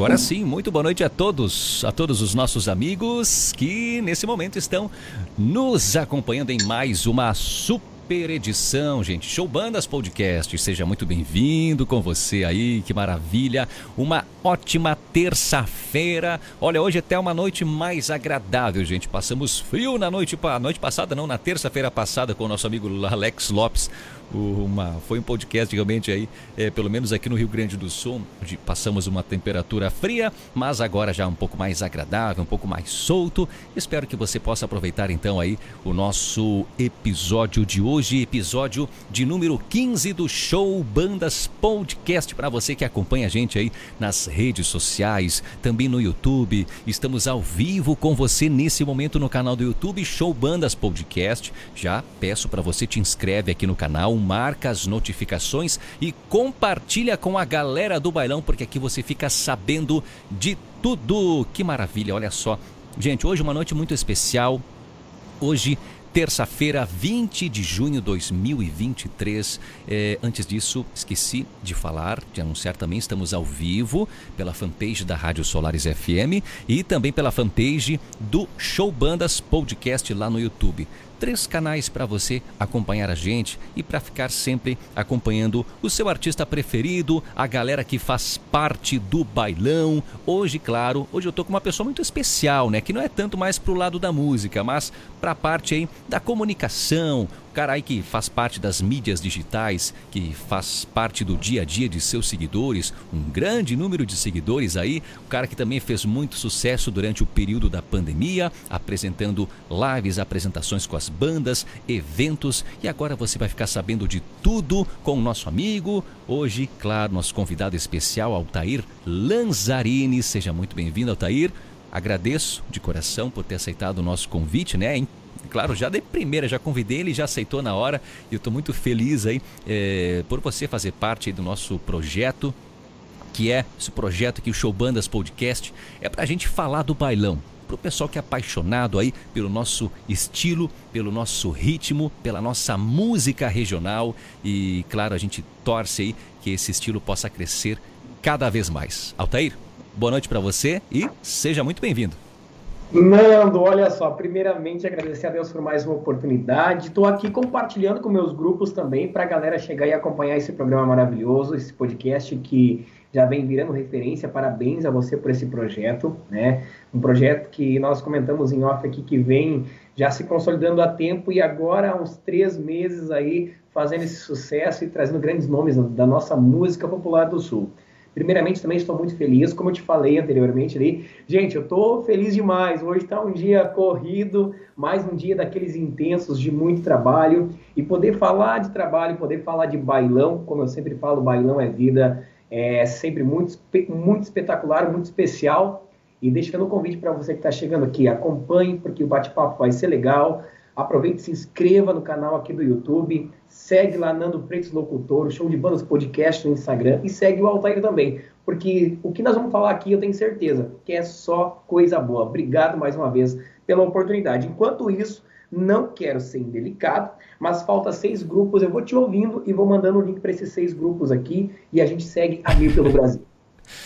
Agora sim, muito boa noite a todos, a todos os nossos amigos que nesse momento estão nos acompanhando em mais uma super edição, gente. Show Bandas Podcast. Seja muito bem-vindo com você aí, que maravilha. Uma ótima terça-feira. Olha, hoje até uma noite mais agradável, gente. Passamos frio na noite, pa... noite passada, não, na terça-feira passada com o nosso amigo Alex Lopes uma, foi um podcast realmente aí, é, pelo menos aqui no Rio Grande do Sul, onde passamos uma temperatura fria, mas agora já um pouco mais agradável, um pouco mais solto. Espero que você possa aproveitar então aí o nosso episódio de hoje, episódio de número 15 do Show Bandas Podcast para você que acompanha a gente aí nas redes sociais, também no YouTube. Estamos ao vivo com você nesse momento no canal do YouTube Show Bandas Podcast. Já peço para você te inscreve aqui no canal marca as notificações e compartilha com a galera do bailão, porque aqui você fica sabendo de tudo. Que maravilha, olha só. Gente, hoje uma noite muito especial. Hoje terça-feira, 20 de junho de 2023. É, antes disso, esqueci de falar, de anunciar também, estamos ao vivo pela fanpage da Rádio Solares FM e também pela fanpage do Show Bandas Podcast lá no YouTube três canais para você acompanhar a gente e para ficar sempre acompanhando o seu artista preferido, a galera que faz parte do bailão. Hoje, claro, hoje eu tô com uma pessoa muito especial, né, que não é tanto mais pro lado da música, mas para a parte aí da comunicação, cara aí que faz parte das mídias digitais, que faz parte do dia a dia de seus seguidores, um grande número de seguidores aí, o cara que também fez muito sucesso durante o período da pandemia, apresentando lives, apresentações com as bandas, eventos, e agora você vai ficar sabendo de tudo com o nosso amigo, hoje, claro, nosso convidado especial, Altair Lanzarini. Seja muito bem-vindo, Altair. Agradeço de coração por ter aceitado o nosso convite, né? Claro, já de primeira, já convidei ele, já aceitou na hora. E eu estou muito feliz aí é, por você fazer parte do nosso projeto, que é esse projeto aqui, o Show Bandas Podcast. É para a gente falar do bailão. Para o pessoal que é apaixonado aí pelo nosso estilo, pelo nosso ritmo, pela nossa música regional. E claro, a gente torce aí que esse estilo possa crescer cada vez mais. Altair, boa noite para você e seja muito bem-vindo. Nando, olha só, primeiramente agradecer a Deus por mais uma oportunidade. Estou aqui compartilhando com meus grupos também para a galera chegar e acompanhar esse programa maravilhoso, esse podcast que já vem virando referência. Parabéns a você por esse projeto, né? Um projeto que nós comentamos em off aqui que vem já se consolidando há tempo e agora há uns três meses aí fazendo esse sucesso e trazendo grandes nomes da nossa música popular do Sul. Primeiramente, também estou muito feliz, como eu te falei anteriormente ali. Gente, eu estou feliz demais. Hoje está um dia corrido, mais um dia daqueles intensos de muito trabalho. E poder falar de trabalho, poder falar de bailão, como eu sempre falo, bailão é vida, é sempre muito, muito espetacular, muito especial. E deixando um convite para você que está chegando aqui, acompanhe, porque o bate-papo vai ser legal. Aproveite e se inscreva no canal aqui do YouTube. Segue lá Nando Freitas Locutor, o Show de Bandas Podcast no Instagram. E segue o Altair também. Porque o que nós vamos falar aqui, eu tenho certeza que é só coisa boa. Obrigado mais uma vez pela oportunidade. Enquanto isso, não quero ser indelicado, mas falta seis grupos. Eu vou te ouvindo e vou mandando o link para esses seis grupos aqui. E a gente segue a mil pelo Brasil.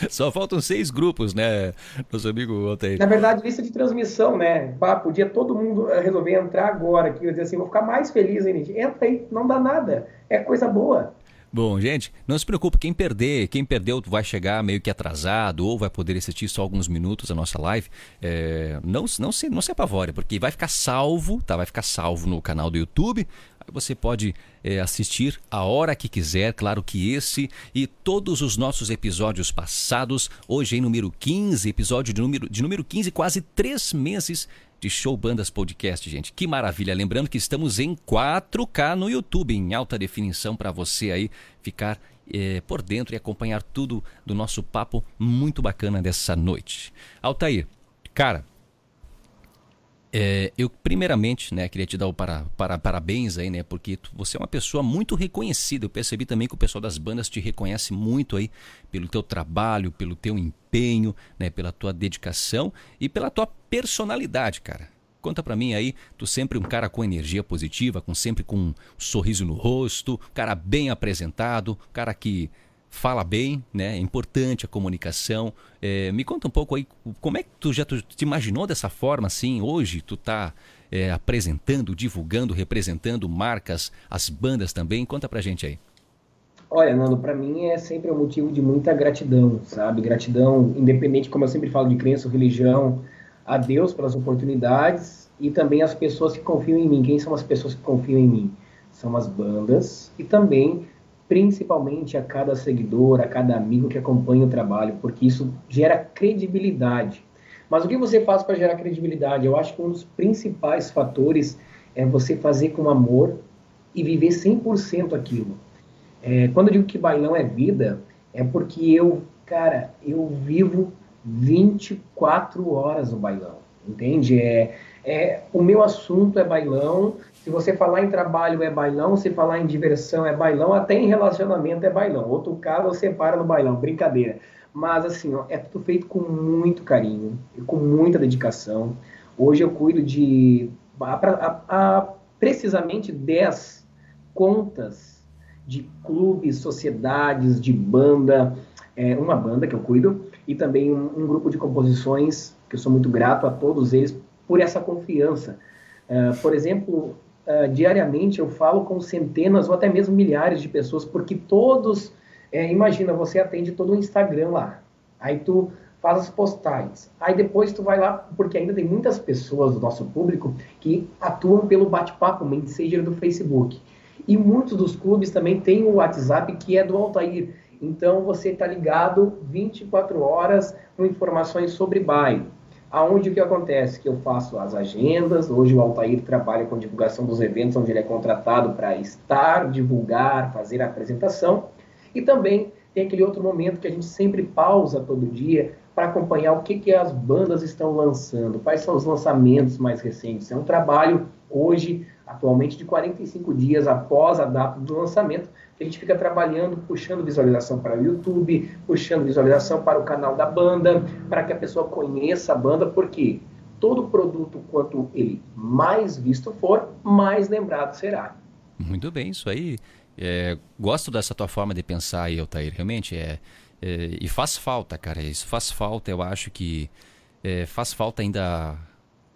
Só faltam seis grupos, né, nosso amigo Altair? Na verdade, lista de transmissão, né? Podia todo mundo eh, resolver entrar agora aqui. Dizer assim, vou ficar mais feliz ainda. Entra aí, não dá nada. É coisa boa. Bom, gente, não se preocupe, quem perder, quem perdeu vai chegar meio que atrasado ou vai poder assistir só alguns minutos a nossa live. É, não, não, se, não se apavore, porque vai ficar salvo, tá? Vai ficar salvo no canal do YouTube. Você pode é, assistir a hora que quiser, claro que esse e todos os nossos episódios passados, hoje em número 15, episódio de número, de número 15, quase três meses de Show Bandas Podcast, gente. Que maravilha! Lembrando que estamos em 4K no YouTube, em alta definição, para você aí ficar é, por dentro e acompanhar tudo do nosso papo muito bacana dessa noite. Altair, cara, é, eu primeiramente, né, queria te dar o para, para, parabéns aí, né, porque tu, você é uma pessoa muito reconhecida. Eu percebi também que o pessoal das bandas te reconhece muito aí pelo teu trabalho, pelo teu empenho, né, pela tua dedicação e pela tua personalidade, cara. Conta pra mim aí, tu sempre um cara com energia positiva, com sempre com um sorriso no rosto, cara bem apresentado, cara que fala bem, né? É importante a comunicação. É, me conta um pouco aí, como é que tu já tu, te imaginou dessa forma assim? Hoje tu tá é, apresentando, divulgando, representando marcas, as bandas também. Conta pra gente aí. Olha, Nando, para mim é sempre um motivo de muita gratidão, sabe? Gratidão, independente, como eu sempre falo, de crença ou religião, a Deus pelas oportunidades e também as pessoas que confiam em mim. Quem são as pessoas que confiam em mim? São as bandas e também, principalmente, a cada seguidor, a cada amigo que acompanha o trabalho, porque isso gera credibilidade. Mas o que você faz para gerar credibilidade? Eu acho que um dos principais fatores é você fazer com amor e viver 100% aquilo. É, quando eu digo que bailão é vida, é porque eu, cara, eu vivo 24 horas o bailão, entende? É, é, o meu assunto é bailão, se você falar em trabalho é bailão, se falar em diversão é bailão, até em relacionamento é bailão. Outro caso você para no bailão, brincadeira. Mas assim, ó, é tudo feito com muito carinho e com muita dedicação. Hoje eu cuido de a, a, a, precisamente 10 contas de clubes, sociedades, de banda, é, uma banda que eu cuido, e também um, um, grupo de composições, que eu sou muito grato a todos eles por essa confiança. Uh, por exemplo, uh, diariamente eu falo com centenas ou até mesmo milhares de pessoas, porque todos, é, imagina, você atende todo o Instagram lá, aí tu faz as postagens, aí depois tu vai lá, porque ainda tem muitas pessoas do nosso público que atuam pelo bate-papo, Messenger do Facebook. E muitos dos clubes também têm o WhatsApp que é do Altair. Então você está ligado 24 horas com informações sobre baile. Aonde o que acontece? Que eu faço as agendas. Hoje o Altair trabalha com divulgação dos eventos, onde ele é contratado para estar, divulgar, fazer a apresentação. E também tem aquele outro momento que a gente sempre pausa todo dia para acompanhar o que, que as bandas estão lançando, quais são os lançamentos mais recentes. É um trabalho hoje atualmente de 45 dias após a data do lançamento, a gente fica trabalhando, puxando visualização para o YouTube, puxando visualização para o canal da banda, para que a pessoa conheça a banda, porque todo produto, quanto ele mais visto for, mais lembrado será. Muito bem, isso aí. É, gosto dessa tua forma de pensar aí, Altair. Realmente é, é, E faz falta, cara. Isso faz falta. Eu acho que é, faz falta ainda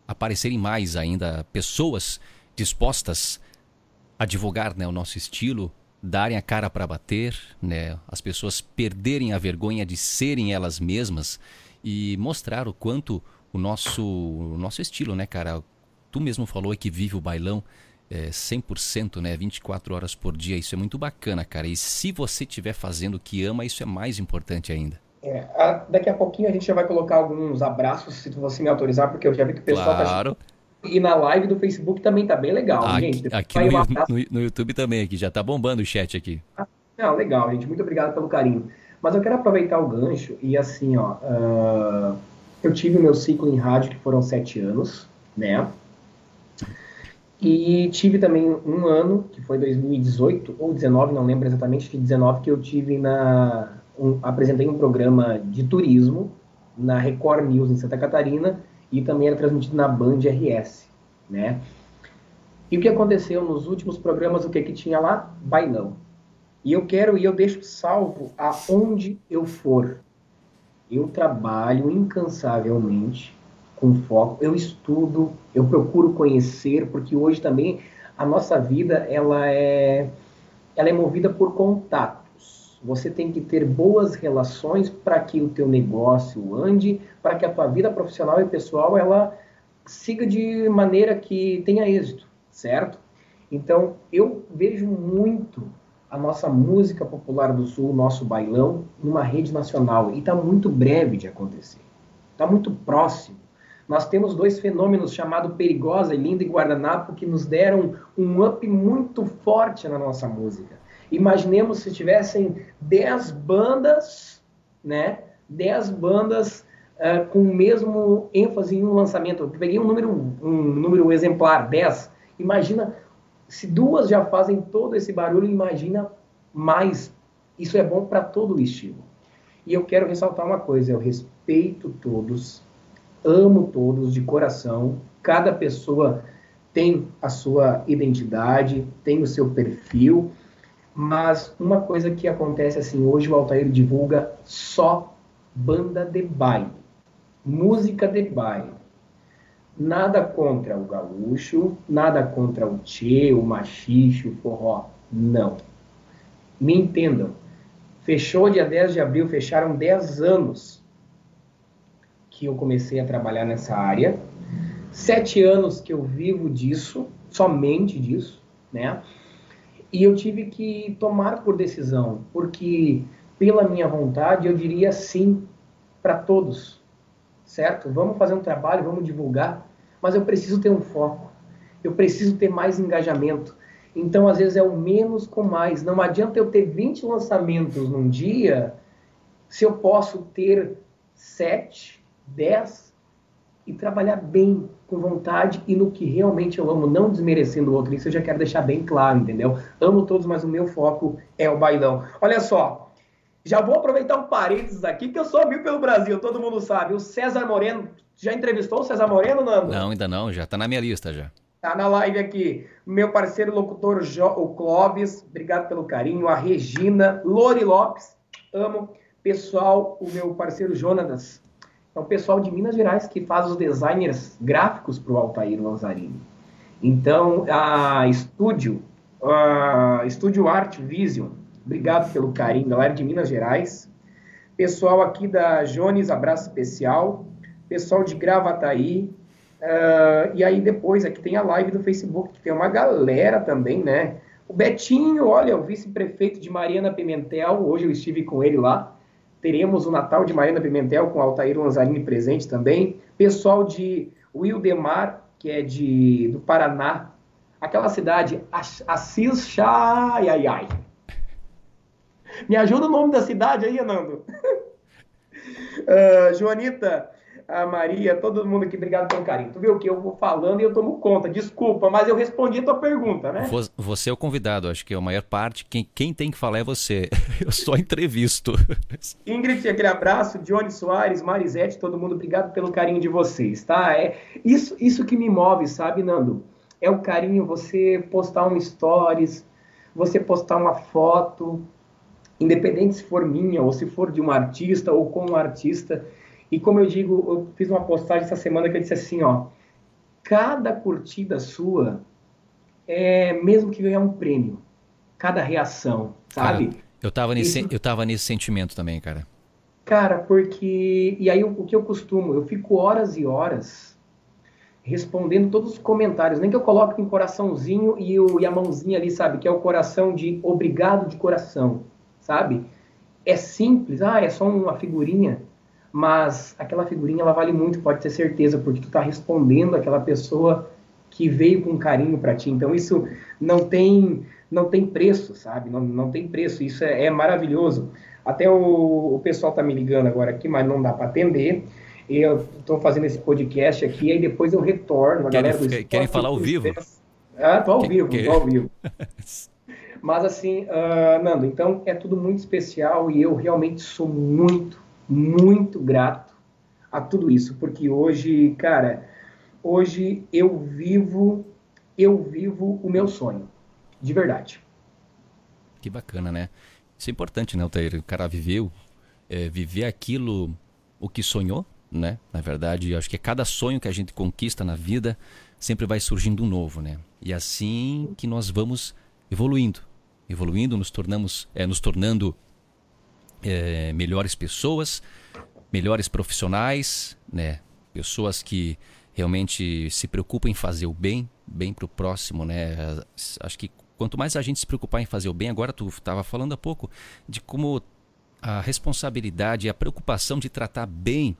aparecerem mais ainda pessoas dispostas a divulgar né, o nosso estilo, darem a cara para bater, né, as pessoas perderem a vergonha de serem elas mesmas e mostrar o quanto o nosso, o nosso estilo, né, cara? Tu mesmo falou que vive o bailão é, 100%, né, 24 horas por dia. Isso é muito bacana, cara. E se você estiver fazendo o que ama, isso é mais importante ainda. É, a, daqui a pouquinho a gente já vai colocar alguns abraços, se você me autorizar, porque eu já vi que o pessoal tá claro. tá e na live do Facebook também tá bem legal, aqui, gente. Aqui no, no, no, YouTube também, aqui já tá bombando o chat aqui. Ah, não, legal, gente. Muito obrigado pelo carinho. Mas eu quero aproveitar o gancho e assim, ó. Uh, eu tive o meu ciclo em rádio, que foram sete anos, né? E tive também um ano, que foi 2018 ou 19, não lembro exatamente, de 19, que eu tive na. Um, apresentei um programa de turismo na Record News em Santa Catarina e também era transmitido na Band RS, né? E o que aconteceu nos últimos programas, o que que tinha lá? Bailão. E eu quero e eu deixo salvo aonde eu for. Eu trabalho incansavelmente com foco, eu estudo, eu procuro conhecer, porque hoje também a nossa vida ela é ela é movida por contato. Você tem que ter boas relações para que o teu negócio ande, para que a tua vida profissional e pessoal ela siga de maneira que tenha êxito, certo? Então, eu vejo muito a nossa música popular do Sul, nosso bailão, numa rede nacional e está muito breve de acontecer. Está muito próximo. Nós temos dois fenômenos chamados Perigosa e Linda e Guardanapo que nos deram um up muito forte na nossa música. Imaginemos se tivessem 10 bandas, né? 10 bandas uh, com o mesmo ênfase em um lançamento. Eu peguei um número, um número exemplar, 10. Imagina se duas já fazem todo esse barulho, imagina mais. Isso é bom para todo o estilo. E eu quero ressaltar uma coisa: eu respeito todos, amo todos de coração. Cada pessoa tem a sua identidade, tem o seu perfil Mas uma coisa que acontece assim, hoje o Altair divulga só banda de baile, música de baile. Nada contra o gaúcho, nada contra o tchê, o machixe, o forró. Não. Me entendam. Fechou dia 10 de abril, fecharam 10 anos que eu comecei a trabalhar nessa área. Sete anos que eu vivo disso, somente disso, né? E eu tive que tomar por decisão, porque pela minha vontade eu diria sim para todos, certo? Vamos fazer um trabalho, vamos divulgar, mas eu preciso ter um foco, eu preciso ter mais engajamento. Então, às vezes, é o menos com mais. Não adianta eu ter 20 lançamentos num dia se eu posso ter 7, 10 e trabalhar bem, com vontade e no que realmente eu amo, não desmerecendo o outro. Isso eu já quero deixar bem claro, entendeu? Amo todos, mas o meu foco é o bailão. Olha só, já vou aproveitar um parênteses aqui, que eu sou amigo pelo Brasil, todo mundo sabe. O César Moreno, já entrevistou o César Moreno, Nando? Não, ainda não, já tá na minha lista já. Tá na live aqui. Meu parceiro locutor, jo, o Clóvis, obrigado pelo carinho. A Regina, Lori Lopes, amo. Pessoal, o meu parceiro Jonatas, é o pessoal de Minas Gerais que faz os designers gráficos para o Altair Lanzarini. Então, a Estúdio, a Estúdio Art Vision, obrigado pelo carinho, galera de Minas Gerais. Pessoal aqui da Jones, abraço especial. Pessoal de Gravataí. Uh, e aí depois aqui tem a live do Facebook, que tem uma galera também, né? O Betinho, olha, o vice-prefeito de Mariana Pimentel, hoje eu estive com ele lá. Teremos o Natal de Mariana Pimentel com Altair Lanzarini presente também. Pessoal de Wildemar, que é de, do Paraná. Aquela cidade, Assis Chai, ai, ai. Me ajuda o nome da cidade aí, Anando. uh, Joanita, a Maria, todo mundo aqui, obrigado pelo carinho. Tu viu que eu vou falando e eu tomo conta. Desculpa, mas eu respondi a tua pergunta, né? Você é o convidado, acho que a maior parte, quem, quem tem que falar é você. Eu só entrevisto. Ingrid, aquele abraço. Johnny Soares, Marisete, todo mundo, obrigado pelo carinho de vocês, tá? É isso, isso que me move, sabe, Nando? É o carinho, você postar um stories, você postar uma foto, independente se for minha ou se for de um artista ou com um artista e como eu digo, eu fiz uma postagem essa semana que eu disse assim, ó, cada curtida sua é mesmo que ganhar um prêmio, cada reação, sabe? Cara, eu tava nesse, Isso... eu tava nesse sentimento também, cara. Cara, porque e aí o que eu costumo, eu fico horas e horas respondendo todos os comentários, nem que eu coloque um coraçãozinho e, o, e a mãozinha ali, sabe, que é o coração de obrigado de coração, sabe? É simples, ah, é só uma figurinha, mas aquela figurinha ela vale muito, pode ter certeza, porque tu está respondendo aquela pessoa que veio com carinho para ti. Então isso não tem não tem preço, sabe? Não, não tem preço. Isso é, é maravilhoso. Até o, o, pessoal tá me ligando agora aqui, mas não dá para atender. Eu estou fazendo esse podcast aqui, aí depois eu retorno. Querem, querem falar ao vivo? Ah, tô ao que, vivo, que... tô ao vivo. Mas assim, uh, Nando, então é tudo muito especial e eu realmente sou muito, muito grato a tudo isso, porque hoje, cara, hoje eu vivo, eu vivo o meu sonho, de verdade. Que bacana, né? Isso é importante, né, Altair? O cara viveu, é, viver aquilo, o que sonhou, né? Na verdade, acho que cada sonho que a gente conquista na vida sempre vai surgindo um novo, né? E assim que nós vamos evoluindo, evoluindo, nos tornamos, é, nos tornando é, melhores pessoas, melhores profissionais, né? Pessoas que realmente se preocupam em fazer o bem, bem para o próximo, né? Acho que quanto mais a gente se preocupar em fazer o bem, agora tu estava falando há pouco de como a responsabilidade e a preocupação de tratar bem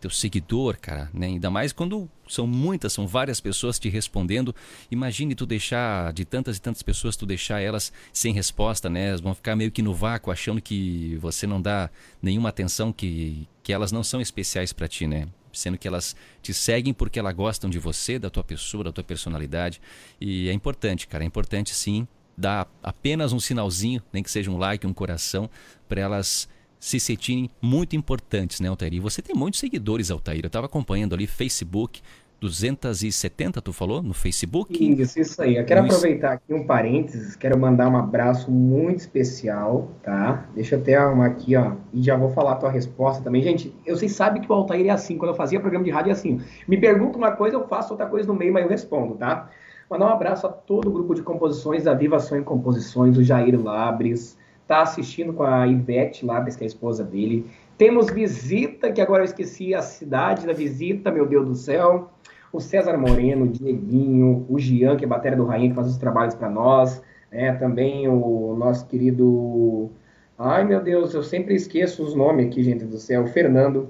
teu seguidor, cara, né? Ainda mais quando são muitas, são várias pessoas te respondendo. Imagine tu deixar de tantas e tantas pessoas tu deixar elas sem resposta, né? Elas vão ficar meio que no vácuo, achando que você não dá nenhuma atenção, que, que elas não são especiais para ti, né? Sendo que elas te seguem porque elas gostam de você, da tua pessoa, da tua personalidade. E é importante, cara, é importante sim dar apenas um sinalzinho, nem que seja um like, um coração, para elas se sentirem muito importantes, né, Altair? E você tem muitos seguidores, Altair. Eu estava acompanhando ali Facebook, 270, tu falou, no Facebook? Isso, isso aí. Eu quero aproveitar aqui um parênteses, quero mandar um abraço muito especial, tá? Deixa eu até arrumar aqui, ó, e já vou falar a tua resposta também. Gente, eu sei sabe que o Altair é assim, quando eu fazia programa de rádio é assim. Me pergunta uma coisa, eu faço outra coisa no meio, mas eu respondo, tá? Mandar um abraço a todo o grupo de composições da Viva Sonho Composições, o Jair Labres, tá assistindo com a Ivete Labres, que é a esposa dele. Temos visita, que agora eu esqueci a cidade da visita, meu Deus do céu o César Moreno, o Dieguinho, o Gian, que é a bateria do Rainha, que faz os trabalhos para nós, né? também o nosso querido. Ai meu Deus, eu sempre esqueço os nomes aqui, gente do céu. O Fernando.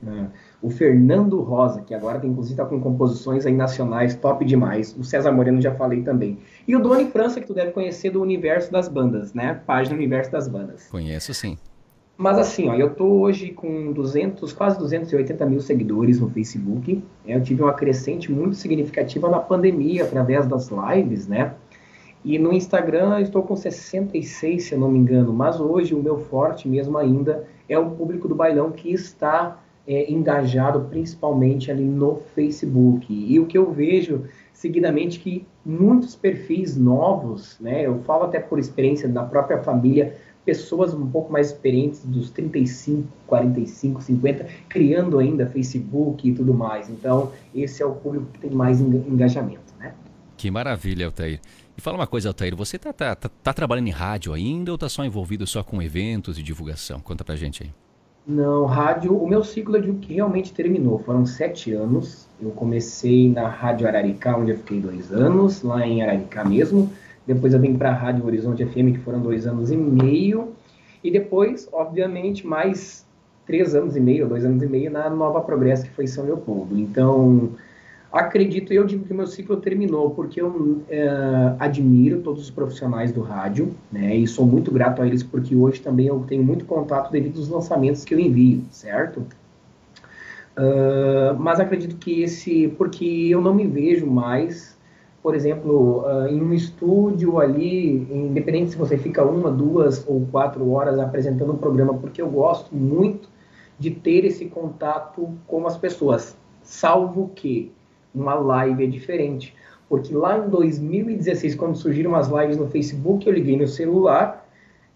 Né? O Fernando Rosa, que agora tem, inclusive está com composições aí nacionais top demais. O César Moreno já falei também. E o Doni França, que tu deve conhecer do Universo das Bandas, né? Página Universo das Bandas. Conheço sim. Mas assim, ó, eu tô hoje com 200, quase 280 mil seguidores no Facebook. Né? Eu tive uma crescente muito significativa na pandemia, através das lives, né? E no Instagram eu estou com 66, se eu não me engano. Mas hoje o meu forte mesmo ainda é o público do bailão que está é, engajado principalmente ali no Facebook. E o que eu vejo seguidamente que muitos perfis novos, né? Eu falo até por experiência da própria família, pessoas um pouco mais experientes, dos 35, 45, 50, criando ainda Facebook e tudo mais. Então, esse é o público que tem mais engajamento, né? Que maravilha, Altair. E fala uma coisa, Altair, você está tá, tá, tá, trabalhando em rádio ainda ou está só envolvido só com eventos e divulgação? Conta pra gente aí. Não, rádio, o meu ciclo eu digo que realmente terminou. Foram sete anos. Eu comecei na Rádio Araricá, onde eu fiquei dois anos, lá em Araricá mesmo. Depois eu vim para a Rádio Horizonte FM, que foram dois anos e meio. E depois, obviamente, mais três anos e meio, dois anos e meio na Nova Progresso, que foi São Leopoldo. Então, acredito, eu digo que o meu ciclo terminou, porque eu é, admiro todos os profissionais do rádio, né? E sou muito grato a eles, porque hoje também eu tenho muito contato devido aos lançamentos que eu envio, certo? Uh, mas acredito que esse, porque eu não me vejo mais por exemplo, uh, em um estúdio ali, independente se você fica uma, duas ou quatro horas apresentando um programa, porque eu gosto muito de ter esse contato com as pessoas, salvo que uma live é diferente. Porque lá em 2016, quando surgiram as lives no Facebook, eu liguei no celular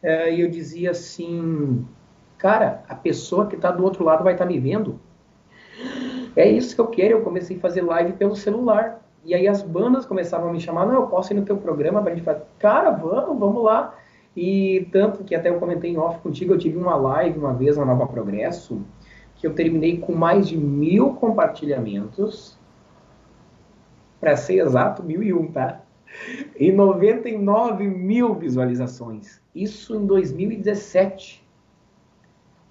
uh, e eu dizia assim, cara, a pessoa que está do outro lado vai estar tá me vendo? É isso que eu quero. Eu comecei a fazer live pelo celular. E aí as bandas começavam a me chamar, não, eu posso ir no teu programa pra gente fazer. Cara, vamos, vamos lá. E tanto que até eu comentei em off contigo, eu tive uma live uma vez na Nova Progresso, que eu terminei com mais de mil compartilhamentos, para ser exato, mil e um, tá? E 99 mil visualizações. Isso em 2017.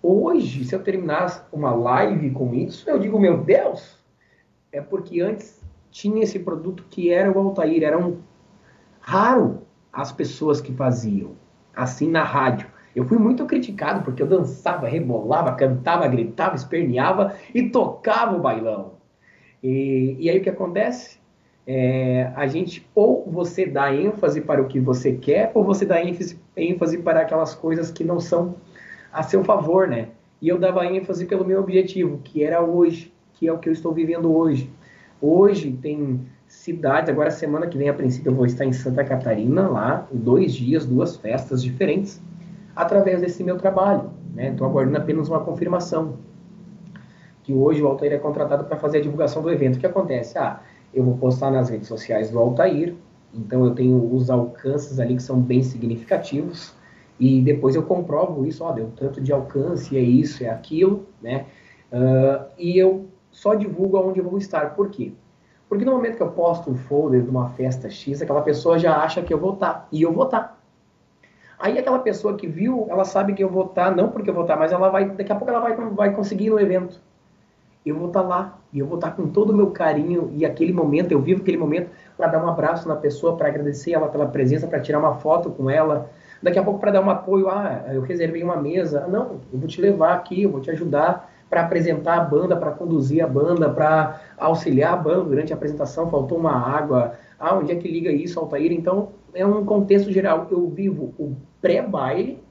Hoje, se eu terminasse uma live com isso, eu digo, meu Deus, é porque antes tinha esse produto que era o Altair, era um raro as pessoas que faziam assim na rádio. Eu fui muito criticado porque eu dançava, rebolava, cantava, gritava, esperneava e tocava o bailão. E, e aí o que acontece? É, a gente ou você dá ênfase para o que você quer ou você dá ênfase, ênfase para aquelas coisas que não são a seu favor, né? E eu dava ênfase pelo meu objetivo, que era hoje, que é o que eu estou vivendo hoje. Hoje tem cidades, agora semana que vem, a princípio, eu vou estar em Santa Catarina, lá, dois dias, duas festas diferentes, através desse meu trabalho. Estou né? aguardando apenas uma confirmação. Que hoje o Altair é contratado para fazer a divulgação do evento. O que acontece? Ah, eu vou postar nas redes sociais do Altair, então eu tenho os alcances ali que são bem significativos, e depois eu comprovo isso, ó, deu tanto de alcance, é isso, é aquilo, né? Uh, e eu só divulgo aonde eu vou estar. Por quê? Porque no momento que eu posto um folder de uma festa X, aquela pessoa já acha que eu vou estar. E eu vou estar. Aí aquela pessoa que viu, ela sabe que eu vou estar, não porque eu vou estar, mas ela vai, daqui a pouco ela vai, vai conseguir ir no evento. Eu vou estar lá. E eu vou estar com todo o meu carinho e aquele momento, eu vivo aquele momento para dar um abraço na pessoa, para agradecer ela pela presença, para tirar uma foto com ela. Daqui a pouco para dar um apoio, ah, eu reservei uma mesa. Não, eu vou te levar aqui, eu vou te ajudar para apresentar a banda, para conduzir a banda, para auxiliar a banda durante a apresentação, faltou uma água, ah, onde é que liga isso, Altair? Então, é um contexto geral. Eu vivo o pré-baile,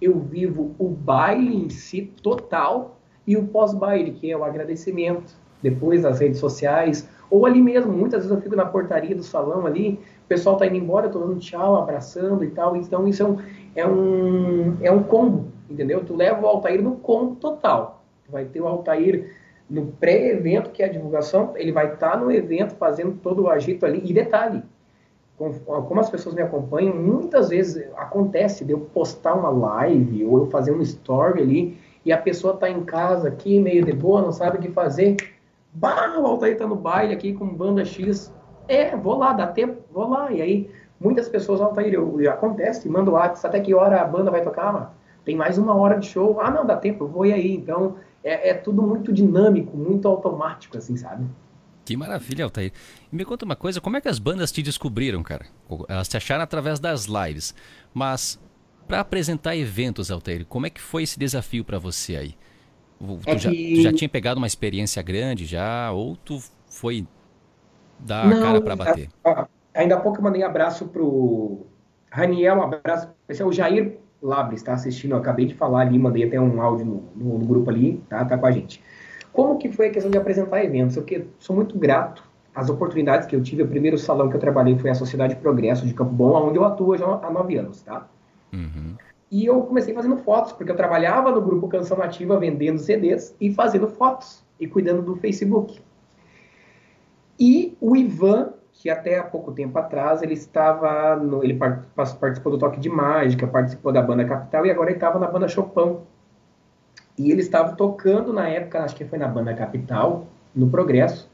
eu vivo o baile em si total e o pós-baile, que é o agradecimento, depois nas redes sociais, ou ali mesmo, muitas vezes eu fico na portaria do salão ali, o pessoal tá indo embora, eu tô dando tchau, abraçando e tal, então isso é um, é um, é um combo, entendeu? Tu leva o Altair no combo total. Vai ter o Altair no pré-evento, que é a divulgação, ele vai estar tá no evento fazendo todo o agito ali. E detalhe, como as pessoas me acompanham, muitas vezes acontece de eu postar uma live ou eu fazer um story ali e a pessoa está em casa aqui, meio de boa, não sabe o que fazer. Bah, o Altair tá no baile aqui com banda X. É, vou lá, dá tempo, vou lá. E aí, muitas pessoas, Altair, eu, eu, acontece, manda o WhatsApp, até que hora a banda vai tocar, mano? Tem mais uma hora de show. Ah, não, dá tempo, eu vou e aí. Então, é, é tudo muito dinâmico, muito automático, assim, sabe? Que maravilha, Altair. E me conta uma coisa, como é que as bandas te descobriram, cara? Elas te acharam através das lives. Mas, para apresentar eventos, Altair, como é que foi esse desafio para você aí? Tu, é já, que... tu já tinha pegado uma experiência grande já? Ou tu foi Não, a cara para bater? ainda há pouco eu mandei abraço pro Raniel, um abraço Esse é o Jair Labres está assistindo, eu acabei de falar ali, mandei até um áudio no, no, no, grupo ali, tá? Tá com a gente. Como que foi a questão de apresentar eventos? Eu que, sou muito grato às oportunidades que eu tive. O primeiro salão que eu trabalhei foi a Sociedade Progresso de Campo Bom, onde eu atuo já há nove anos, tá? Uhum. E eu comecei fazendo fotos, porque eu trabalhava no grupo Canção Nativa vendendo CDs e fazendo fotos e cuidando do Facebook. E o Ivan que até há pouco tempo atrás ele estava no, ele participou do Toque de Mágica, participou da banda Capital e agora ele estava na banda Chopin. E ele estava tocando na época, acho que foi na banda Capital, no Progresso.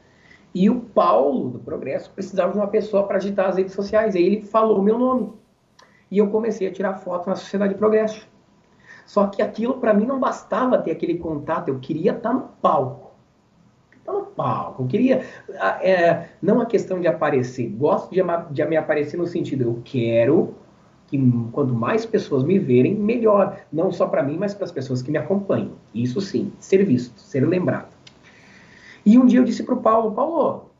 E o Paulo do Progresso precisava de uma pessoa para agitar as redes sociais. Aí ele falou o meu nome. E eu comecei a tirar foto na Sociedade Progresso. Só que aquilo para mim não bastava ter aquele contato, eu queria estar tá no palco tá no palco. Eu queria. É, não a questão de aparecer. Gosto de, de me aparecer no sentido, eu quero que quanto mais pessoas me verem, melhor. Não só para mim, mas para as pessoas que me acompanham. Isso sim, ser visto, ser lembrado. E um dia eu disse pro Paulo, Paulo,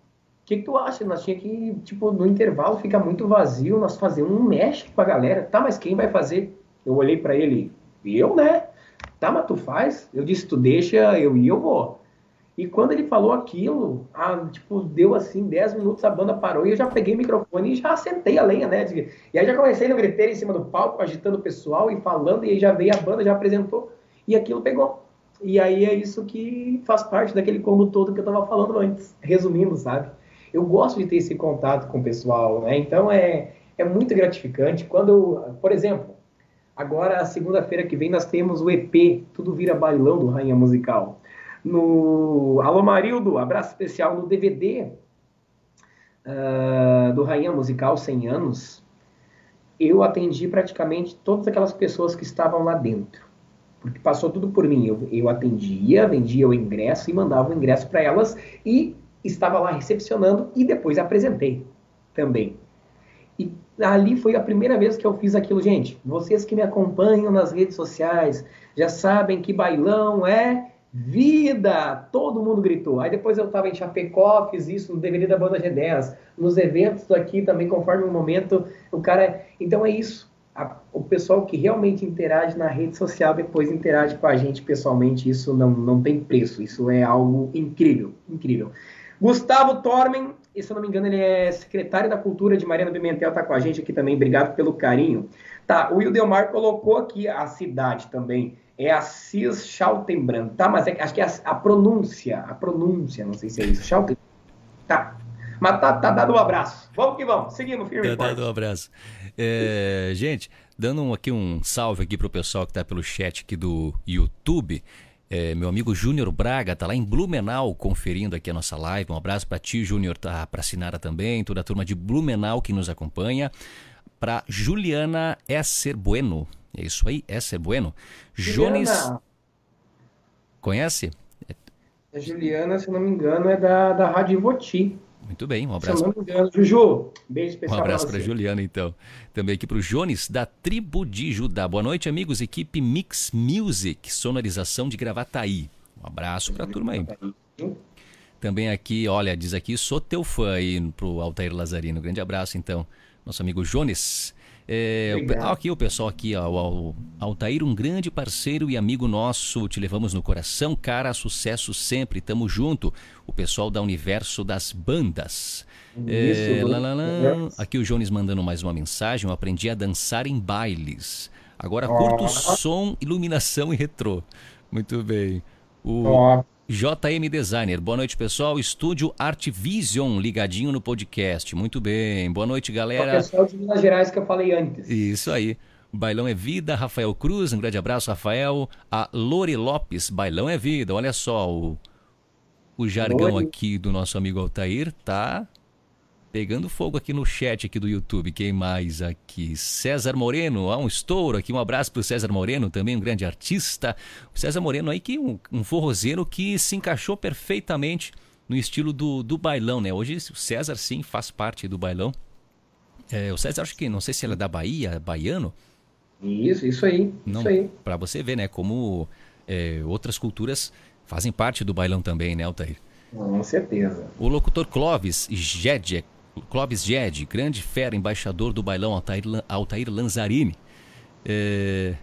o que, que tu acha? Nós tinha que, tipo, no intervalo fica muito vazio, nós fazemos um mexe com a galera. Tá, mas quem vai fazer? Eu olhei para ele, eu, né? Tá, mas tu faz? Eu disse, tu deixa, eu e eu vou. E quando ele falou aquilo, ah, tipo, deu assim 10 minutos, a banda parou e eu já peguei o microfone e já sentei a lenha, né? E aí já comecei no griteiro em cima do palco, agitando o pessoal e falando, e aí já veio a banda, já apresentou, e aquilo pegou. E aí é isso que faz parte daquele combo todo que eu tava falando antes, resumindo, sabe? Eu gosto de ter esse contato com o pessoal, né? Então é, é muito gratificante. Quando, por exemplo, agora, segunda-feira que vem, nós temos o EP Tudo Vira Bailão do Rainha Musical no Alô Marildo, abraço especial no DVD uh, ah, do Rainha Musical 100 anos, eu atendi praticamente todas aquelas pessoas que estavam lá dentro. Porque passou tudo por mim. Eu, eu atendia, vendia o ingresso e mandava o ingresso para elas e estava lá recepcionando e depois apresentei também. E ali foi a primeira vez que eu fiz aquilo, gente. Vocês que me acompanham nas redes sociais já sabem que bailão é Vida! Todo mundo gritou. Aí depois eu estava em Chapecó, fiz isso no DVD da banda G10, nos eventos aqui também, conforme o momento, o cara. Então é isso. A, o pessoal que realmente interage na rede social depois interage com a gente pessoalmente, isso não, não tem preço. Isso é algo incrível, incrível. Gustavo Tormen, se eu não me engano, ele é secretário da Cultura de Mariana Pimentel, está com a gente aqui também. Obrigado pelo carinho. Tá, o Wildelmar colocou aqui a cidade também é Assis Schautenbrand, tá? Mas é, acho que é a, a, pronúncia, a pronúncia, não sei se é isso. Schautenbrand. Tá. Mas tá, tá dado um abraço. Vamos que vamos. Seguimos, firme. Tá dado um abraço. É, gente, dando um, aqui um salve aqui pro pessoal que tá pelo chat aqui do YouTube. É, meu amigo Júnior Braga tá lá em Blumenau conferindo aqui a nossa live. Um abraço para ti, Júnior, tá para Sinara também, toda a turma de Blumenau que nos acompanha. Para Juliana Esser Bueno, é isso aí, essa é bueno. Jones. Conhece? A Juliana, se não me engano, é da, da Rádio Voti. Muito bem, um abraço. Se não me engano, Juju, beijo especial. Um abraço para Juliana, então. Também aqui para o Jones, da Tribo de Judá. Boa noite, amigos. Equipe Mix Music, sonorização de Gravataí. Um abraço para a turma aí. Também aqui, olha, diz aqui, sou teu fã aí pro Altair Lazarino. Grande abraço, então. Nosso amigo Jones. É, o, aqui o pessoal aqui, ó, o Altair, um grande parceiro e amigo nosso, te levamos no coração, cara, sucesso sempre, tamo junto. O pessoal da Universo das Bandas. É, lá, lá, lá. Aqui o Jones mandando mais uma mensagem, eu aprendi a dançar em bailes. Agora curto som, iluminação e retrô. Muito bem. O JM Designer, boa noite pessoal. Estúdio Art Vision ligadinho no podcast. Muito bem. Boa noite, galera. É o pessoal de Minas Gerais que eu falei antes. Isso aí. Bailão é Vida, Rafael Cruz, um grande abraço, Rafael. A Lore Lopes, Bailão é Vida. Olha só, o, o jargão Lore. aqui do nosso amigo Altair tá Pegando fogo aqui no chat aqui do YouTube. Quem mais aqui? César Moreno. Há um estouro aqui. Um abraço para o César Moreno, também um grande artista. O César Moreno aí que um, um forrozeiro que se encaixou perfeitamente no estilo do, do bailão, né? Hoje o César sim faz parte do bailão. É, o César acho que não sei se ele é da Bahia, baiano. Isso, isso aí. Não, isso aí. Para você ver, né? Como é, outras culturas fazem parte do bailão também, né, Altair? Com certeza. O locutor Clóvis Jedek Clóvis Ged, grande fera, embaixador do bailão Altair, Altair Lanzarini. É,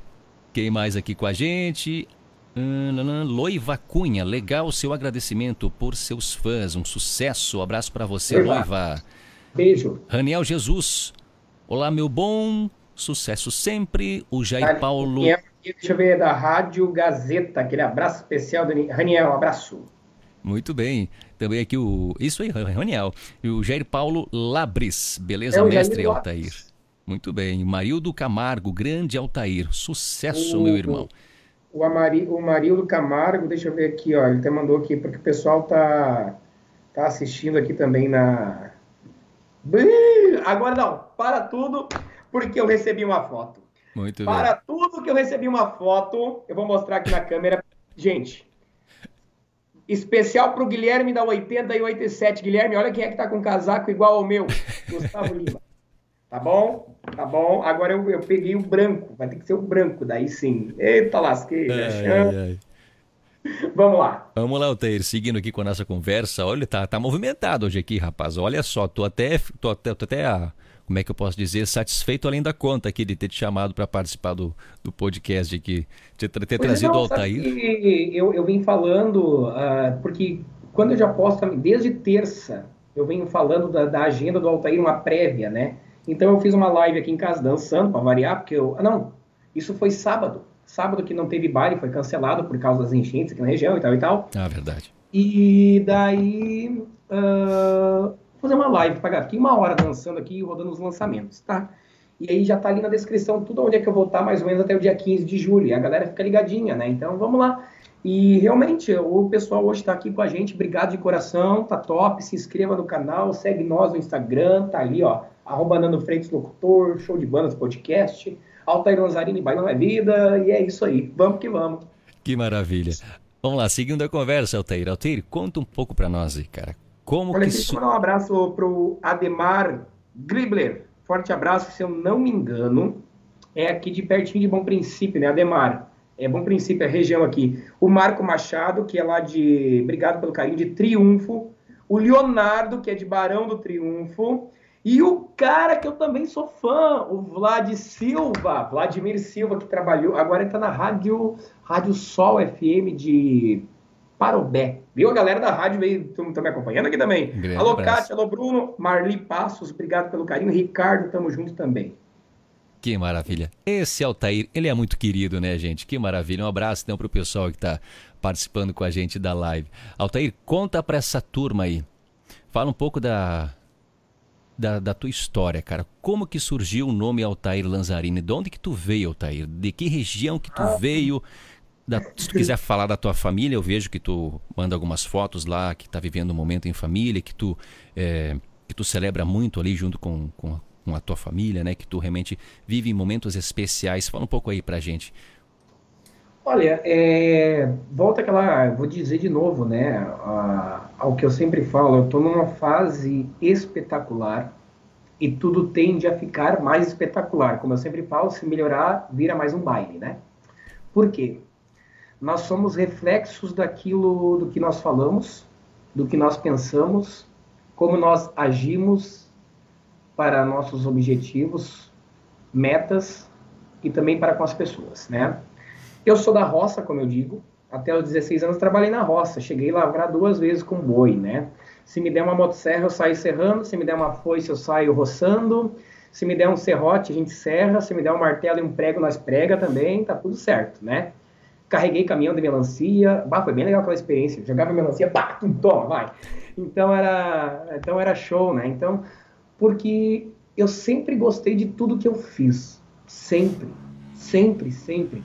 quem mais aqui com a gente? Hum, Loiva Cunha, legal o seu agradecimento por seus fãs. Um sucesso. Um abraço para você, Loiva. Loiva. Beijo. Raniel Jesus. Olá, meu bom. Sucesso sempre. O Jair Paulo. Deixa eu ver, da Rádio Gazeta. Aquele abraço especial, Raniel. Um abraço. Muito bem. Também aqui o. Isso aí, Raniel. E o Jair Paulo Labris. Beleza, é mestre Altair? Muito bem. Marildo Camargo, grande Altair. Sucesso, o, meu irmão. O, Amari, o Marildo Camargo, deixa eu ver aqui, ó. Ele até mandou aqui, porque o pessoal tá, tá assistindo aqui também na. Agora não, para tudo, porque eu recebi uma foto. Muito para bem. Para tudo que eu recebi uma foto, eu vou mostrar aqui na câmera. Gente, Especial para o Guilherme da 80 e 87. Guilherme, olha quem é que tá com casaco igual ao meu. Gustavo Lima. Tá bom? Tá bom. Agora eu, eu peguei o branco. Vai ter que ser o branco, daí sim. Eita lasqueira. Ai, ai. Vamos lá. Vamos lá, Altair, seguindo aqui com a nossa conversa. Olha, tá, tá movimentado hoje aqui, rapaz. Olha só, tô até, tô até, tô até a, como é que eu posso dizer, satisfeito além da conta aqui de ter te chamado para participar do, do podcast aqui, ter, ter trazido o Altair. Eu, eu vim falando, uh, porque quando eu já posto, desde terça, eu venho falando da, da, agenda do Altair, uma prévia, né? Então eu fiz uma live aqui em casa dançando, para variar, porque eu. Ah, não, isso foi sábado. Sábado que não teve baile, foi cancelado por causa das enchentes aqui na região e tal e tal. Ah, verdade. E daí. Uh, fazer uma live, pagar aqui uma hora dançando aqui, rodando os lançamentos, tá? E aí já tá ali na descrição tudo onde é que eu vou estar, mais ou menos até o dia 15 de julho. E a galera fica ligadinha, né? Então vamos lá. E realmente, o pessoal hoje está aqui com a gente, obrigado de coração, tá top. Se inscreva no canal, segue nós no Instagram, tá ali, ó, arroba Nando Freitas Locutor, Show de Bandas Podcast, Altair Lanzarini, Bailão é Vida, e é isso aí. Vamos que vamos. Que maravilha. Vamos lá, seguindo a conversa, Altair. Altair, conta um pouco para nós aí, cara. Como Olha, que isso... mandar um abraço pro Ademar Gribler. Forte abraço, se eu não me engano, é aqui de pertinho de Bom Princípio, né, Ademar? É Bom Princípio, é a região aqui. O Marco Machado, que é lá de, obrigado pelo carinho, de Triunfo. O Leonardo, que é de Barão do Triunfo. E o cara que eu também sou fã, o Vlad Silva, Vladimir Silva, que trabalhou, agora ele está na Rádio, Rádio Sol FM de Parobé. Viu? A galera da rádio veio, estão me acompanhando aqui também. Grande alô, Kátia, alô, Bruno, Marli Passos, obrigado pelo carinho. Ricardo, tamo junto também. Que maravilha. Esse Altair, ele é muito querido, né, gente? Que maravilha. Um abraço então pro pessoal que está participando com a gente da live. Altair, conta para essa turma aí. Fala um pouco da, da, da, tua história, cara. Como que surgiu o nome Altair Lanzarini? De onde que tu veio, Altair? De que região que tu ah, veio? Da, se tu quiser falar da tua família, eu vejo que tu manda algumas fotos lá, que está vivendo um momento em família, que tu, é, que tu celebra muito ali junto com, com, com, a tua família, né? Que tu realmente vive momentos especiais. Fala um pouco aí pra gente. Olha, é, volta aquela, vou dizer de novo, né, a, ao que eu sempre falo, eu estou numa fase espetacular e tudo tende a ficar mais espetacular. Como eu sempre falo, se melhorar, vira mais um baile, né? Por quê? Nós somos reflexos daquilo do que nós falamos, do que nós pensamos, como nós agimos para nossos objetivos, metas e também para com as pessoas, né? Eu sou da roça, como eu digo, até os 16 anos trabalhei na roça, cheguei lá duas vezes com boi, né? Se me der uma motosserra, eu saio serrando, se me der uma foice, eu saio roçando, se me der um serrote, a gente serra, se me der um martelo e um prego, nós prega também, tá tudo certo, né? Carreguei caminhão de melancia, bah, foi bem legal aquela experiência, jogava melancia, pá, tum, toma, vai. Então era, então era show, né? Então, porque eu sempre gostei de tudo que eu fiz, sempre, sempre, sempre.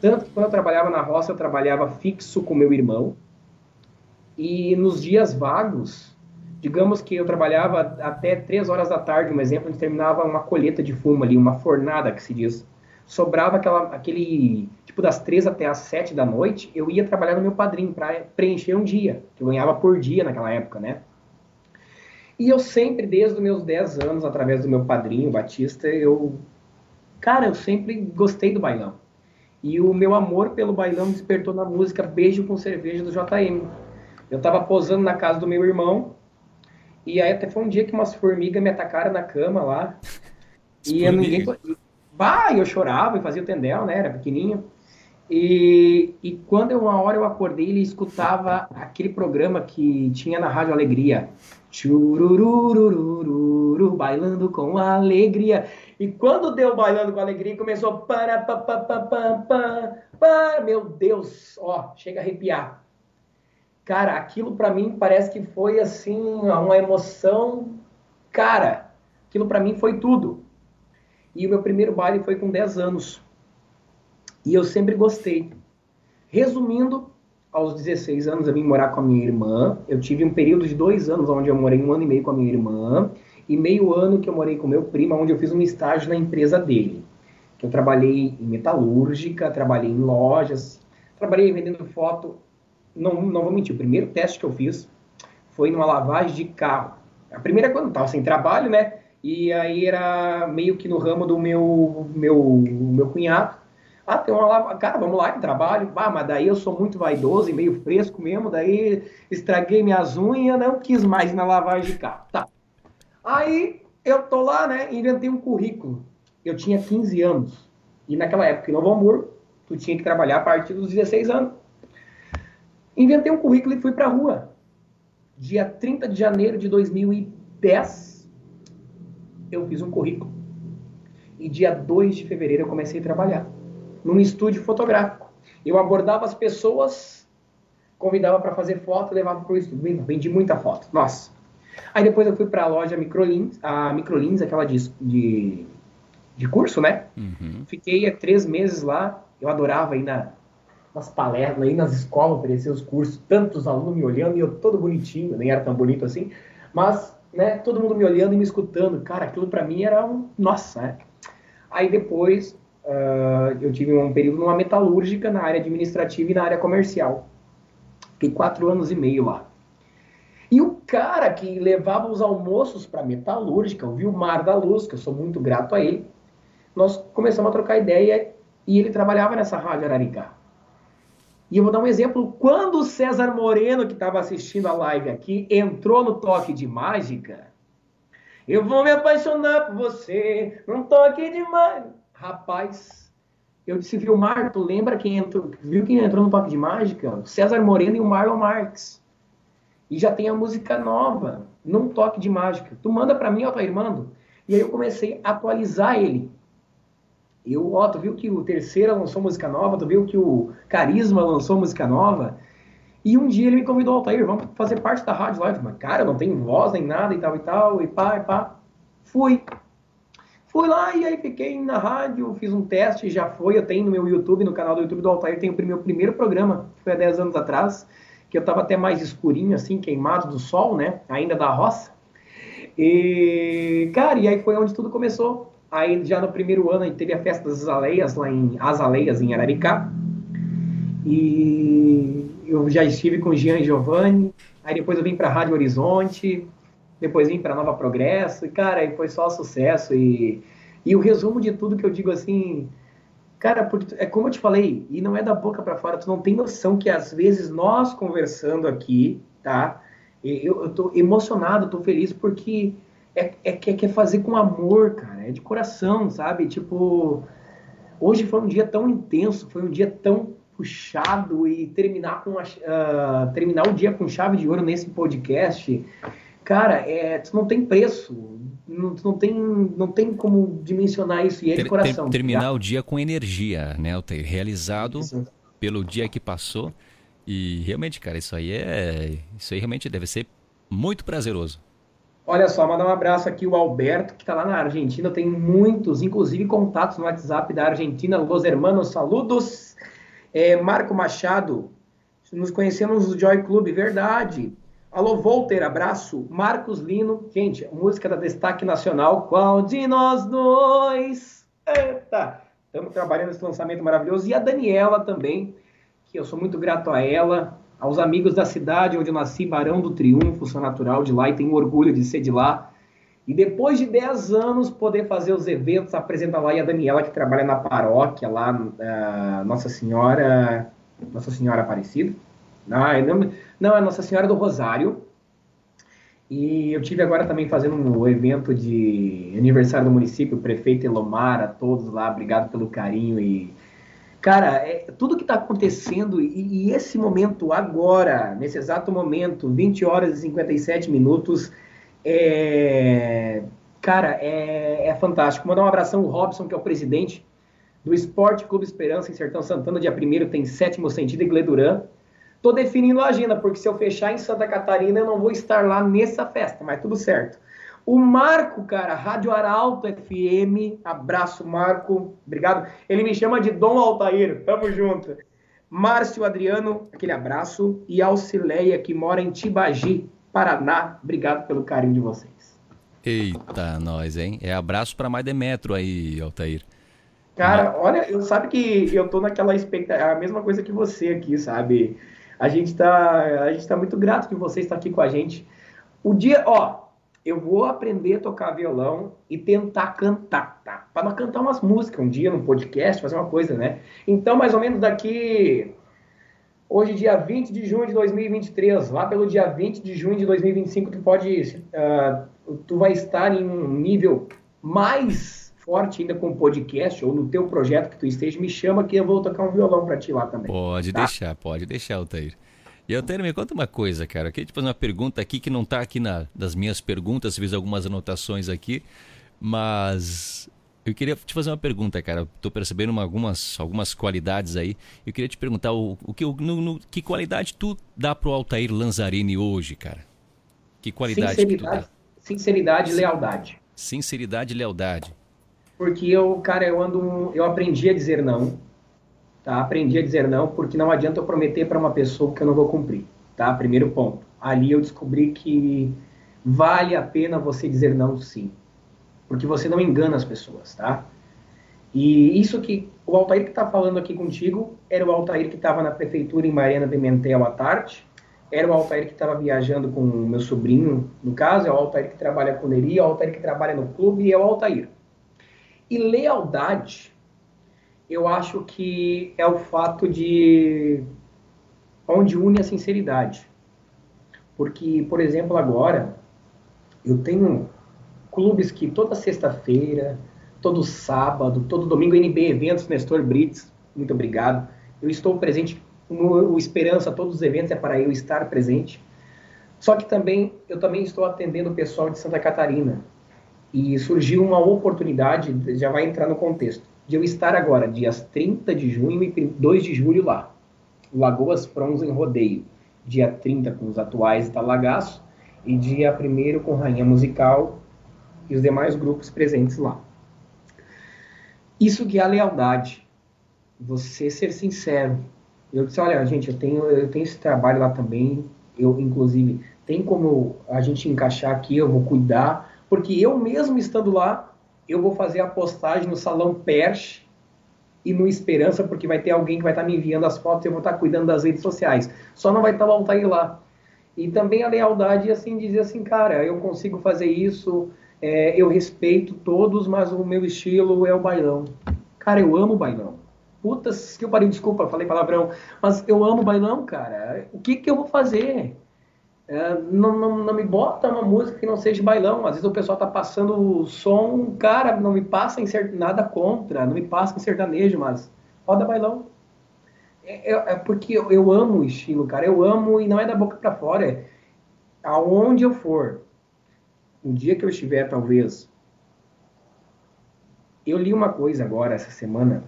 Tanto que quando eu trabalhava na roça, eu trabalhava fixo com meu irmão. E nos dias vagos, digamos que eu trabalhava até três horas da tarde, um exemplo, a gente terminava uma colheita de fumo ali, uma fornada que se diz. Sobrava aquela, aquele, tipo, das três até as sete da noite, eu ia trabalhar no meu padrinho para preencher um dia, que eu ganhava por dia naquela época, né? E eu sempre, desde os meus dez anos, através do meu padrinho, Batista, eu... Cara, eu sempre gostei do bailão. E o meu amor pelo bailão despertou na música Beijo com Cerveja do JM. Eu tava posando na casa do meu irmão, e aí até foi um dia que umas formigas me atacaram na cama lá. e eu, ninguém. Bah, eu chorava e fazia o tendel, né? Era pequenininho. E, e quando eu, uma hora eu acordei, ele escutava aquele programa que tinha na Rádio Alegria. Churururururu, bailando com alegria. E quando deu bailando com alegria, começou para pa, pa, pa, pa, pa, pa, meu Deus, ó, chega a arrepiar. Cara, aquilo para mim parece que foi assim uma emoção, cara. Aquilo para mim foi tudo. E o meu primeiro baile foi com 10 anos. E eu sempre gostei. Resumindo, aos 16 anos eu vim morar com a minha irmã. Eu tive um período de dois anos onde eu morei um ano e meio com a minha irmã e meio ano que eu morei com meu primo, onde eu fiz um estágio na empresa dele. Eu trabalhei em metalúrgica, trabalhei em lojas, trabalhei vendendo foto. Não, não vou mentir, o primeiro teste que eu fiz foi numa lavagem de carro. A primeira quando estava sem trabalho, né? E aí era meio que no ramo do meu meu meu cunhado. Ah, tem uma lavagem. Cara, vamos lá, que trabalho. Ah, mas daí eu sou muito vaidoso e meio fresco mesmo. Daí estraguei minhas unhas, não quis mais na lavagem de carro. Tá. Aí eu tô lá, né? Inventei um currículo. Eu tinha 15 anos. E naquela época em Novo Hamburgo, tu tinha que trabalhar a partir dos 16 anos. Inventei um currículo e fui pra rua. Dia 30 de janeiro de 2010, eu fiz um currículo. E dia 2 de fevereiro eu comecei a trabalhar num estúdio fotográfico. Eu abordava as pessoas, convidava para fazer foto, levava para o estúdio. Vendi muita foto. Nossa, Aí depois eu fui para a loja Microlins, a Microlins, aquela de, de, de curso, né? Uhum. Fiquei três meses lá. Eu adorava ir na, nas palestras, ir nas escolas, oferecer os cursos, tantos alunos me olhando e eu todo bonitinho, nem era tão bonito assim, mas, né, todo mundo me olhando e me escutando. Cara, aquilo para mim era um. Nossa, né? Aí depois uh, eu tive um período numa metalúrgica na área administrativa e na área comercial. Fiquei quatro anos e meio lá. E o cara que levava os almoços para metalúrgica, o Vilmar da Luz, que eu sou muito grato a ele, nós começamos a trocar ideia e ele trabalhava nessa rádio Araricá. E eu vou dar um exemplo. Quando o César Moreno, que estava assistindo a live aqui, entrou no toque de mágica, eu vou me apaixonar por você, num toque de mágica. Rapaz, eu disse, Vilmar, tu lembra quem entrou, viu quem entrou no toque de mágica? O César Moreno e o Marlon Marques e já tem a música nova, num toque de mágica. Tu manda para mim, Altair, mando. E aí eu comecei a atualizar ele. Eu, ó, tu viu que o Terceira lançou música nova, tu viu que o Carisma lançou música nova. E um dia ele me convidou, Altair, vamos fazer parte da rádio. Eu falei, cara, eu não tenho voz nem nada e tal e tal, e pá, e pá. Fui. Fui lá e aí fiquei na rádio, fiz um teste, já foi. Eu tenho no meu YouTube, no canal do YouTube do Altair, tem o meu primeiro programa, foi há 10 anos atrás que eu estava até mais escurinho, assim, queimado do sol, né? Ainda da roça. E, cara, e aí foi onde tudo começou. Aí já no primeiro ano a gente teve a festa das aleias lá em Azaleias, em Araricá. E eu já estive com Jean e Giovanni. Aí depois eu vim para Rádio Horizonte. Depois vim para Nova Progresso. E, cara, aí foi só sucesso. E, e o resumo de tudo que eu digo assim Cara, porque é como eu te falei, e não é da boca para fora, tu não tem noção que às vezes nós conversando aqui, tá? Eu, eu tô emocionado, tô feliz porque é, é, é, quer fazer com amor, cara, é de coração, sabe? Tipo, hoje foi um dia tão intenso, foi um dia tão puxado e terminar com uh, terminar o dia com chave de ouro nesse podcast, cara, é, não tem preço, não, não, tem, não tem como dimensionar isso e é de coração. Ter, terminar tá? o dia com energia, né, ter realizado isso. pelo dia que passou e realmente, cara, isso aí é, isso aí realmente deve ser muito prazeroso. Olha só, mandar um abraço aqui o Alberto, que está lá na Argentina. Tem muitos, inclusive contatos no WhatsApp da Argentina. Los hermanos, saludos. É, Marco Machado, nos conhecemos no Joy Club, verdade. Alô, Volter, abraço. Marcos Lino, gente, música da Destaque Nacional. Qual de nós dois? Eita! Estamos trabalhando nesse lançamento maravilhoso. E a Daniela também, que eu sou muito grato a ela aos amigos da cidade onde eu nasci, Barão do Triunfo, sou natural de lá e tenho orgulho de ser de lá. E depois de 10 anos, poder fazer os eventos, apresentar lá e a Daniela, que trabalha na paróquia lá, uh, Nossa Senhora. Nossa Senhora Aparecida? É não, não, é Nossa Senhora do Rosário. E eu tive agora também fazendo um evento de aniversário do município, prefeito Elomar, a todos lá, obrigado pelo carinho e Cara, é, tudo que está acontecendo e, e, esse momento agora, nesse exato momento, 20 horas e 57 minutos, é, cara, é, é fantástico. Mandar um abração ao Robson, que é o presidente do Esporte Clube Esperança em Sertão Santana, dia 1 tem sétimo sentido e Gleduran. Tô definindo a agenda, porque se eu fechar em Santa Catarina, eu não vou estar lá nessa festa, mas tudo certo. O Marco, cara, Rádio Arauto FM, abraço, Marco, obrigado. Ele me chama de Dom Altair, tamo junto. Márcio Adriano, aquele abraço. E Alcileia, que mora em Tibagi, Paraná, obrigado pelo carinho de vocês. Eita, nós, hein? É abraço para mais de metro aí, Altair. Cara, olha, eu sabe que eu tô naquela expectativa, a mesma coisa que você aqui, sabe? A gente tá, a gente tá muito grato que você está aqui com a gente. O dia, ó, eu vou aprender a tocar violão e tentar cantar, tá? Para cantar umas músicas um dia no podcast, fazer uma coisa, né? Então, mais ou menos daqui. Hoje, dia 20 de junho de 2023, lá pelo dia 20 de junho de 2025, tu pode. Uh, tu vai estar em um nível mais forte ainda com o podcast ou no teu projeto que tu esteja, me chama que eu vou tocar um violão para ti lá também. Pode tá? deixar, pode deixar, Altair. E eu me conta uma coisa, cara. Eu queria te fazer uma pergunta aqui que não está aqui na, das minhas perguntas, fiz algumas anotações aqui, mas eu queria te fazer uma pergunta, cara. Estou percebendo uma, algumas, algumas qualidades aí. Eu queria te perguntar o, o que, no, no, que qualidade tu dá pro Altair Lanzarini hoje, cara? Que qualidade sinceridade, que tu dá? Sinceridade e lealdade. Sinceridade e lealdade. Porque eu, cara, eu ando, eu aprendi a dizer não. Tá? Aprendi a dizer não, porque não adianta eu prometer para uma pessoa que eu não vou cumprir. Tá? Primeiro ponto. Ali eu descobri que vale a pena você dizer não sim. Porque você não engana as pessoas, tá? E isso que o Altair que está falando aqui contigo era o Altair que estava na prefeitura em Mariana Pimentel à tarde, era o Altair que estava viajando com o meu sobrinho, no caso, é o Altair que trabalha com o Neri, é o Altair que trabalha no clube e é o Altair. E lealdade eu acho que é o fato de onde une a sinceridade. Porque, por exemplo, agora eu tenho clubes que toda sexta-feira, todo sábado, todo domingo, NB Eventos, Nestor Brits, muito obrigado. Eu estou presente no Esperança, todos os eventos é para eu estar presente. Só que também eu também estou atendendo o pessoal de Santa Catarina. E surgiu uma oportunidade, já vai entrar no contexto de eu estar agora, dias 30 de junho e 2 de julho lá. Lagoas Fronzen Rodeio. Dia 30 com os atuais Talagaço e dia 1 com Rainha Musical e os demais grupos presentes lá. Isso que é a lealdade. Você ser sincero. Eu disse, olha, gente, eu tenho, eu tenho esse trabalho lá também. Eu, inclusive, tem como a gente encaixar aqui, eu vou cuidar. Porque eu mesmo estando lá, eu vou fazer a postagem no Salão Perche e no Esperança, porque vai ter alguém que vai estar me enviando as fotos e eu vou estar cuidando das redes sociais. Só não vai estar o Altair lá. E também a lealdade, assim, dizer assim, cara, eu consigo fazer isso, é, eu respeito todos, mas o meu estilo é o bailão. Cara, eu amo bailão. Putas, que eu parei, desculpa, falei palavrão, mas eu amo bailão, cara. O que que eu vou fazer? É, não, não, não me bota uma música que não seja bailão. Às vezes o pessoal tá passando o som, cara, não me passa em nada contra, não me passa em sertanejo, mas roda bailão. É, é, é porque eu, eu, amo o estilo, cara. Eu amo e não é da boca para fora. É aonde eu for. Um dia que eu estiver, talvez. Eu li uma coisa agora essa semana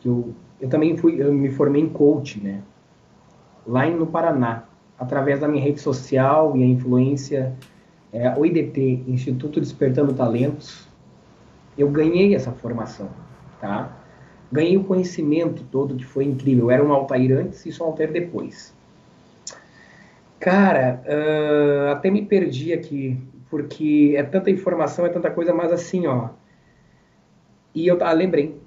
que eu, eu também fui, eu me formei em coach, né? Lá no Paraná através da minha rede social e a influência, é, o IDT, Instituto Despertando Talentos, eu ganhei essa formação, tá? Ganhei o conhecimento todo que foi incrível. Eu era um Altair antes e sou um Altair depois. Cara, uh, até me perdi aqui, porque é tanta informação, é tanta coisa, mas assim, ó. E eu ah, lembrei.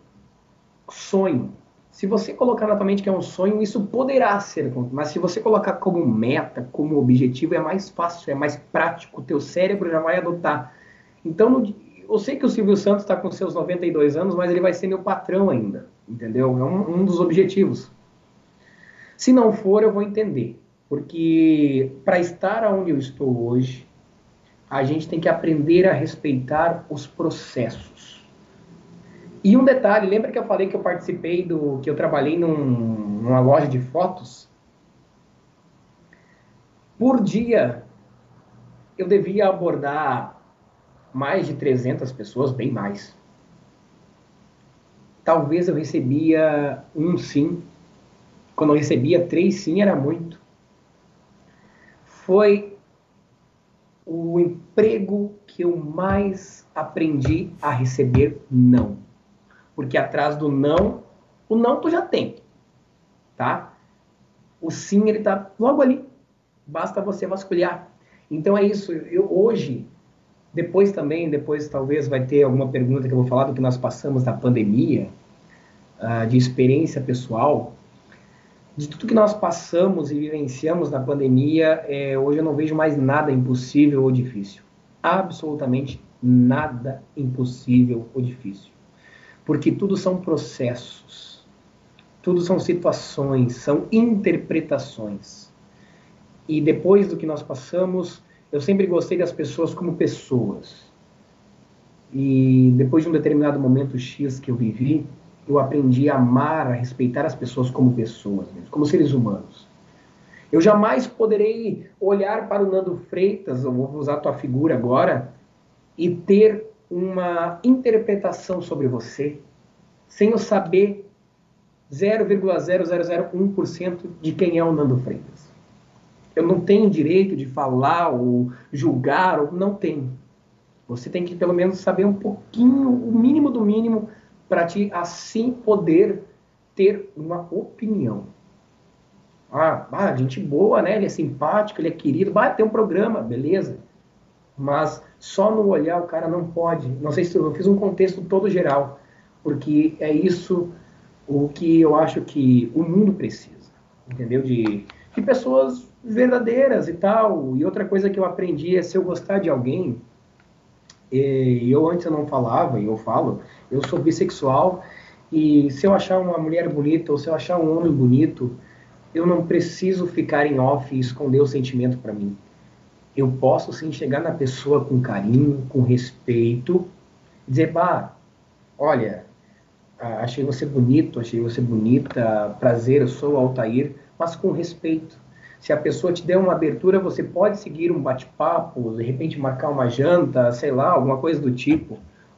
Sonho. Se você colocar na tua mente que é um sonho, isso poderá ser, mas se você colocar como meta, como objetivo, é mais fácil, é mais prático, o teu cérebro já vai adotar. Então, eu sei que o Silvio Santos está com seus 92 anos, mas ele vai ser meu patrão ainda, entendeu? É um, um dos objetivos. Se não for, eu vou entender, porque para estar onde eu estou hoje, a gente tem que aprender a respeitar os processos. E um detalhe, lembra que eu falei que eu participei do. que eu trabalhei num, numa loja de fotos? Por dia, eu devia abordar mais de 300 pessoas, bem mais. Talvez eu recebia um sim. Quando eu recebia três sim, era muito. Foi o emprego que eu mais aprendi a receber não porque atrás do não, o não tu já tem, tá? O sim, ele tá logo ali. Basta você vasculhar. Então é isso. Eu hoje, depois também, depois talvez vai ter alguma pergunta que eu vou falar do que nós passamos na pandemia, uh, de experiência pessoal, de tudo que nós passamos e vivenciamos na pandemia, é, hoje eu não vejo mais nada impossível ou difícil. Absolutamente nada impossível ou difícil porque tudo são processos, tudo são situações, são interpretações. E depois do que nós passamos, eu sempre gostei das pessoas como pessoas. E depois de um determinado momento X que eu vivi, eu aprendi a amar, a respeitar as pessoas como pessoas, como seres humanos. Eu jamais poderei olhar para o Nando Freitas, eu vou usar tua figura agora, e ter uma interpretação sobre você sem eu saber 0,0001% de quem é o Nando Freitas. Eu não tenho direito de falar ou julgar, ou não tenho. Você tem que pelo menos saber um pouquinho, o mínimo do mínimo, para te assim poder ter uma opinião. Ah, ah, gente boa, né? Ele é simpático, ele é querido, vai ter um programa, beleza. Mas só no olhar o cara não pode. Não sei se eu fiz um contexto todo geral, porque é isso o que eu acho que o mundo precisa, entendeu? De, de pessoas verdadeiras e tal. E outra coisa que eu aprendi é se eu gostar de alguém, e eu antes eu não falava, e eu falo, eu sou bissexual, e se eu achar uma mulher bonita ou se eu achar um homem bonito, eu não preciso ficar em off e esconder o sentimento para mim eu posso sim chegar na pessoa com carinho, com respeito, dizer, bah, olha, achei você bonito, achei você bonita, prazer, eu sou Altair, mas com respeito. Se a pessoa te der uma abertura, você pode seguir um bate-papo, de repente marcar uma janta, sei lá, alguma coisa do tipo.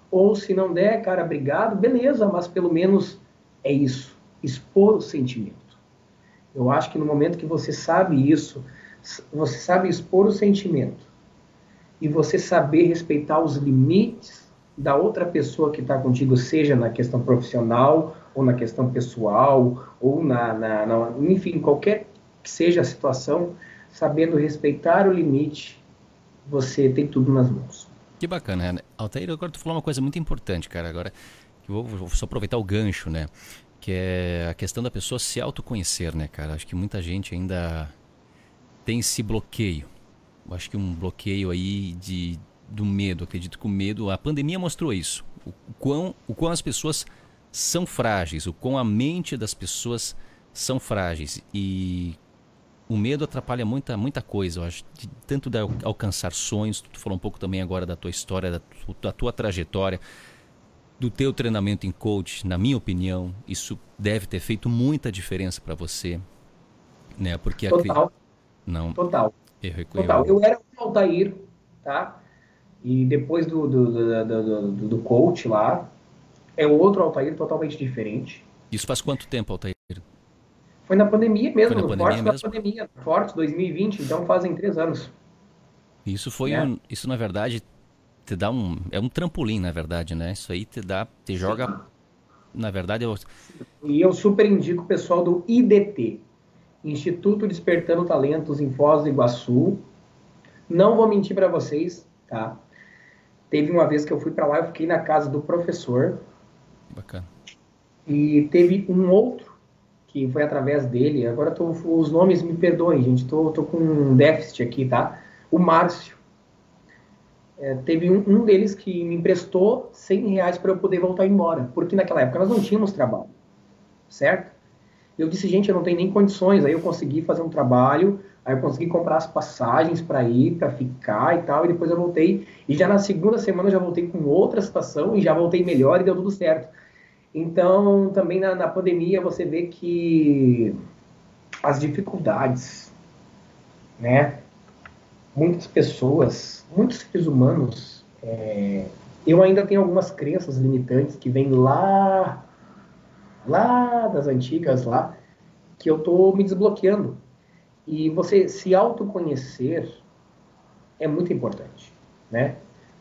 Ou se não der, cara, obrigado, beleza, mas pelo menos é isso, expor o sentimento. Eu acho que no momento que você sabe isso, você sabe expor o sentimento e você saber respeitar os limites da outra pessoa que está contigo, seja na questão profissional ou na questão pessoal ou na, na, na, enfim qualquer que seja a situação, sabendo respeitar o limite, você tem tudo nas mãos. Que bacana, né? Altair, agora tu falou uma coisa muito importante, cara. Agora, vou, vou só aproveitar o gancho, né? Que é a questão da pessoa se autoconhecer, né, cara? Acho que muita gente ainda tem esse bloqueio. Eu acho que um bloqueio aí de do medo. Acredito que o medo, a pandemia mostrou isso. O quão, o quão as pessoas são frágeis, o quão a mente das pessoas são frágeis. E o medo atrapalha muita, muita coisa, eu acho. De, tanto de alcançar sonhos, tu falou um pouco também agora da tua história, da, tu, da tua trajetória, do teu treinamento em coach, na minha opinião, isso deve ter feito muita diferença para você, né? Porque Total. Não. Total. Eu, eu, Total. Eu era o Altair, tá? E depois do, do, do, do, do coach lá, é outro Altair totalmente diferente. Isso faz quanto tempo, Altair? Foi na pandemia mesmo, foi na no pandemia forte mesmo? da pandemia, forte 2020, então fazem três anos. Isso foi é. um, isso na verdade te dá um é um trampolim na verdade, né? Isso aí te dá, te joga Sim. na verdade eu... E eu super indico o pessoal do IDT, Instituto Despertando Talentos em Foz do Iguaçu. Não vou mentir para vocês, tá? Teve uma vez que eu fui para lá, eu fiquei na casa do professor. Bacana. E teve um outro que foi através dele. Agora tô, os nomes me perdoem, gente. Tô, tô com um déficit aqui, tá? O Márcio. É, teve um, um, deles que me emprestou 100 reais para eu poder voltar embora, porque naquela época nós não tínhamos trabalho, certo? Eu disse, gente, eu não tenho nem condições. Aí eu consegui fazer um trabalho, aí eu consegui comprar as passagens para ir, para ficar e tal, e depois eu voltei. E já na segunda semana eu já voltei com outra situação e já voltei melhor e deu tudo certo. Então, também na, na pandemia você vê que as dificuldades, né? Muitas pessoas, muitos seres humanos, é, eu ainda tenho algumas crenças limitantes que vêm lá, lá das antigas lá, que eu tô me desbloqueando. E você se autoconhecer é muito importante, né?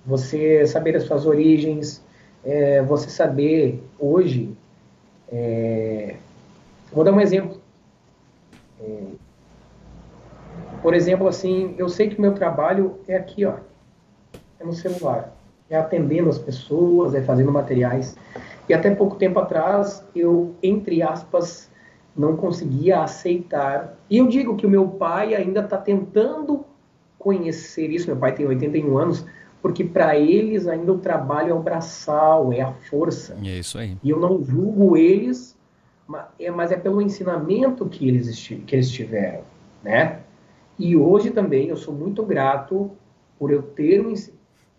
Você saber as suas origens, é, você saber hoje. É, vou dar um exemplo. É, por exemplo, assim, eu sei que o meu trabalho é aqui, ó, é no celular, é atendendo as pessoas, é fazendo materiais. E até pouco tempo atrás, eu, entre aspas, não conseguia aceitar. E eu digo que o meu pai ainda está tentando conhecer isso. Meu pai tem 81 anos, porque para eles ainda o trabalho é o braçal, é a força. E é isso aí. E eu não julgo eles, mas é pelo ensinamento que eles, que eles tiveram, né? E hoje também eu sou muito grato por eu ter,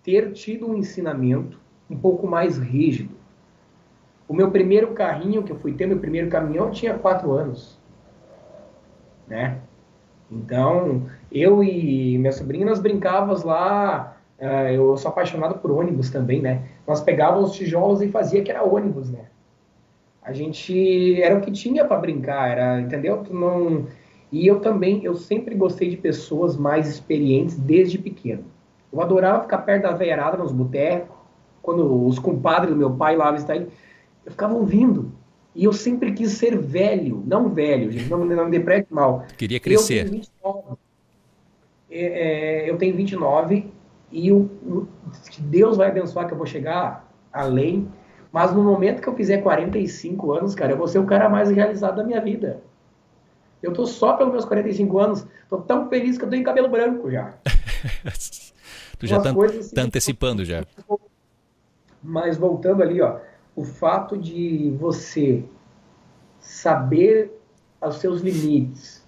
ter tido um ensinamento um pouco mais rígido. O meu primeiro carrinho que eu fui ter, meu primeiro caminhão, tinha quatro anos, né? Então, eu e minha sobrinha, nós brincávamos lá Uh, eu sou apaixonado por ônibus também, né? Nós pegávamos os tijolos e fazia que era ônibus, né? A gente era o que tinha para brincar, era, entendeu? Tu não e eu também, eu sempre gostei de pessoas mais experientes desde pequeno. Eu adorava ficar perto da veiarada nos botecos, quando os compadres do meu pai lá estavam, eu ficava ouvindo. E eu sempre quis ser velho, não velho, gente, não, não me deprete mal. Queria crescer. Eu tenho 29, é, é, eu tenho 29 e o, Deus vai abençoar que eu vou chegar além. Mas no momento que eu fizer 45 anos, cara, eu vou ser o cara mais realizado da minha vida. Eu tô só pelos meus 45 anos, tô tão feliz que eu tenho cabelo branco já. tu já tá, assim, tá antecipando já. Mas voltando ali, ó, o fato de você saber os seus limites,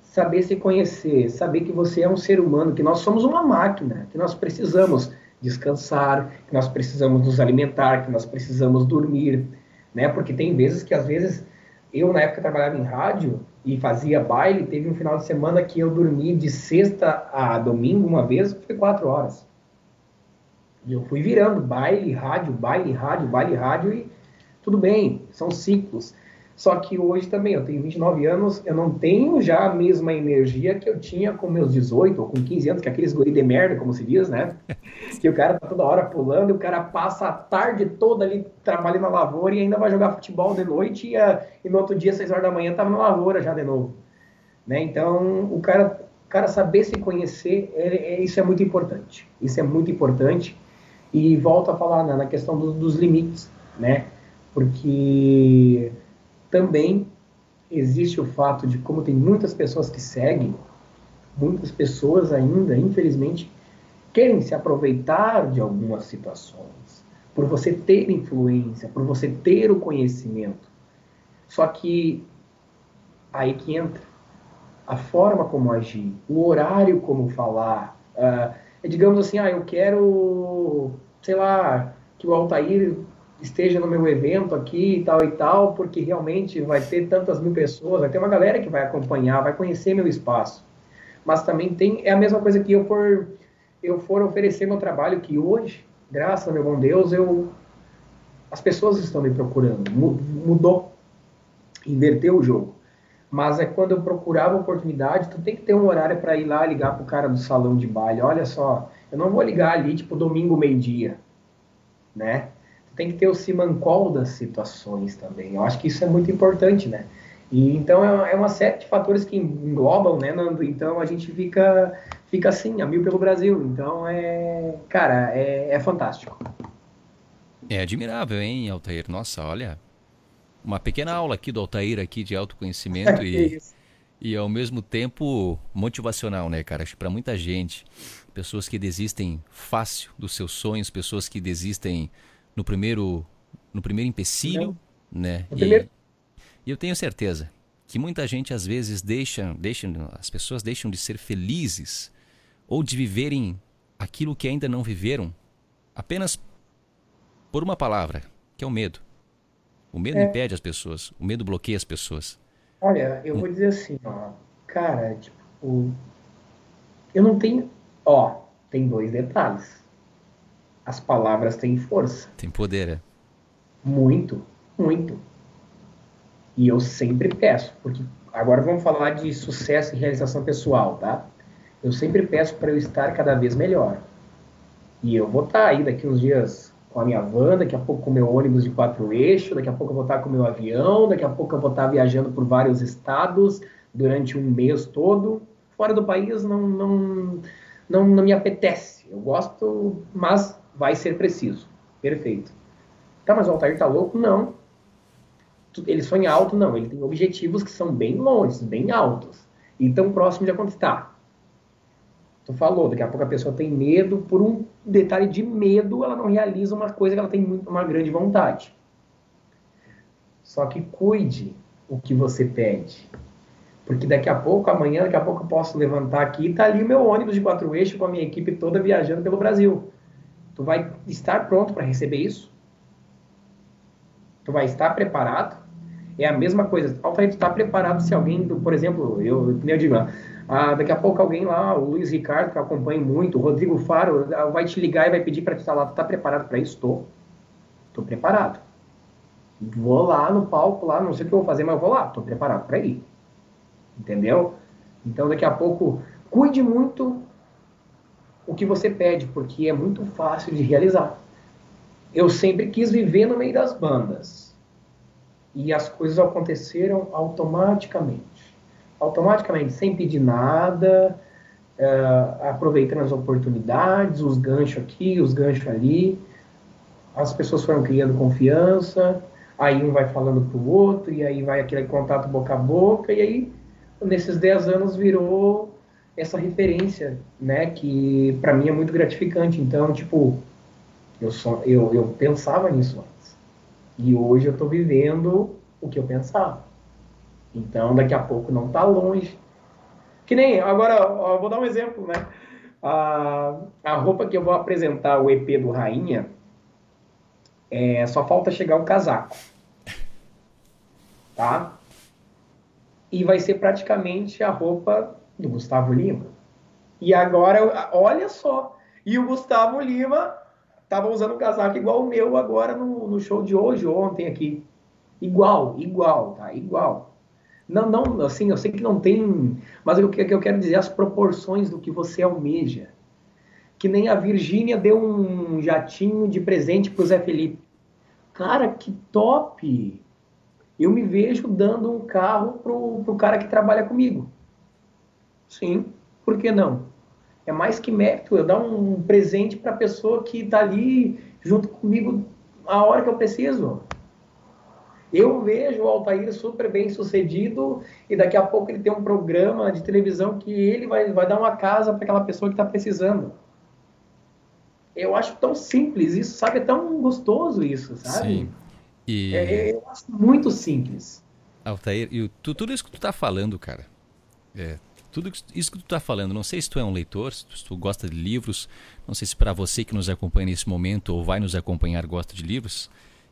saber se conhecer, saber que você é um ser humano, que nós somos uma máquina, que nós precisamos descansar, que nós precisamos nos alimentar, que nós precisamos dormir, né? Porque tem vezes que às vezes eu na época trabalhava em rádio e fazia baile, teve um final de semana que eu dormi de sexta a domingo uma vez, foi quatro horas. E eu fui virando baile, rádio, baile, rádio, baile, rádio e tudo bem, são ciclos. Só que hoje também, eu tenho 29 anos, eu não tenho já a mesma energia que eu tinha com meus 18 ou com 15 anos, que é aqueles guri de merda, como se diz, né? que o cara tá toda hora pulando e o cara passa a tarde toda ali trabalhando na lavoura e ainda vai jogar futebol de noite e, a, e no outro dia, 6 horas da manhã, tava na lavoura já de novo. Né? Então, o cara, o cara saber se conhecer, é, é, isso é muito importante. Isso é muito importante. E volto a falar na, na questão do, dos limites, né? Porque também existe o fato de como tem muitas pessoas que seguem, muitas pessoas ainda, infelizmente, querem se aproveitar de algumas situações, por você ter influência, por você ter o conhecimento. Só que aí que entra a forma como agir, o horário como falar. Uh, digamos assim, ah, eu quero, sei lá, que o Altair esteja no meu evento aqui e tal e tal, porque realmente vai ter tantas mil pessoas, vai ter uma galera que vai acompanhar, vai conhecer meu espaço. Mas também tem, é a mesma coisa que eu for, eu for oferecer meu trabalho, que hoje, graças ao meu bom Deus, eu, as pessoas estão me procurando, mudou, inverteu o jogo. Mas é quando eu procurava oportunidade, tu tem que ter um horário para ir lá ligar pro cara do salão de baile. Olha só, eu não vou ligar ali, tipo, domingo, meio-dia, né? Tem que ter o simancol das situações também. Eu acho que isso é muito importante, né? E então é, é uma série de fatores que englobam, né, Nando? Então a gente fica fica assim, a mil pelo Brasil. Então é, cara, é, é fantástico. É admirável, hein, Altair? Nossa, olha, uma pequena aula aqui do Altair aqui de autoconhecimento e e ao mesmo tempo motivacional, né, cara? Acho que para muita gente, pessoas que desistem fácil dos seus sonhos, pessoas que desistem no primeiro, no primeiro empecilho, Não. né? E, primeiro... e eu tenho certeza que muita gente às vezes deixa, deixa, as pessoas deixam de ser felizes ou de viverem aquilo que ainda não viveram apenas por uma palavra, que é o medo. O medo é. impede as pessoas, o medo bloqueia as pessoas. Olha, eu vou dizer assim, ó, cara, tipo, eu não tenho, ó, tem dois detalhes as palavras têm força. Tem poder, é? Muito, muito. E eu sempre peço, porque agora vamos falar de sucesso e realização pessoal, tá? Eu sempre peço para eu estar cada vez melhor. E eu vou estar tá aí daqui uns dias com a minha van, daqui a pouco com o meu ônibus de quatro eixos, daqui a pouco eu vou estar tá com o meu avião, daqui a pouco eu vou estar tá viajando por vários estados durante um mês todo. Fora do país não, não, não, não me apetece. Eu gosto, mas vai ser preciso. Perfeito. Tá, mas o Altair tá louco? Não. Ele sonha alto? Não. Ele tem objetivos que são bem longe, bem altos. E tão próximo de acontecer. Tu falou, daqui a pouco a pessoa tem medo, por um detalhe de medo, ela não realiza uma coisa que ela tem muito, uma grande vontade. Só que cuide o que você pede. Porque daqui a pouco, amanhã, daqui a pouco eu posso levantar aqui e tá ali o meu ônibus de quatro eixos com a minha equipe toda viajando pelo Brasil. Tu vai estar pronto para receber isso? Tu vai estar preparado? É a mesma coisa. Altair, tu está preparado se alguém, por exemplo, eu, eu digo, ah, daqui a pouco alguém lá, o Luiz Ricardo, que eu acompanho muito, o Rodrigo Faro, ah, vai te ligar e vai pedir para te estar lá. Tu está preparado para isso? Estou. Estou preparado. Vou lá no palco, lá, não sei o que eu vou fazer, mas eu vou lá. Estou preparado para ir. Entendeu? Então, daqui a pouco, cuide muito o que você pede, porque é muito fácil de realizar. Eu sempre quis viver no meio das bandas. E as coisas aconteceram automaticamente. Automaticamente, sem pedir nada, uh, aproveitando as oportunidades, os ganchos aqui, os ganchos ali. As pessoas foram criando confiança, aí um vai falando pro outro, e aí vai aquele contato boca a boca, e aí, nesses 10 anos, virou essa referência, né, que para mim é muito gratificante. Então, tipo, eu, só, eu, eu pensava nisso antes. E hoje eu estou vivendo o que eu pensava. Então, daqui a pouco não está longe. Que nem, agora, vou dar um exemplo, né? A, a roupa que eu vou apresentar, o EP do Rainha, é, só falta chegar o casaco. Tá? E vai ser praticamente a roupa do Gustavo Lima. E agora, olha só, e o Gustavo Lima estava usando um casaco igual o meu agora no, no show de hoje, ontem aqui. Igual, igual, tá? Igual. Não, não, assim, eu sei que não tem, mas o que eu quero dizer, as proporções do que você almeja. Que nem a Virgínia deu um jatinho de presente pro Zé Felipe. Cara, que top! Eu me vejo dando um carro pro, pro cara que trabalha comigo. Sim, por que não? É mais que mérito eu dar um presente para a pessoa que está ali junto comigo a hora que eu preciso. Eu vejo o Altair super bem sucedido e daqui a pouco ele tem um programa de televisão que ele vai, vai dar uma casa para aquela pessoa que está precisando. Eu acho tão simples isso, sabe? É tão gostoso isso, sabe? Sim. E... É, eu acho muito simples. Altair, e tu, tudo isso que tu tá falando, cara, É, tudo isso que tu está falando, não sei se tu é um leitor, se tu gosta de livros, não sei se para você que nos acompanha nesse momento ou vai nos acompanhar gosta de livros,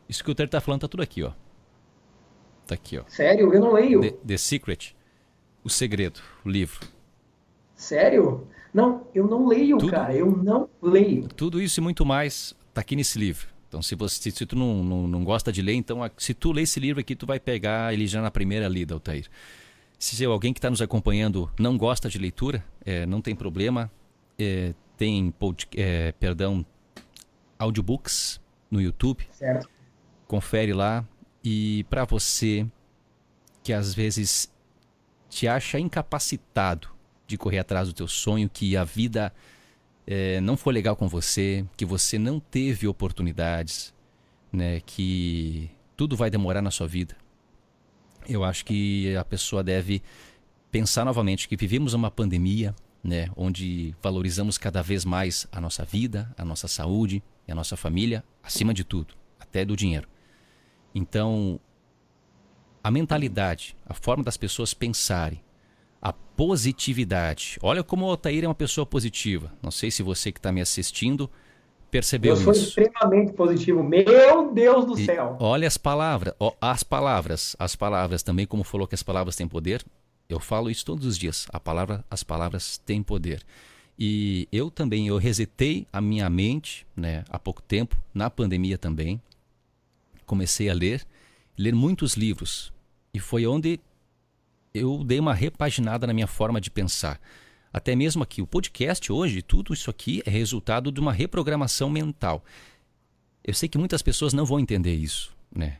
isso que o Ter está falando tá tudo aqui, ó. Tá aqui, ó. Sério? Eu não leio. The, The Secret, O Segredo, o livro. Sério? Não, eu não leio, tudo, cara. Eu não leio. Tudo isso e muito mais tá aqui nesse livro. Então, se você se tu não, não, não gosta de ler, então se tu ler esse livro aqui, tu vai pegar ele já na primeira lida, Altair. Se alguém que está nos acompanhando não gosta de leitura, é, não tem problema. É, tem, é, perdão, audiobooks no YouTube. Certo. Confere lá. E para você que às vezes te acha incapacitado de correr atrás do teu sonho, que a vida é, não foi legal com você, que você não teve oportunidades, né, que tudo vai demorar na sua vida eu acho que a pessoa deve pensar novamente que vivemos uma pandemia, né, onde valorizamos cada vez mais a nossa vida, a nossa saúde e a nossa família acima de tudo, até do dinheiro. Então, a mentalidade, a forma das pessoas pensarem, a positividade. Olha como o Otair é uma pessoa positiva. Não sei se você que está me assistindo percebeu isso. Eu sou isso. extremamente positivo. Meu Deus do e céu. Olha as palavras, as palavras, as palavras também, como falou que as palavras têm poder. Eu falo isso todos os dias. A palavra, as palavras têm poder. E eu também, eu resetei a minha mente, né, há pouco tempo, na pandemia também. Comecei a ler, ler muitos livros. E foi onde eu dei uma repaginada na minha forma de pensar. Até mesmo aqui, o podcast hoje, tudo isso aqui é resultado de uma reprogramação mental. Eu sei que muitas pessoas não vão entender isso, né?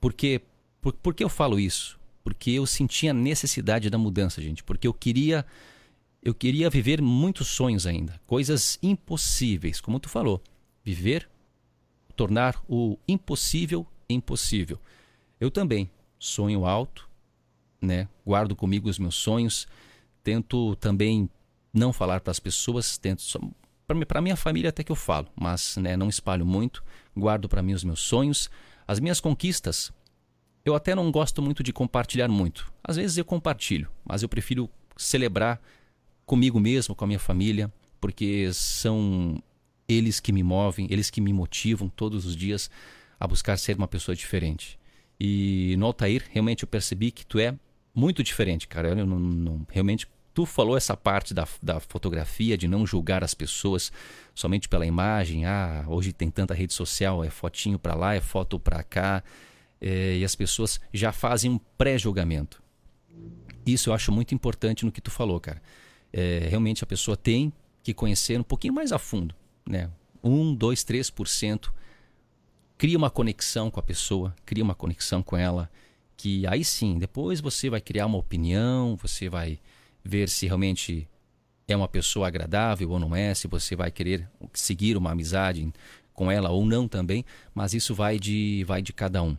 Porque, por, por que eu falo isso? Porque eu sentia a necessidade da mudança, gente. Porque eu queria, eu queria viver muitos sonhos ainda, coisas impossíveis, como tu falou, viver, tornar o impossível impossível. Eu também sonho alto, né? Guardo comigo os meus sonhos Tento também não falar para as pessoas, tento para minha família até que eu falo, mas né, não espalho muito, guardo para mim os meus sonhos, as minhas conquistas. Eu até não gosto muito de compartilhar muito. Às vezes eu compartilho, mas eu prefiro celebrar comigo mesmo, com a minha família, porque são eles que me movem, eles que me motivam todos os dias a buscar ser uma pessoa diferente. E no Altair, realmente eu percebi que tu é muito diferente, cara. Eu não, não, realmente Tu falou essa parte da, da fotografia, de não julgar as pessoas somente pela imagem. Ah, hoje tem tanta rede social, é fotinho para lá, é foto para cá. É, e as pessoas já fazem um pré-julgamento. Isso eu acho muito importante no que tu falou, cara. É, realmente a pessoa tem que conhecer um pouquinho mais a fundo, né? 1, 2, 3%. Cria uma conexão com a pessoa, cria uma conexão com ela, que aí sim, depois você vai criar uma opinião, você vai ver se realmente é uma pessoa agradável ou não é, se você vai querer seguir uma amizade com ela ou não também, mas isso vai de vai de cada um.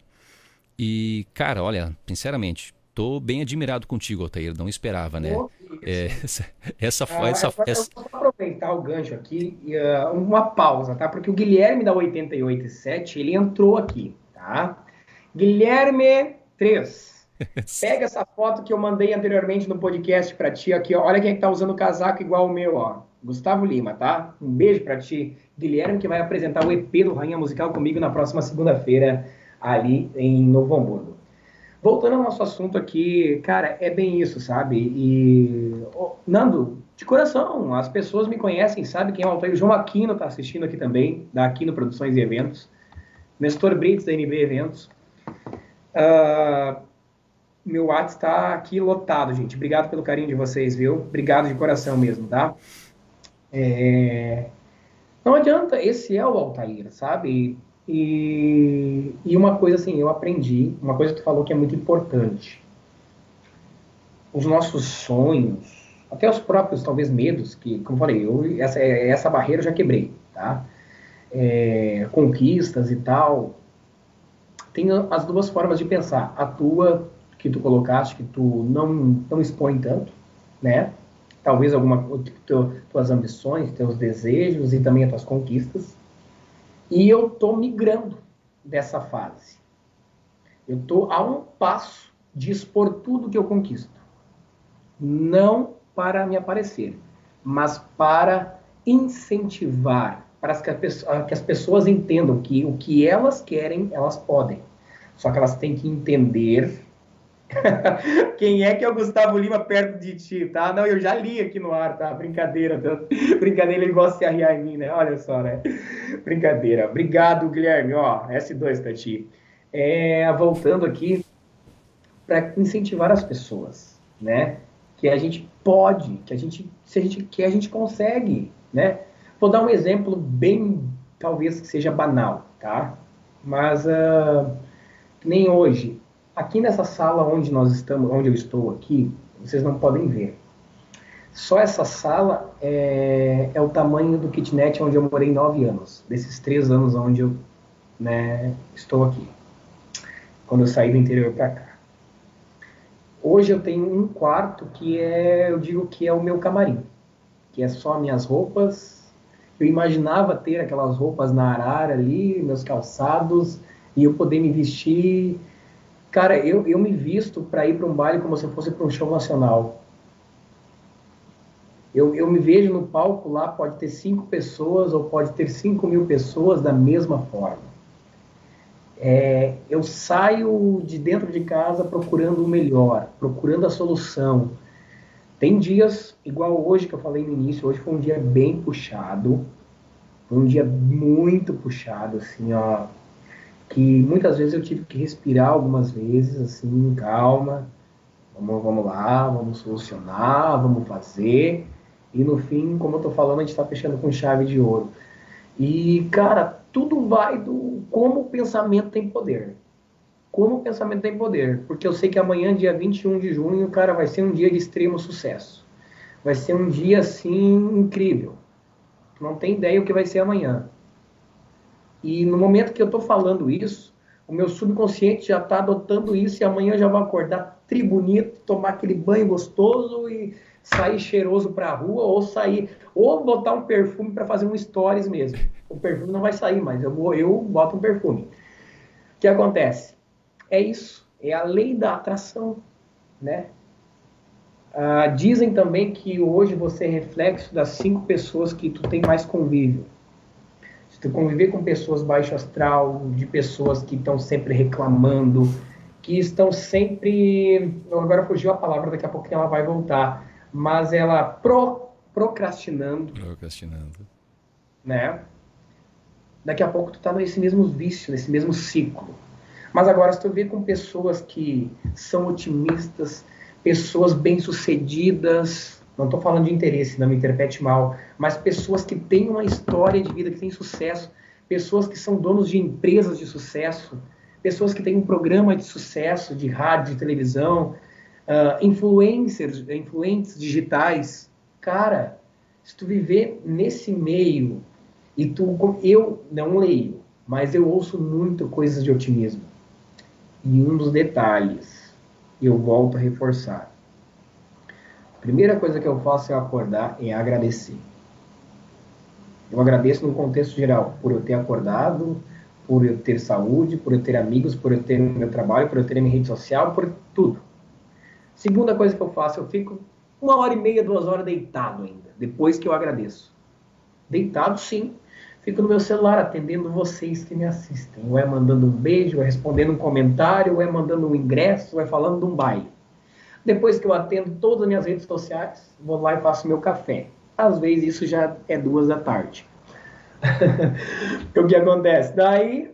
E cara, olha, sinceramente, tô bem admirado contigo, Altair, não esperava, né? É, essa essa, ah, essa, essa... Eu vou aproveitar o gancho aqui e uh, uma pausa, tá? Porque o Guilherme da 887, ele entrou aqui, tá? Guilherme 3 Pega essa foto que eu mandei anteriormente no podcast para ti aqui, ó. Olha quem é que tá usando o casaco igual o meu, ó. Gustavo Lima, tá? Um beijo para ti. Guilherme, que vai apresentar o EP do Rainha Musical comigo na próxima segunda-feira, ali em Novo Hamburgo. Voltando ao nosso assunto aqui, cara, é bem isso, sabe? E, oh, Nando, de coração, as pessoas me conhecem, sabem quem é o Altair. O João Aquino tá assistindo aqui também, da Aquino Produções e Eventos. Nestor Brits, da NB Eventos. Uh, meu WhatsApp está aqui lotado, gente. Obrigado pelo carinho de vocês, viu? Obrigado de coração mesmo, tá? É... Não adianta, esse é o Altair, sabe? E, e uma coisa assim, eu aprendi, uma coisa que tu falou que é muito importante. Os nossos sonhos, até os próprios, talvez, medos, que, como eu falei, eu, essa, essa barreira eu já quebrei, tá? É, conquistas e tal. Tem as duas formas de pensar. A tua que tu colocaste, que tu não, não expõe tanto, né? Talvez alguma tu, tuas ambições, teus desejos e também as tuas conquistas. E eu tô migrando dessa fase. Eu tô a um passo de expor tudo que eu conquisto. não para me aparecer, mas para incentivar, para que, que as pessoas entendam que o que elas querem, elas podem. Só que elas têm que entender quem é que é o Gustavo Lima perto de ti, tá? Não, eu já li aqui no ar, tá? Brincadeira, tá? Brincadeira, ele gosta de arriar em mim, né? Olha só, né? Brincadeira. Obrigado, Guilherme. Ó, S2 pra ti. É, voltando aqui, para incentivar as pessoas, né? Que a gente pode, que a gente, se a gente quer, a gente consegue, né? Vou dar um exemplo bem, talvez que seja banal, tá? Mas uh, nem hoje Aqui nessa sala onde nós estamos, onde eu estou aqui, vocês não podem ver. Só essa sala é, é o tamanho do kitnet onde eu morei nove anos, desses três anos onde eu né, estou aqui, quando eu saí do interior para cá. Hoje eu tenho um quarto que é, eu digo que é o meu camarim, que é só minhas roupas. Eu imaginava ter aquelas roupas na arara ali, meus calçados, e eu poder me vestir Cara, eu, eu me visto para ir para um baile como se fosse para um show nacional. Eu, eu me vejo no palco lá, pode ter cinco pessoas ou pode ter cinco mil pessoas da mesma forma. É, eu saio de dentro de casa procurando o melhor, procurando a solução. Tem dias, igual hoje que eu falei no início, hoje foi um dia bem puxado, um dia muito puxado, assim, ó, que muitas vezes eu tive que respirar algumas vezes, assim, calma, vamos, vamos lá, vamos solucionar, vamos fazer, e no fim, como eu tô falando, a gente está fechando com chave de ouro. E, cara, tudo vai do como o pensamento tem poder. Como o pensamento tem poder. Porque eu sei que amanhã, dia 21 de junho, cara, vai ser um dia de extremo sucesso. Vai ser um dia, assim, incrível. Não tem ideia o que vai ser amanhã. E no momento que eu estou falando isso, o meu subconsciente já está adotando isso e amanhã já vou acordar tribunito, tomar aquele banho gostoso e sair cheiroso para a rua ou sair ou botar um perfume para fazer um stories mesmo. O perfume não vai sair, mas eu vou eu boto um perfume. O que acontece? É isso, é a lei da atração, né? Ah, dizem também que hoje você é reflexo das cinco pessoas que tu tem mais convívio tu conviver com pessoas baixo astral, de pessoas que estão sempre reclamando, que estão sempre. Agora fugiu a palavra, daqui a pouco ela vai voltar. Mas ela pro, procrastinando. Procrastinando. Né? Daqui a pouco tu tá nesse mesmo vício, nesse mesmo ciclo. Mas agora, se tu vê com pessoas que são otimistas, pessoas bem-sucedidas, não estou falando de interesse, não me interprete mal, mas pessoas que têm uma história de vida, que têm sucesso, pessoas que são donos de empresas de sucesso, pessoas que têm um programa de sucesso de rádio, de televisão, uh, influencers, influentes digitais. Cara, se tu viver nesse meio e tu, eu não leio, mas eu ouço muito coisas de otimismo. E um dos detalhes, eu volto a reforçar, primeira coisa que eu faço é acordar e agradecer. Eu agradeço no contexto geral por eu ter acordado, por eu ter saúde, por eu ter amigos, por eu ter meu trabalho, por eu ter minha rede social, por tudo. Segunda coisa que eu faço, eu fico uma hora e meia, duas horas deitado ainda, depois que eu agradeço. Deitado, sim. Fico no meu celular atendendo vocês que me assistem. Ou é mandando um beijo, ou é respondendo um comentário, ou é mandando um ingresso, ou é falando de um baile. Depois que eu atendo todas as minhas redes sociais, vou lá e faço meu café. Às vezes isso já é duas da tarde. o que acontece? Daí,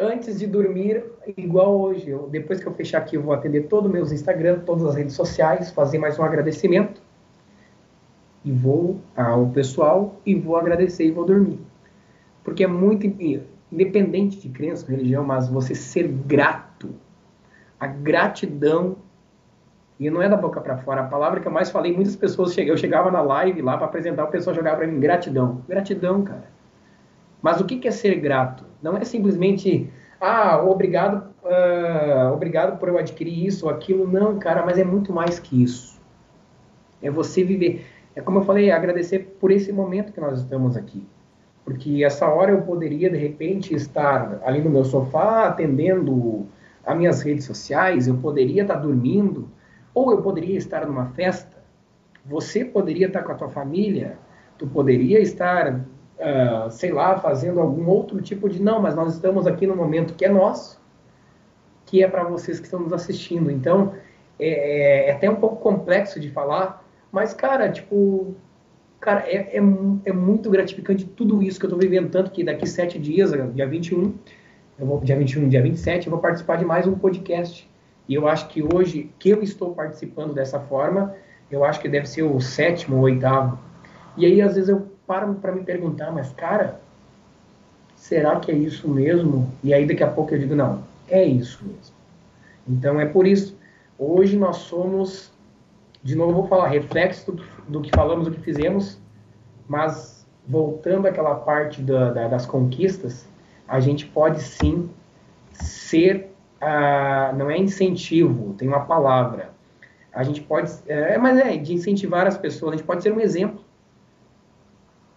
antes de dormir, igual hoje, eu, depois que eu fechar aqui, eu vou atender todos os meus Instagram, todas as redes sociais, fazer mais um agradecimento. E vou ao pessoal e vou agradecer e vou dormir. Porque é muito independente de crença, religião, mas você ser grato. A gratidão e não é da boca para fora. A palavra que eu mais falei, muitas pessoas eu chegava na live lá para apresentar, o pessoal jogava para mim gratidão. Gratidão, cara. Mas o que é ser grato? Não é simplesmente, ah, obrigado, uh, obrigado por eu adquirir isso ou aquilo. Não, cara, mas é muito mais que isso. É você viver. É como eu falei, agradecer por esse momento que nós estamos aqui. Porque essa hora eu poderia, de repente, estar ali no meu sofá atendendo as minhas redes sociais, eu poderia estar dormindo, Ou eu poderia estar numa festa, você poderia estar com a tua família, tu poderia estar, uh, sei lá, fazendo algum outro tipo de. Não, mas nós estamos aqui no momento que é nosso, que é para vocês que estão nos assistindo. Então, é, é, até um pouco complexo de falar, mas, cara, tipo, cara, é, é, é, muito gratificante tudo isso que eu estou vivendo, tanto que daqui sete dias, dia 21, eu vou, dia 21, dia 27, eu vou participar de mais um podcast. E eu acho que hoje, que eu estou participando dessa forma, eu acho que deve ser o sétimo ou oitavo. E aí, às vezes, eu paro para me perguntar, mas, cara, será que é isso mesmo? E aí, daqui a pouco, eu digo, não, é isso mesmo. Então, é por isso, hoje nós somos, de novo, vou falar, reflexo do, que falamos, do que fizemos, mas voltando àquela parte da, da, das conquistas, a gente pode sim ser, não é incentivo, tem uma palavra. A gente pode, é, mas é de incentivar as pessoas. A gente pode ser um exemplo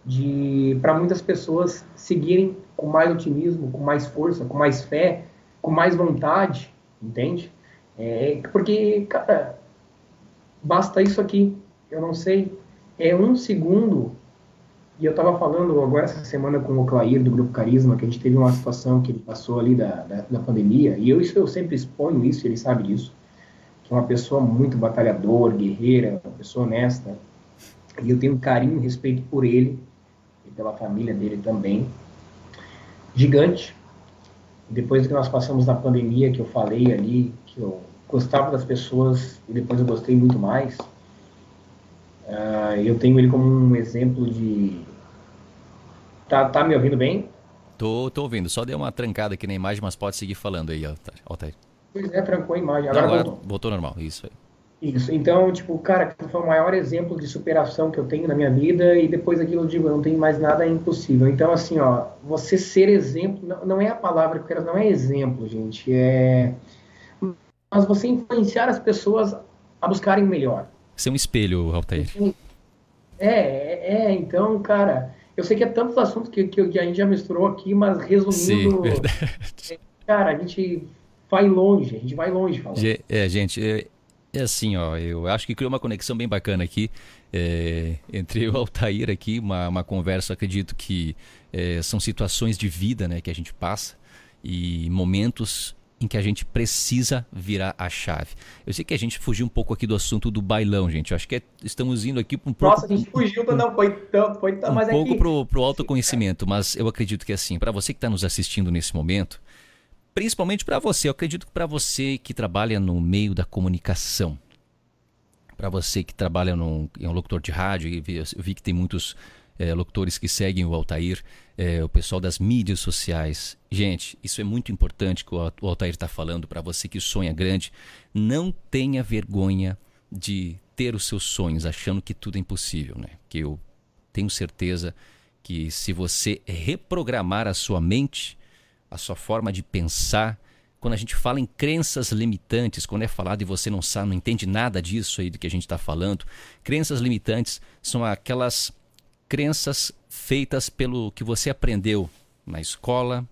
de para muitas pessoas seguirem com mais otimismo, com mais força, com mais fé, com mais vontade, entende? É, porque, cara, basta isso aqui. Eu não sei, é um segundo e eu estava falando agora essa semana com o Clair do Grupo Carisma, que a gente teve uma situação que ele passou ali da, da, da pandemia, e eu, isso, eu sempre exponho isso, ele sabe disso, que é uma pessoa muito batalhador, guerreira, uma pessoa honesta, e eu tenho um carinho e respeito por ele, e pela família dele também, gigante. Depois que nós passamos na pandemia, que eu falei ali, que eu gostava das pessoas, e depois eu gostei muito mais, uh, eu tenho ele como um exemplo de Tá, tá me ouvindo bem? Tô, tô ouvindo. Só deu uma trancada aqui na imagem, mas pode seguir falando aí, Altair. Pois é, trancou a imagem. Agora, Não, agora voltou. voltou normal, isso aí. Isso, então, tipo, cara, foi o maior exemplo de superação que eu tenho na minha vida e depois daquilo eu digo, eu não tenho mais nada impossível. Então, assim, ó, você ser exemplo, não, não é a palavra que eu quero, não é exemplo, gente, é... Mas você influenciar as pessoas a buscarem o melhor. Ser um espelho, Altair. É, é, é, então, cara, eu sei que é tantos assuntos que, que, a gente já misturou aqui, mas resumindo, Sim, cara, a gente vai longe, a gente vai longe falando. É, gente, é, é, assim, ó, eu acho que criou uma conexão bem bacana aqui é, entre eu e o Altair aqui, uma, uma conversa, acredito que é, são situações de vida, né, que a gente passa e momentos em que a gente precisa virar a chave. Eu sei que a gente fugiu um pouco aqui do assunto do bailão, gente. Eu acho que é, estamos indo aqui para um pouco. Nossa, a gente fugiu, um, não foi tanto, foi tanto, um mas é pouco para pro, autoconhecimento, mas eu acredito que assim, para você que está nos assistindo nesse momento, principalmente para você, eu acredito que para você que trabalha no meio da comunicação, para você que trabalha num, em um locutor de rádio, eu vi que tem muitos é, locutores que seguem o Altair, é, o pessoal das mídias sociais. Gente, isso é muito importante que o Altair está falando para você que sonha grande. Não tenha vergonha de ter os seus sonhos achando que tudo é impossível, né? Que eu tenho certeza que se você reprogramar a sua mente, a sua forma de pensar, quando a gente fala em crenças limitantes, quando é falado e você não sabe, não entende nada disso aí do que a gente está falando, crenças limitantes são aquelas crenças feitas pelo que você aprendeu na escola,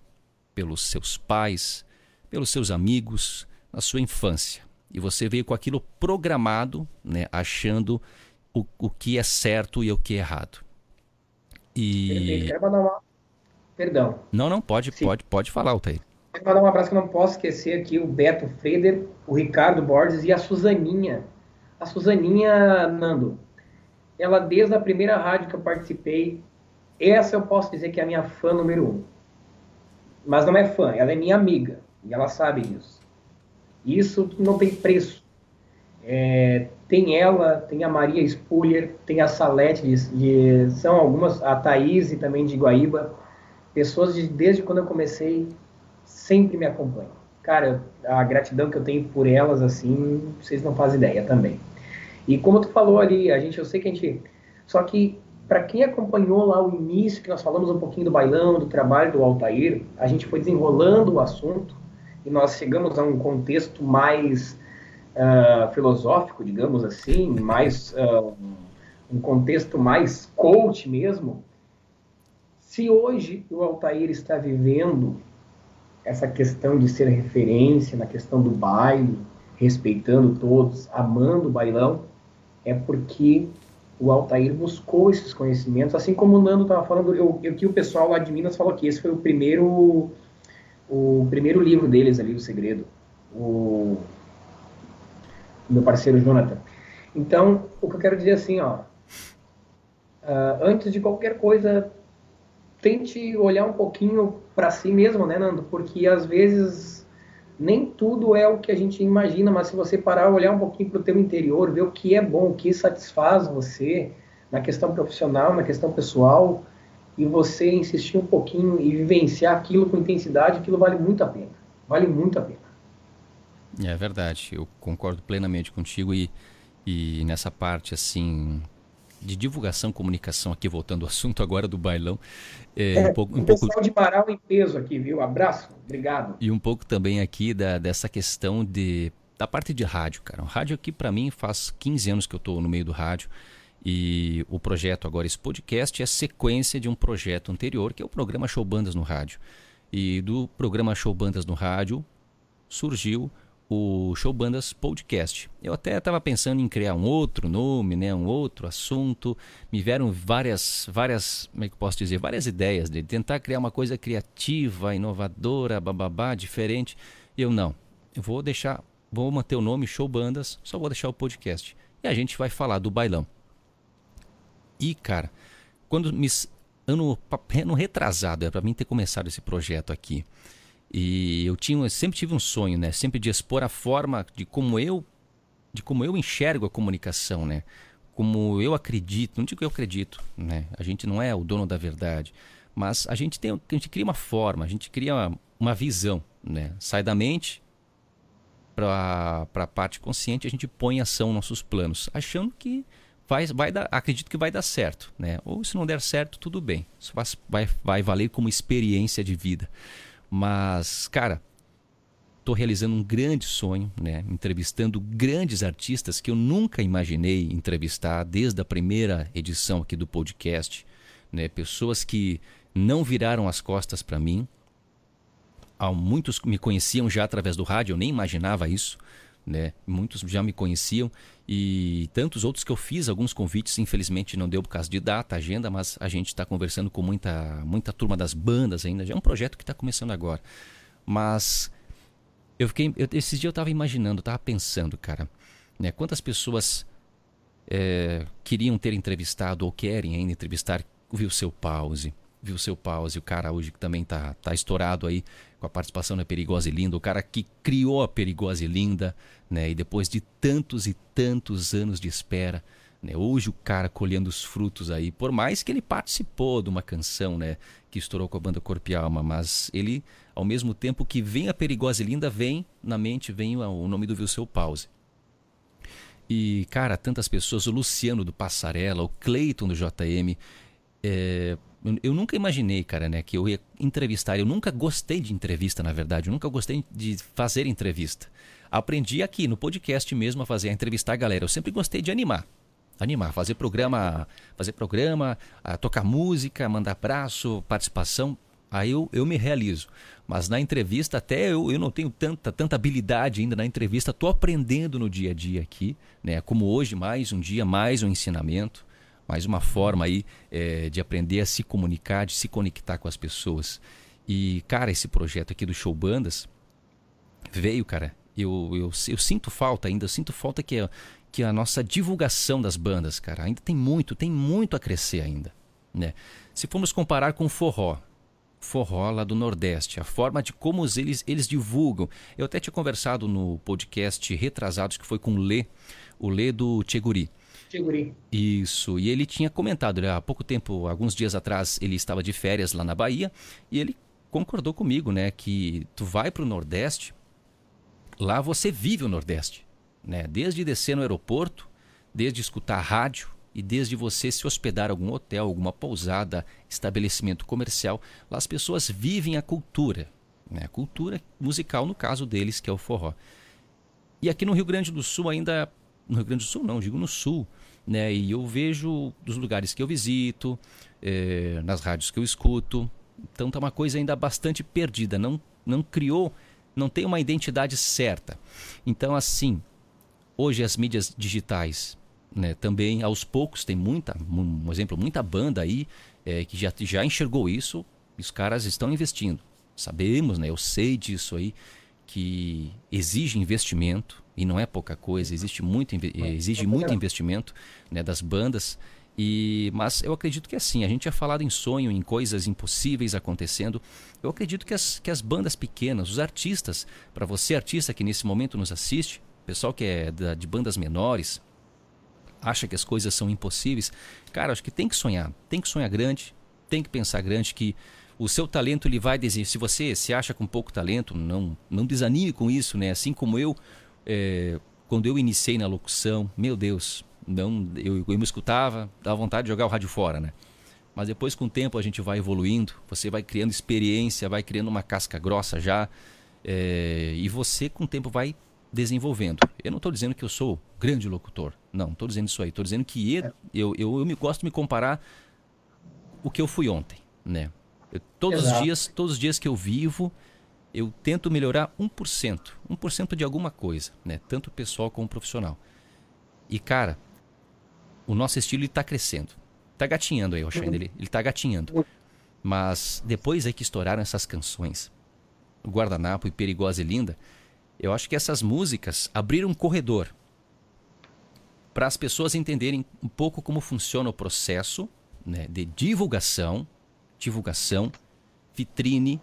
pelos seus pais, pelos seus amigos, na sua infância. E você veio com aquilo programado, né, achando o, o que é certo e o que é errado. E... Quero mandar uma... Perdão. Não, não, pode, Sim. pode, pode falar, Altair. Quero mandar um abraço que eu não posso esquecer aqui, o Beto Freder, o Ricardo Borges e a Suzaninha. A Suzaninha, Nando, ela desde a primeira rádio que eu participei, essa eu posso dizer que é a minha fã número um. Mas não é fã, ela é minha amiga, e ela sabe disso. Isso não tem preço. É, tem ela, tem a Maria Spuller, tem a Salete, de, de, são algumas, a Thaís também de Guaíba, pessoas de, desde quando eu comecei sempre me acompanham. Cara, a gratidão que eu tenho por elas, assim, vocês não fazem ideia também. E como tu falou ali, a gente, eu sei que a gente. Só que, para quem acompanhou lá o início, que nós falamos um pouquinho do bailão, do trabalho do Altair, a gente foi desenrolando o assunto e nós chegamos a um contexto mais uh, filosófico, digamos assim, mais. Uh, um contexto mais coach mesmo. Se hoje o Altair está vivendo essa questão de ser referência na questão do baile, respeitando todos, amando o bailão, é porque o Altair buscou esses conhecimentos, assim como o Nando estava falando, eu, eu, que o pessoal lá de Minas falou que esse foi o primeiro o primeiro livro deles ali, O Segredo, o meu parceiro Jonathan. Então, o que eu quero dizer assim, ó, uh, antes de qualquer coisa, tente olhar um pouquinho para si mesmo, né, Nando? Porque às vezes nem tudo é o que a gente imagina, mas se você parar, olhar um pouquinho para o teu interior, ver o que é bom, o que satisfaz você na questão profissional, na questão pessoal, e você insistir um pouquinho e vivenciar aquilo com intensidade, aquilo vale muito a pena. Vale muito a pena. É verdade, eu concordo plenamente contigo e, e nessa parte assim de divulgação, comunicação aqui, voltando ao assunto agora do bailão. É, é um pouco, um pessoal pouco... de Marau em peso aqui, viu? Abraço, obrigado. E um pouco também aqui da, dessa questão de da parte de rádio, cara. O rádio aqui para mim faz 15 anos que eu estou no meio do rádio. E o projeto agora, esse podcast, é sequência de um projeto anterior, que é o programa Show Bandas no Rádio. E do programa Show Bandas no Rádio surgiu o Show Bandas Podcast. Eu até estava pensando em criar um outro nome, né, um outro assunto. Me vieram várias, várias, como é que posso dizer, várias ideias de tentar criar uma coisa criativa, inovadora, bababá, diferente. Eu não. Eu vou deixar, vou manter o nome Show Bandas, só vou deixar o podcast. E a gente vai falar do bailão. E, cara, quando me. Ano, ano retrasado, é para mim ter começado esse projeto aqui. E eu tinha, eu sempre tive um sonho, né? Sempre de expor a forma de como eu, de como eu enxergo a comunicação, né? Como eu acredito, não digo que eu acredito, né? A gente não é o dono da verdade, mas a gente tem, a gente cria uma forma, a gente cria uma, uma visão, né? Sai da mente para a parte consciente, a gente põe em ação nossos planos, achando que vai, vai dar, acredito que vai dar certo, né? Ou se não der certo, tudo bem. Isso vai, vai valer como experiência de vida. Mas, cara, estou realizando um grande sonho, né? Entrevistando grandes artistas que eu nunca imaginei entrevistar desde a primeira edição aqui do podcast, né? Pessoas que não viraram as costas para mim. Há muitos me conheciam já através do rádio, eu nem imaginava isso né? Muitos já me conheciam e tantos outros que eu fiz alguns convites, infelizmente não deu por causa de data, agenda, mas a gente está conversando com muita, muita turma das bandas ainda. Já é um projeto que está começando agora. Mas eu fiquei, eu, esses dias eu estava imaginando, estava pensando, cara, né? Quantas pessoas é, queriam ter entrevistado ou querem ainda entrevistar o seu Pause, viu seu pause, o cara hoje que também tá, tá estourado aí com a participação na Perigosa e Linda, o cara que criou a Perigosa e Linda, né? E depois de tantos e tantos anos de espera, né? Hoje o cara colhendo os frutos aí, por mais que ele participou de uma canção, né? Que estourou com a banda Corpo e Alma, mas ele, ao mesmo tempo que vem a Perigosa e Linda, vem na mente, vem o nome do seu Pause. E, cara, tantas pessoas, o Luciano do Passarela, o Cleiton do JM, é, eu nunca imaginei, cara, né, que eu ia entrevistar. Eu nunca gostei de entrevista, na verdade. Eu nunca gostei de fazer entrevista. Aprendi aqui no podcast mesmo a fazer a entrevistar a galera. Eu sempre gostei de animar. Animar, fazer programa, fazer programa, tocar música, mandar abraço, participação. Aí eu, eu me realizo. Mas na entrevista, até eu, eu não tenho tanta, tanta habilidade ainda na entrevista. Estou aprendendo no dia a dia aqui, né? Como hoje, mais um dia, mais um ensinamento mais uma forma aí é, de aprender a se comunicar, de se conectar com as pessoas. E, cara, esse projeto aqui do Show Bandas veio, cara. Eu, eu, eu sinto falta ainda, eu sinto falta que que a nossa divulgação das bandas, cara, ainda tem muito, tem muito a crescer ainda. Né? Se formos comparar com o forró, forró lá do Nordeste, a forma de como eles, eles divulgam. Eu até tinha conversado no podcast Retrasados, que foi com o Lê, o Lê do Tcheguri. Isso, e ele tinha comentado, né, há pouco tempo, alguns dias atrás, ele estava de férias lá na Bahia e ele concordou comigo, né, que tu vai para o Nordeste, lá você vive o Nordeste, né, desde descer no aeroporto, desde escutar rádio e desde você se hospedar em algum hotel, alguma pousada, estabelecimento comercial, lá as pessoas vivem a cultura, né, a cultura musical no caso deles, que é o forró. E aqui no Rio Grande do Sul ainda no Rio Grande do Sul não, digo no Sul, né? E eu vejo dos lugares que eu visito, é, nas rádios que eu escuto, então tá uma coisa ainda bastante perdida, não, não criou, não tem uma identidade certa. Então, assim, hoje as mídias digitais, né, também aos poucos tem muita, um exemplo, muita banda aí é, que já, já enxergou isso, os caras estão investindo. Sabemos, né, eu sei disso aí, que exige investimento, e não é pouca coisa, existe muito, exige muito investimento né, das bandas. E, mas eu acredito que é assim, a gente tinha falado em sonho, em coisas impossíveis acontecendo. Eu acredito que as, que as bandas pequenas, os artistas, para você artista que nesse momento nos assiste, pessoal que é da, de bandas menores, acha que as coisas são impossíveis, cara, acho que tem que sonhar, tem que sonhar grande, tem que pensar grande que o seu talento ele vai desenvolver. Se você se acha com pouco talento, não não desanime com isso, né? Assim como eu, é, quando eu iniciei na locução, meu Deus, não, eu, eu me escutava, dava vontade de jogar o rádio fora, né? Mas depois, com o tempo, a gente vai evoluindo, você vai criando experiência, vai criando uma casca grossa já, é, e você, com o tempo, vai desenvolvendo. Eu não estou dizendo que eu sou grande locutor, não, estou dizendo isso aí. Estou dizendo que eu, eu, eu, eu, me gosto de me comparar o que eu fui ontem, né? Eu, todos Exato. os dias, todos os dias que eu vivo, eu tento melhorar 1%, 1% de alguma coisa, né? Tanto pessoal como profissional. E cara, o nosso estilo está crescendo. Está gatinhando aí, Roxane, uhum. ele está gatinhando. Mas depois aí que estouraram essas canções, o Guardanapo e Perigosa e Linda, eu acho que essas músicas abriram um corredor para as pessoas entenderem um pouco como funciona o processo né, de divulgação, divulgação, vitrine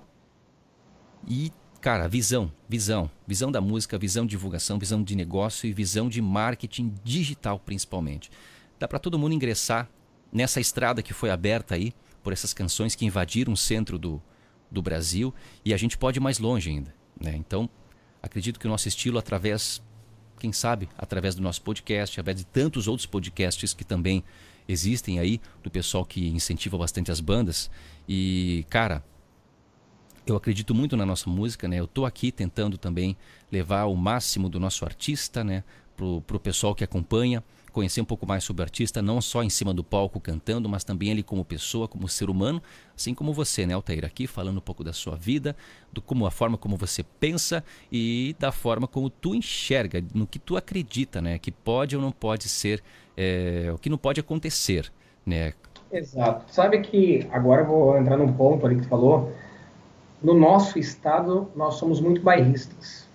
e, cara, visão, visão, visão da música, visão de divulgação, visão de negócio e visão de marketing digital principalmente. Dá para todo mundo ingressar nessa estrada que foi aberta aí por essas canções que invadiram o centro do, do Brasil e a gente pode ir mais longe ainda. Né? Então, acredito que o nosso estilo, através, quem sabe, através do nosso podcast, através de tantos outros podcasts que também existem aí, do pessoal que incentiva bastante as bandas. E, cara, eu acredito muito na nossa música, né? Eu estou aqui tentando também levar o máximo do nosso artista, né? Pro, pro pessoal que acompanha, conhecer um pouco mais sobre o artista, não só em cima do palco cantando, mas também ele como pessoa, como ser humano, assim como você, né, Altair, aqui falando um pouco da sua vida, do como a forma como você pensa e da forma como tu enxerga, no que tu acredita, né, que pode ou não pode ser, é, o que não pode acontecer, né? Exato. Sabe que agora eu vou entrar num ponto ali que tu falou no nosso estado, nós somos muito bairristas.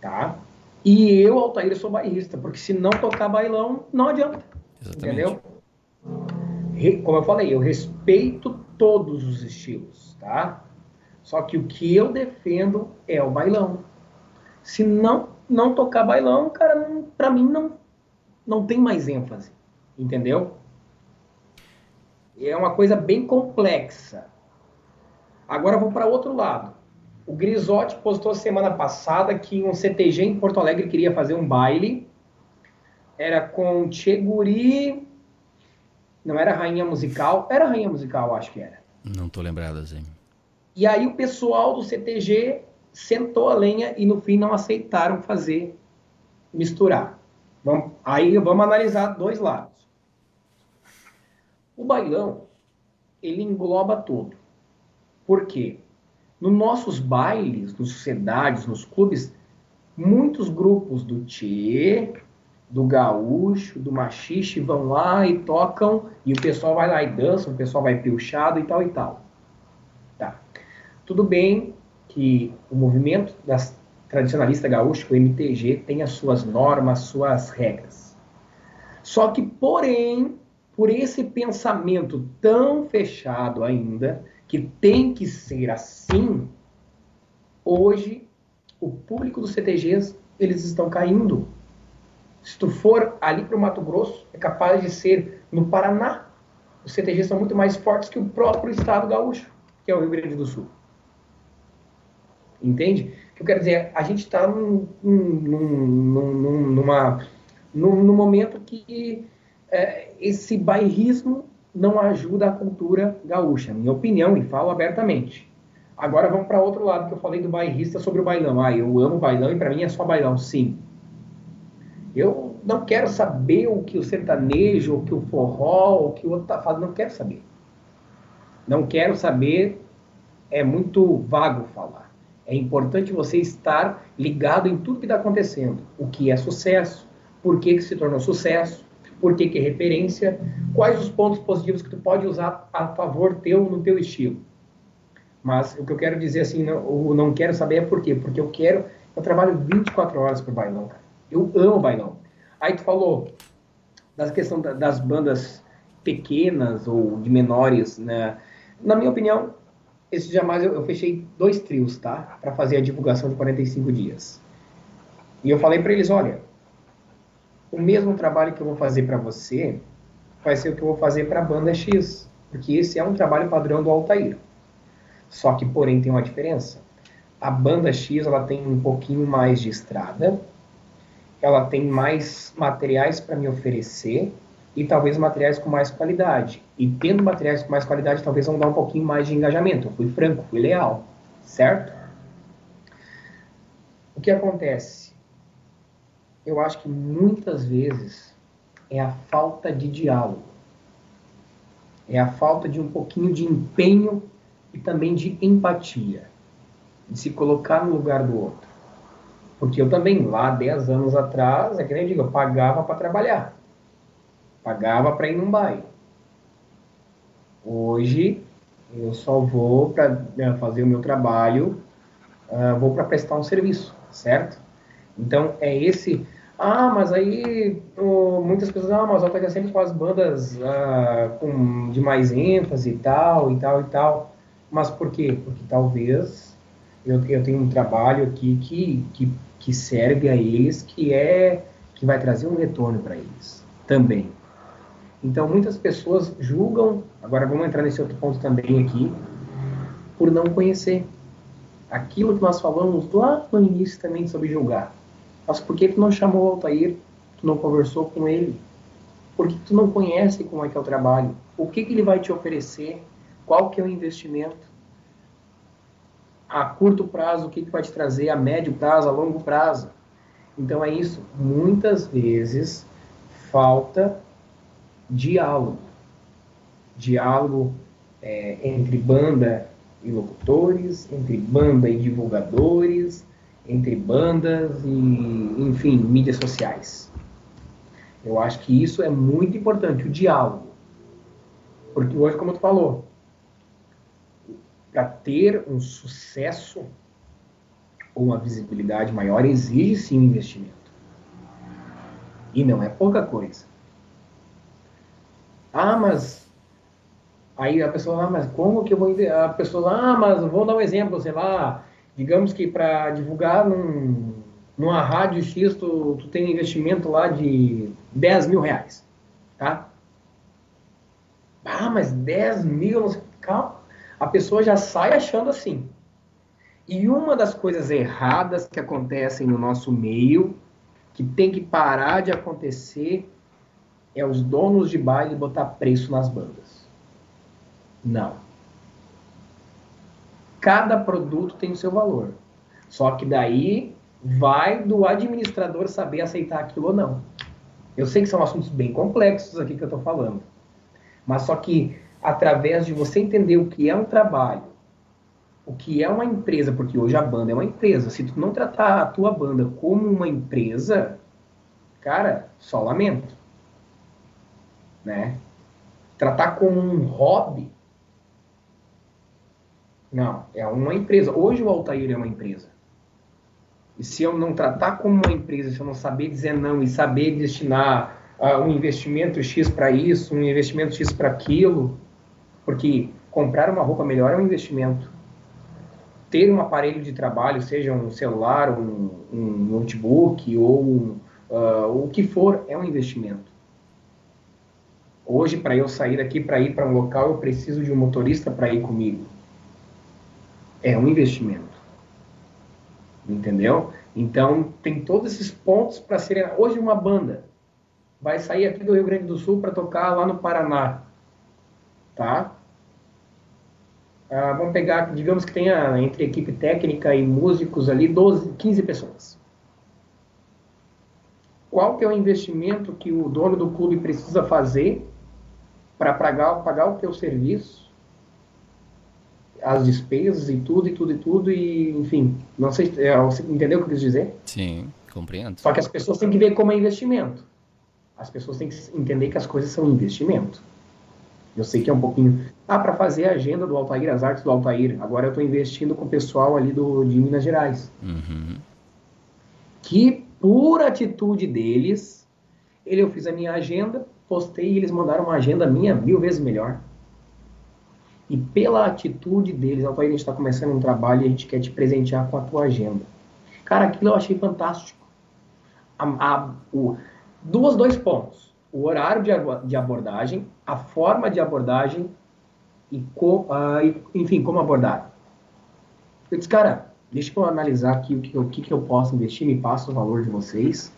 Tá? E eu, Altair, sou bairrista, porque se não tocar bailão, não adianta. Exatamente. Entendeu? Como eu falei, eu respeito todos os estilos, tá? Só que o que eu defendo é o bailão. Se não não tocar bailão, cara, para mim não não tem mais ênfase, entendeu? É uma coisa bem complexa. Agora vou para outro lado. O Grisotti postou semana passada que um CTG em Porto Alegre queria fazer um baile. Era com Cheguri. Não era rainha musical. Era rainha musical, acho que era. Não tô lembrado assim. E aí o pessoal do CTG sentou a lenha e no fim não aceitaram fazer misturar. Vamos, aí vamos analisar dois lados. O bailão ele engloba tudo. Por quê? Nos nossos bailes, nos sociedades, nos clubes, muitos grupos do Tchê, do gaúcho, do machixe vão lá e tocam, e o pessoal vai lá e dança, o pessoal vai pilchado e tal e tal. Tá. Tudo bem que o movimento das tradicionalista gaúcho, o MTG, tem as suas normas, suas regras. Só que, porém, por esse pensamento tão fechado ainda, que tem que ser assim, hoje o público dos CTGs eles estão caindo. Se tu for ali para o Mato Grosso, é capaz de ser no Paraná. Os CTGs são muito mais fortes que o próprio estado gaúcho, que é o Rio Grande do Sul. Entende? O que eu quero dizer, a gente está num, num, num, numa, num, num momento que é, esse bairrismo não ajuda a cultura gaúcha, minha opinião, e falo abertamente. Agora vamos para outro lado que eu falei do bairrista sobre o bailão. Ah, eu amo bailão e para mim é só bailão, sim. Eu não quero saber o que o sertanejo, o que o forró, o que o outro está fazendo, não quero saber. Não quero saber, é muito vago falar. É importante você estar ligado em tudo que está acontecendo. O que é sucesso, por que, que se tornou sucesso, por que, que é referência, quais os pontos positivos que tu pode usar a favor teu no teu estilo. Mas o que eu quero dizer assim, não, o não quero saber é por quê? Porque eu quero, eu trabalho 24 horas por bailão, cara. Eu amo bailão. Aí tu falou da questão das bandas pequenas ou de menores, né? Na minha opinião, esse jamais eu, eu fechei dois trios, tá? Para fazer a divulgação de 45 dias. E eu falei para eles, olha, o mesmo trabalho que eu vou fazer para você vai ser o que eu vou fazer para a banda X, porque esse é um trabalho padrão do Altair. Só que, porém, tem uma diferença. A banda X ela tem um pouquinho mais de estrada, ela tem mais materiais para me oferecer e talvez materiais com mais qualidade. E tendo materiais com mais qualidade, talvez vão dar um pouquinho mais de engajamento. Eu fui franco, fui leal, certo? O que acontece? Eu acho que muitas vezes é a falta de diálogo. É a falta de um pouquinho de empenho e também de empatia. De se colocar no lugar do outro. Porque eu também, lá 10 anos atrás, é que nem digo, eu pagava para trabalhar. Pagava para ir num baile. Hoje, eu só vou para né, fazer o meu trabalho, uh, vou para prestar um serviço, certo? Então, é esse. Ah, mas aí muitas pessoas, ah, mas o Altair sempre faz bandas uh, com, de mais ênfase e tal, e tal, e tal. Mas por quê? Porque talvez eu, eu tenho um trabalho aqui que, que, que serve a eles, que é que vai trazer um retorno para eles também. Então, muitas pessoas julgam, agora vamos entrar nesse outro ponto também aqui, por não conhecer. Aquilo que nós falamos lá no início também sobre julgar. Mas por que tu não chamou o Altair? Tu não conversou com ele? Porque tu não conhece como é que é o trabalho? O que, que ele vai te oferecer? Qual que é o investimento? A curto prazo, o que, que vai te trazer? A médio prazo, a longo prazo? Então é isso. Muitas vezes falta diálogo. Diálogo é, entre banda e locutores, entre banda e divulgadores, entre bandas e, enfim, mídias sociais. Eu acho que isso é muito importante, o diálogo. Porque hoje, como tu falou, para ter um sucesso ou uma visibilidade maior, exige sim investimento. E não é pouca coisa. Ah, mas aí a pessoa, ah, mas como que eu vou a pessoa, ah, mas vou dar um exemplo, sei lá, digamos que para divulgar num, numa rádio X tu, tu tem investimento lá de 10 mil reais, tá? Ah, mas 10 mil, calma. A pessoa já sai achando assim. E uma das coisas erradas que acontecem no nosso meio, que tem que parar de acontecer, é os donos de baile botar preço nas bandas. Não. Cada produto tem o seu valor. Só que daí vai do administrador saber aceitar aquilo ou não. Eu sei que são assuntos bem complexos aqui que eu estou falando. Mas só que através de você entender o que é um trabalho, o que é uma empresa, porque hoje a banda é uma empresa. Se tu não tratar a tua banda como uma empresa, cara, só lamento né? Tratar como um hobby, não, é uma empresa. Hoje o Altair é uma empresa. E se eu não tratar como uma empresa, se eu não saber dizer não e saber destinar uh, um investimento X para isso, um investimento X para aquilo, porque comprar uma roupa melhor é um investimento. Ter um aparelho de trabalho, seja um celular, um, um notebook ou uh, o que for, é um investimento. Hoje, para eu sair daqui para ir para um local, eu preciso de um motorista para ir comigo. É um investimento. Entendeu? Então, tem todos esses pontos para serem. Hoje, uma banda vai sair aqui do Rio Grande do Sul para tocar lá no Paraná. Tá? Ah, vamos pegar, digamos que tenha entre equipe técnica e músicos ali 12, 15 pessoas. Qual que é o investimento que o dono do clube precisa fazer para pagar, pagar o teu serviço as despesas e tudo, e tudo, e tudo, e enfim, não sei, é, você entendeu o que eu quis dizer? Sim, compreendo. Só que as pessoas têm que ver como é investimento. As pessoas têm que entender que as coisas são investimento. Eu sei que é um pouquinho. Ah, para fazer a agenda do Altair, as artes do Altair. Agora eu estou investindo com o pessoal ali do, de Minas Gerais. Uhum. Que, por atitude deles, ele, eu fiz a minha agenda, postei e eles mandaram uma agenda minha mil vezes melhor. E pela atitude deles, Altair, a gente está começando um trabalho e a gente quer te presentear com a tua agenda. Cara, aquilo eu achei fantástico. A, a, o, duas, dois pontos. O horário de, de abordagem, a forma de abordagem e, co, uh, e, enfim, como abordar. Eu disse, cara, deixa eu analisar aqui o que, o que, que eu posso investir, me passa o valor de vocês.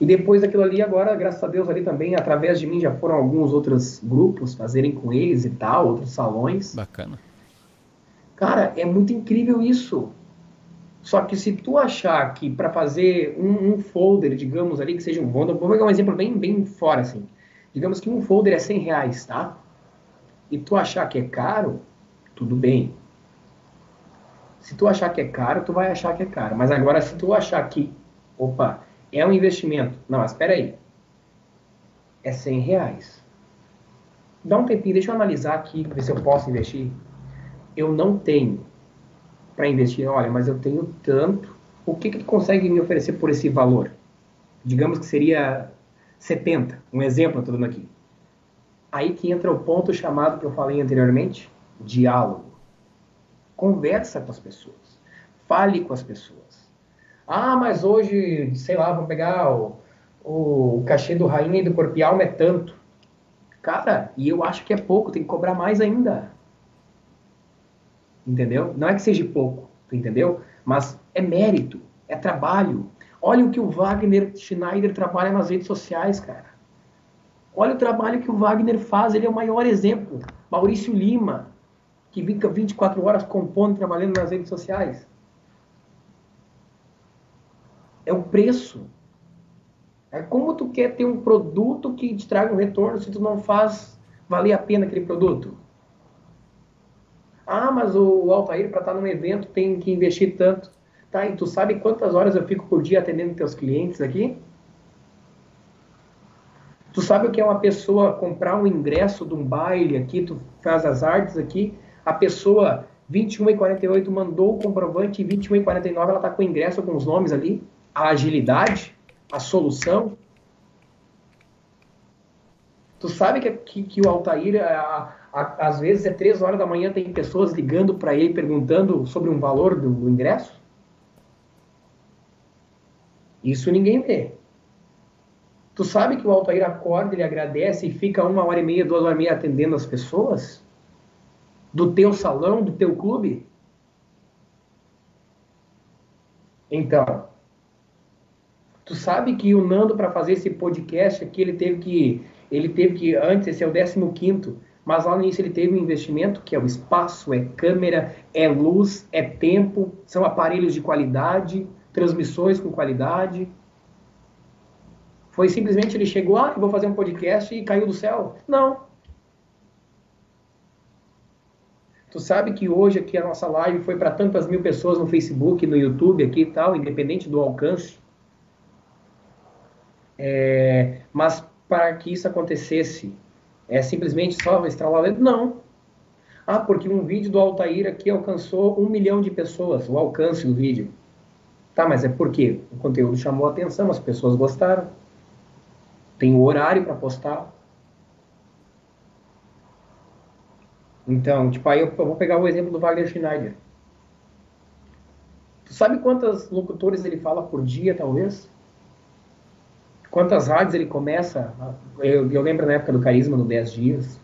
E depois daquilo ali, agora, graças a Deus, ali também, através de mim, já foram alguns outros grupos fazerem com eles e tal, outros salões. Bacana. Cara, é muito incrível isso. Só que se tu achar que para fazer um, um, folder, digamos ali, que seja um folder, vou pegar um exemplo bem, bem fora, assim. Digamos que um folder é 100 reais, tá? E tu achar que é caro, tudo bem. Se tu achar que é caro, tu vai achar que é caro. Mas agora, se tu achar que, opa, é um investimento. Não, espera aí. É 100 reais. Dá um tempinho, deixa eu analisar aqui, ver se eu posso investir. Eu não tenho para investir. Olha, mas eu tenho tanto. O que, que tu consegue me oferecer por esse valor? Digamos que seria 70. Um exemplo, eu estou dando aqui. Aí que entra o ponto chamado que eu falei anteriormente, diálogo. Conversa com as pessoas. Fale com as pessoas. Ah, mas hoje, sei lá, vamos pegar o, o cachê do Rainha e do Alma é tanto. Cara, e eu acho que é pouco, tem que cobrar mais ainda. Entendeu? Não é que seja pouco, entendeu? Mas é mérito, é trabalho. Olha o que o Wagner Schneider trabalha nas redes sociais, cara. Olha o trabalho que o Wagner faz, ele é o maior exemplo. Maurício Lima, que fica 24 horas compondo, trabalhando nas redes sociais é o preço. É como tu quer ter um produto que te traga um retorno se tu não faz valer a pena aquele produto. Ah, mas o Altair, para estar num evento, tem que investir tanto. Tá, e tu sabe quantas horas eu fico por dia atendendo teus clientes aqui? Tu sabe o que é uma pessoa comprar um ingresso de um baile aqui, tu faz as artes aqui, a pessoa 21 e 48 mandou o comprovante e 21 e 49 ela tá com o ingresso com os nomes ali a agilidade, a solução. Tu sabe que, que, que o Altair, a, a, às vezes, é três horas da manhã, tem pessoas ligando para ele perguntando sobre um valor do, do ingresso? Isso ninguém vê. Tu sabe que o Altair acorda, ele agradece e fica uma hora e meia, duas horas e meia atendendo as pessoas? Do teu salão, do teu clube? Então, Tu sabe que o Nando, para fazer esse podcast aqui, ele teve que. Ele teve que. Antes, esse é o 15, mas lá no início ele teve um investimento, que é o espaço, é câmera, é luz, é tempo, são aparelhos de qualidade, transmissões com qualidade. Foi simplesmente ele chegou, ah, vou fazer um podcast e caiu do céu. Não. Tu sabe que hoje aqui a nossa live foi para tantas mil pessoas no Facebook, no YouTube aqui e tal, independente do alcance. É, mas para que isso acontecesse, é simplesmente só estralar o dedo? Não. Ah, porque um vídeo do Altair aqui alcançou um milhão de pessoas, o alcance do vídeo. Tá, mas é porque o conteúdo chamou a atenção, as pessoas gostaram. Tem o horário para postar. Então, tipo, aí eu, vou pegar o exemplo do Wagner Schneider. Tu sabe quantos locutores ele fala por dia, talvez? Quantas rádios ele começa? Eu, eu lembro na época do Carisma, no 10 dias.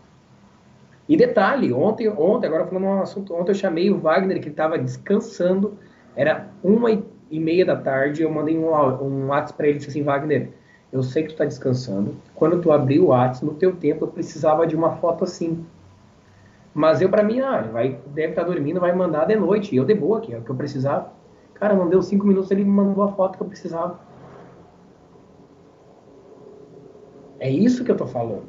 E detalhe, ontem, ontem, agora falando um assunto, ontem eu chamei o Wagner, que estava descansando, era uma e meia da tarde, eu mandei um, um WhatsApp para ele, disse assim, Wagner, eu sei que tu está descansando, quando tu abrir o WhatsApp, no teu tempo, eu precisava de uma foto assim. Mas eu, para mim, ah, vai, deve estar tá dormindo, vai mandar de noite, e eu de boa, que é o que eu precisava. Cara, não deu cinco minutos, ele me mandou a foto que eu precisava. É isso que eu tô falando.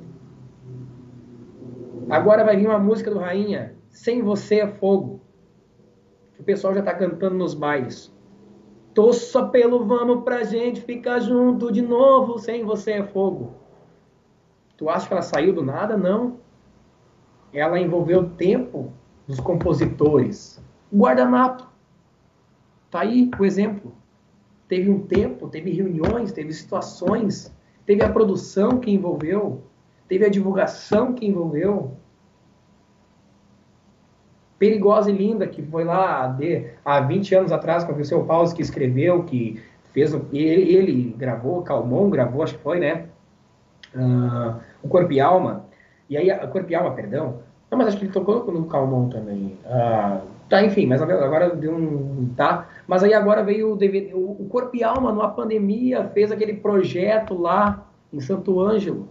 Agora vai vir uma música do Rainha, Sem Você é Fogo. O pessoal já tá cantando nos bailes. Tô só pelo vamos pra gente ficar junto de novo. Sem Você é Fogo. Tu acha que ela saiu do nada? Não. Ela envolveu o tempo dos compositores. Guardanapo. Tá aí o exemplo. Teve um tempo, teve reuniões, teve situações, teve a produção que envolveu, teve a divulgação que envolveu. Perigosa e Linda, que foi lá de, há 20 anos atrás com o seu Paulo que escreveu, que fez, ele, ele gravou, Calmon gravou, acho que foi, né? Uh, o Corpo e Alma. E aí, a Corpo e Alma, perdão. Não, mas acho que ele tocou no Calmon também. Uh, tá, enfim, mas agora deu um. Tá? Mas aí agora veio o DVD. O Corpo e Alma, numa pandemia, fez aquele projeto lá em Santo Ângelo.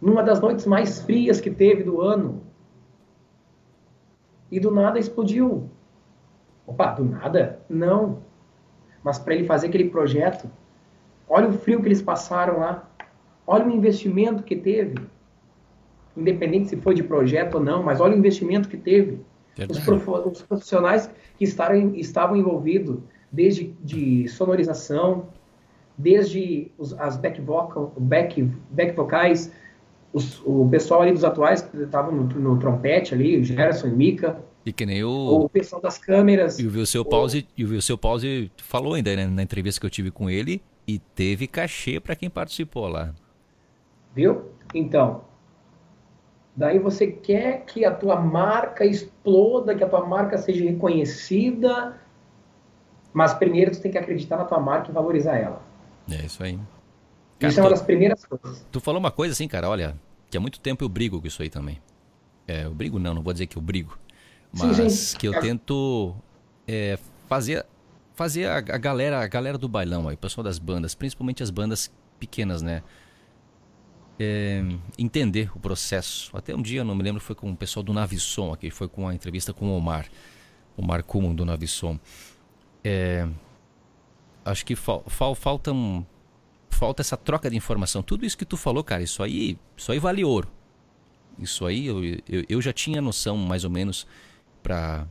Numa das noites mais frias que teve do ano e do nada explodiu. Opa, do nada? Não. Mas para ele fazer aquele projeto, olha o frio que eles passaram lá. Olha o investimento que teve. Independente se foi de projeto ou não, mas olha o investimento que teve. Os, profissionais que estaram, estavam envolvidos, desde de sonorização, desde os, as back, vocal, back, back vocais, os, o pessoal ali dos atuais que estavam no, no, trompete ali, o Gerson e Mika. E que nem o... o pessoal das câmeras. E o Vilseu Pause, o... o Vilseu Pause falou ainda né, na entrevista que eu tive com ele e teve cachê para quem participou lá. Viu? Então, daí você quer que a tua marca exploda, que a tua marca seja reconhecida, mas primeiro tu tem que acreditar na tua marca e valorizar ela. É isso aí. Cara, isso é uma das primeiras coisas. Tu falou uma coisa assim, cara, olha, que há muito tempo eu brigo com isso aí também. É, eu brigo não, não vou dizer que eu brigo. Mas sim, sim. que eu tento é, fazer fazer a, a, galera a galera do bailão aí, o pessoal das bandas, principalmente as bandas pequenas, né? É, entender o processo. Até um dia, não me lembro, foi com o pessoal do Navisson aqui, foi com a entrevista com o Omar, o Omar Kuhn do Navisson. É, acho que fal, fal, faltam falta essa troca de informação. Tudo isso que tu falou, cara, isso aí, isso aí vale ouro. Isso aí eu, eu, eu já tinha noção mais ou menos para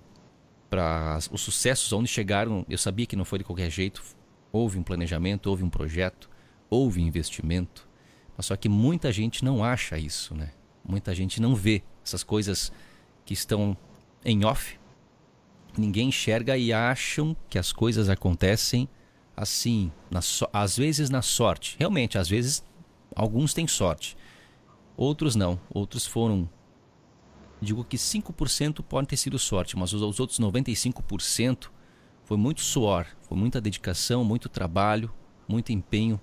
os sucessos onde chegaram, eu sabia que não foi de qualquer jeito. Houve um planejamento, houve um projeto, houve investimento. Mas só que muita gente não acha isso, né? Muita gente não vê essas coisas que estão em off. Ninguém enxerga e acham que as coisas acontecem assim, so às vezes na sorte. Realmente, às vezes alguns têm sorte. Outros não. Outros foram. Digo que 5% podem ter sido sorte, mas os outros 95% foi muito suor, foi muita dedicação, muito trabalho, muito empenho,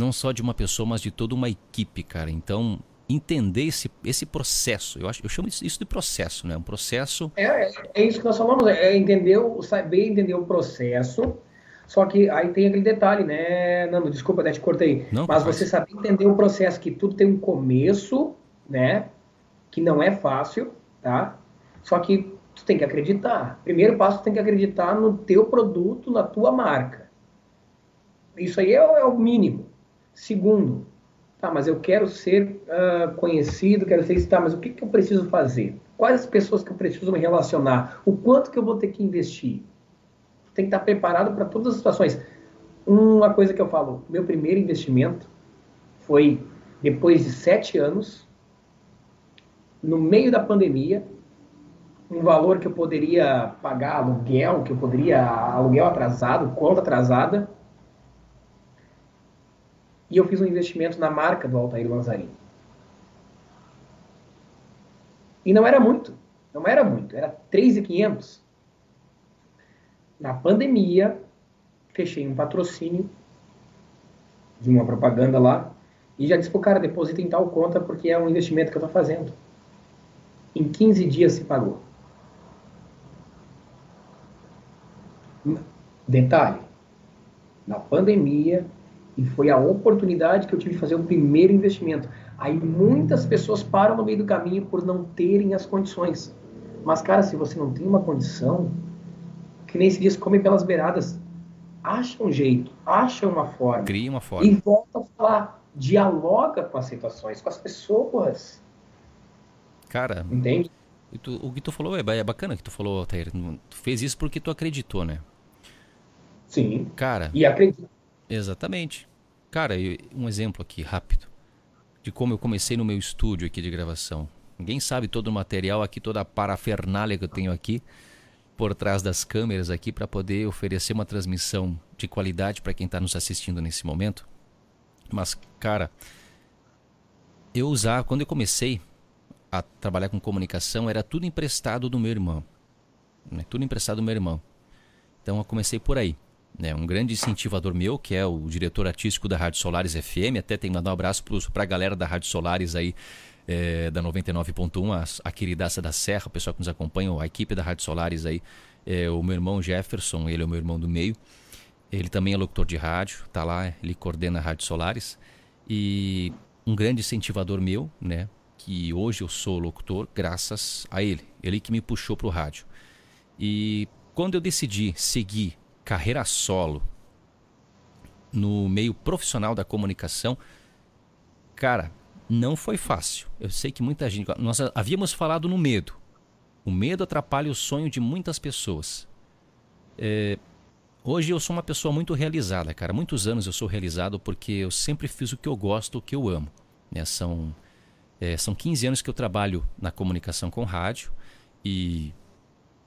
não só de uma pessoa, mas de toda uma equipe, cara. Então, entender esse, esse processo, eu acho, eu chamo isso de processo, né? Um processo. É, é, é isso que nós falamos, é entender, saber entender o processo só que aí tem aquele detalhe, né, Nando? Desculpa, até te cortei. Não, mas você sabe entender o processo, que tudo tem um começo, né? Que não é fácil, tá? Só que tu tem que acreditar. Primeiro passo, tu tem que acreditar no teu produto, na tua marca. Isso aí é, é o mínimo. Segundo, tá, mas eu quero ser uh, conhecido, quero ser tá, mas o que, que eu preciso fazer? Quais as pessoas que eu preciso me relacionar? O quanto que eu vou ter que investir? tem que estar preparado para todas as situações. Uma coisa que eu falo, meu primeiro investimento foi depois de sete anos, no meio da pandemia, um valor que eu poderia pagar aluguel, que eu poderia aluguel atrasado, conta atrasada, e eu fiz um investimento na marca do Altair Lanzarini. E não era muito, não era muito, era 3.500 na pandemia, fechei um patrocínio de uma propaganda lá e já disse pro cara, deposita em tal conta porque é um investimento que eu estou fazendo. Em 15 dias se pagou. Detalhe, na pandemia, e foi a oportunidade que eu tive de fazer o primeiro investimento. Aí muitas pessoas param no meio do caminho por não terem as condições. Mas, cara, se você não tem uma condição, que nem se diz, come pelas beiradas. Acha um jeito, acha uma forma. Cria uma forma. E volta a falar. Dialoga com as situações, com as pessoas. Cara, entende? Tu, o que tu falou é, é bacana que tu falou, Tair. Tu fez isso porque tu acreditou, né? Sim. Cara. E acredito. Exatamente. Cara, um exemplo aqui rápido de como eu comecei no meu estúdio aqui de gravação. Ninguém sabe todo o material aqui, toda a parafernália que eu tenho aqui por trás das câmeras aqui para poder oferecer uma transmissão de qualidade para quem está nos assistindo nesse momento. Mas, cara, eu usava, quando eu comecei a trabalhar com comunicação, era tudo emprestado do meu irmão. Né? Tudo emprestado do meu irmão. Então eu comecei por aí. Né? Um grande incentivador meu, que é o diretor artístico da Rádio Solares FM, até tem que mandar um abraço para a galera da Rádio Solares aí, é, da 99.1, a, a queridaça da Serra, o pessoal que nos acompanha, a equipe da Rádio Solares aí, é, o meu irmão Jefferson, ele é o meu irmão do meio. Ele também é locutor de rádio, tá lá, ele coordena a Rádio Solares. E um grande incentivador meu, né? Que hoje eu sou locutor graças a ele. Ele que me puxou para o rádio. E quando eu decidi seguir carreira solo no meio profissional da comunicação, cara, não foi fácil. Eu sei que muita gente. Nós havíamos falado no medo. O medo atrapalha o sonho de muitas pessoas. É, hoje eu sou uma pessoa muito realizada, cara. Muitos anos eu sou realizado porque eu sempre fiz o que eu gosto, o que eu amo. Né? São, é, são 15 anos que eu trabalho na comunicação com rádio e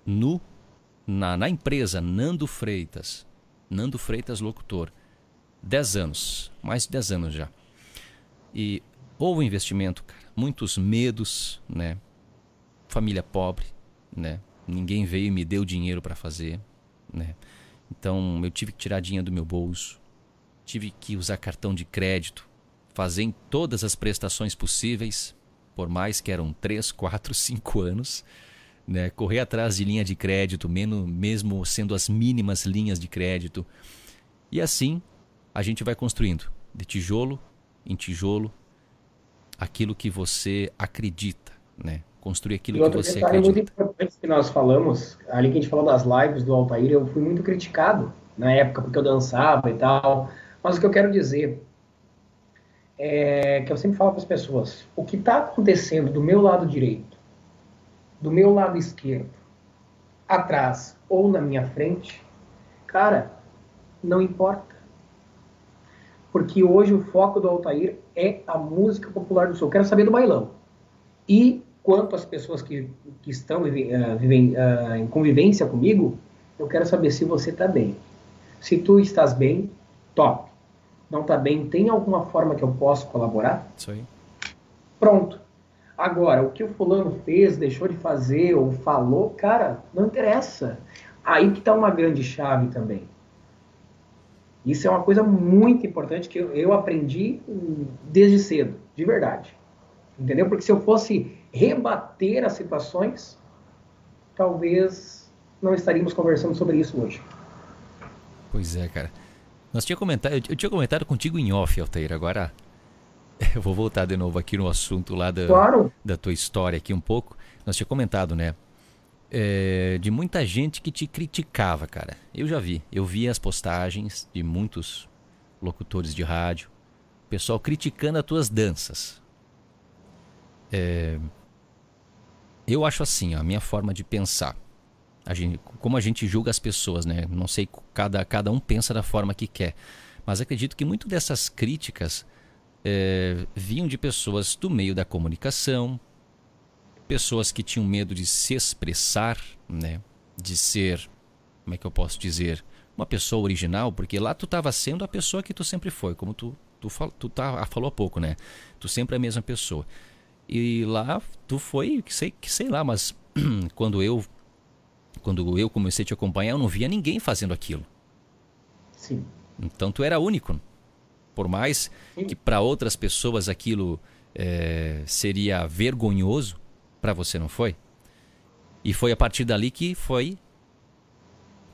no na, na empresa Nando Freitas, Nando Freitas locutor, 10 anos, mais de 10 anos já. E houve investimento, cara, muitos medos, né? Família pobre, né? Ninguém veio e me deu dinheiro para fazer, né? Então eu tive que tirar dinheiro do meu bolso, tive que usar cartão de crédito, fazer todas as prestações possíveis, por mais que eram 3, 4, 5 anos né? correr atrás de linha de crédito, mesmo sendo as mínimas linhas de crédito. E assim a gente vai construindo, de tijolo em tijolo, aquilo que você acredita, né? Construir aquilo que você acredita. muito importante que nós falamos, ali que a gente falou das lives do Altair, eu fui muito criticado na época porque eu dançava e tal. Mas o que eu quero dizer é que eu sempre falo para as pessoas, o que está acontecendo do meu lado direito do meu lado esquerdo, atrás ou na minha frente, cara, não importa. Porque hoje o foco do Altair é a música popular do Sul. Eu quero saber do bailão. E quanto às pessoas que, que estão uh, vivem, uh, em convivência comigo, eu quero saber se você está bem. Se tu estás bem, top. Não está bem, tem alguma forma que eu possa colaborar? Isso aí. Pronto. Agora, o que o fulano fez, deixou de fazer ou falou, cara, não interessa. Aí que está uma grande chave também. Isso é uma coisa muito importante que eu, eu aprendi desde cedo, de verdade. Entendeu? Porque se eu fosse rebater as situações, talvez não estaríamos conversando sobre isso hoje. Pois é, cara. Nós tinha comentado, eu tinha comentado contigo em off, Altair, agora eu vou voltar de novo aqui no assunto lá da, claro. da tua história aqui um pouco. Nós tinha comentado, né? É, de muita gente que te criticava, cara. Eu já vi. Eu vi as postagens de muitos locutores de rádio. Pessoal criticando as tuas danças. É, eu acho assim, a minha forma de pensar. A gente, como a gente julga as pessoas, né? Não sei, cada, cada um pensa da forma que quer. Mas acredito que muito dessas críticas é, vinham de pessoas do meio da comunicação, pessoas que tinham medo de se expressar, né? de ser, como é que eu posso dizer, uma pessoa original, porque lá tu estava sendo a pessoa que tu sempre foi, como tu, tu, fal, tu tá, falou há pouco, né? Tu sempre é a mesma pessoa. E lá tu foi, que sei, que sei lá, mas quando eu quando eu comecei a te acompanhar, eu não via ninguém fazendo aquilo. Sim. Então tu era único. Por mais que para outras pessoas aquilo é, seria vergonhoso, para você não foi? E foi a partir dali que foi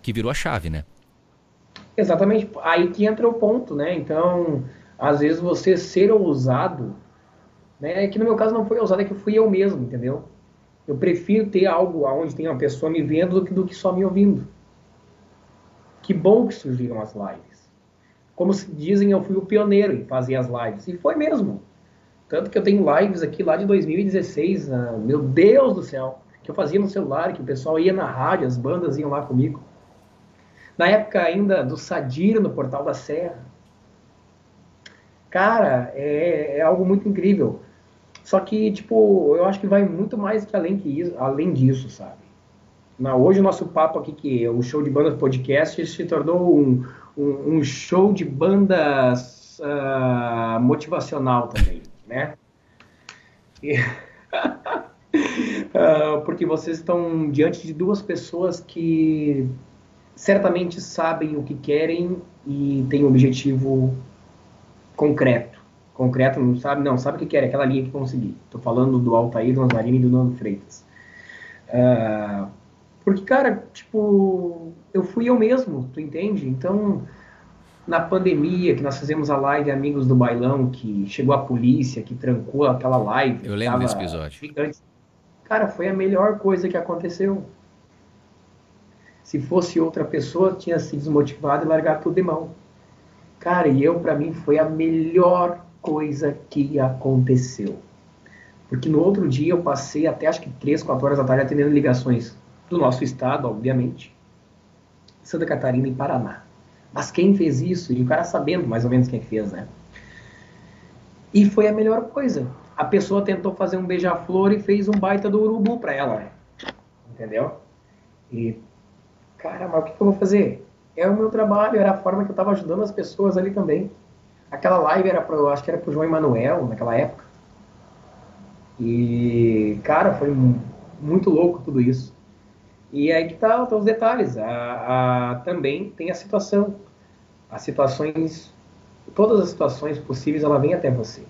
que virou a chave, né? Exatamente. Aí que entra o ponto, né? Então, às vezes você ser ousado, né? Que no meu caso não foi ousado, é que fui eu mesmo, entendeu? Eu prefiro ter algo onde tem uma pessoa me vendo do que, do que só me ouvindo. Que bom que surgiram as lives como se dizem, eu fui o pioneiro em fazer as lives. E foi mesmo. Tanto que eu tenho lives aqui lá de 2016. Ah, meu Deus do céu. que eu fazia no celular, que o pessoal ia na rádio, as bandas iam lá comigo. Na época ainda do Sadir no Portal da Serra. Cara, é, é algo muito incrível. Só que, tipo, eu acho que vai muito mais que além, que isso, além disso, sabe? Na, hoje o nosso papo aqui, que é o show de bandas podcast, se tornou um, um, um show de bandas uh, motivacional também, né? E... uh, porque vocês estão diante de duas pessoas que certamente sabem o que querem e têm um objetivo concreto. Concreto, não sabe, não, sabe o que quer, aquela linha que conseguir. Estou falando do Altair, do Nazarini e do Nando Freitas. Uh, porque, cara, tipo, eu fui eu mesmo, tu entende? Então, na pandemia, que nós fizemos a live Amigos do Bailão, que chegou a polícia, que trancou aquela live. Eu lembro desse episódio. Gigante. Cara, foi a melhor coisa que aconteceu. Se fosse outra pessoa, tinha se desmotivado e largar tudo de mão. Cara, e eu, para mim, foi a melhor coisa que aconteceu. Porque no outro dia eu passei até acho que 3, 4 horas da tarde atendendo ligações do nosso estado, obviamente, Santa Catarina e Paraná. Mas quem fez isso? E o cara sabendo mais ou menos quem fez, né? E foi a melhor coisa. A pessoa tentou fazer um beija-flor e fez um baita do urubu para ela, né? Entendeu? E cara, mas o que, eu vou fazer? É o meu trabalho, era a forma que eu estava ajudando as pessoas ali também. Aquela live era pro, acho que era pro João Emanuel naquela época. E, cara, foi muito louco tudo isso. E aí que tá, tá os detalhes. A, a, também tem a situação. As situações, todas as situações possíveis, ela vem até você.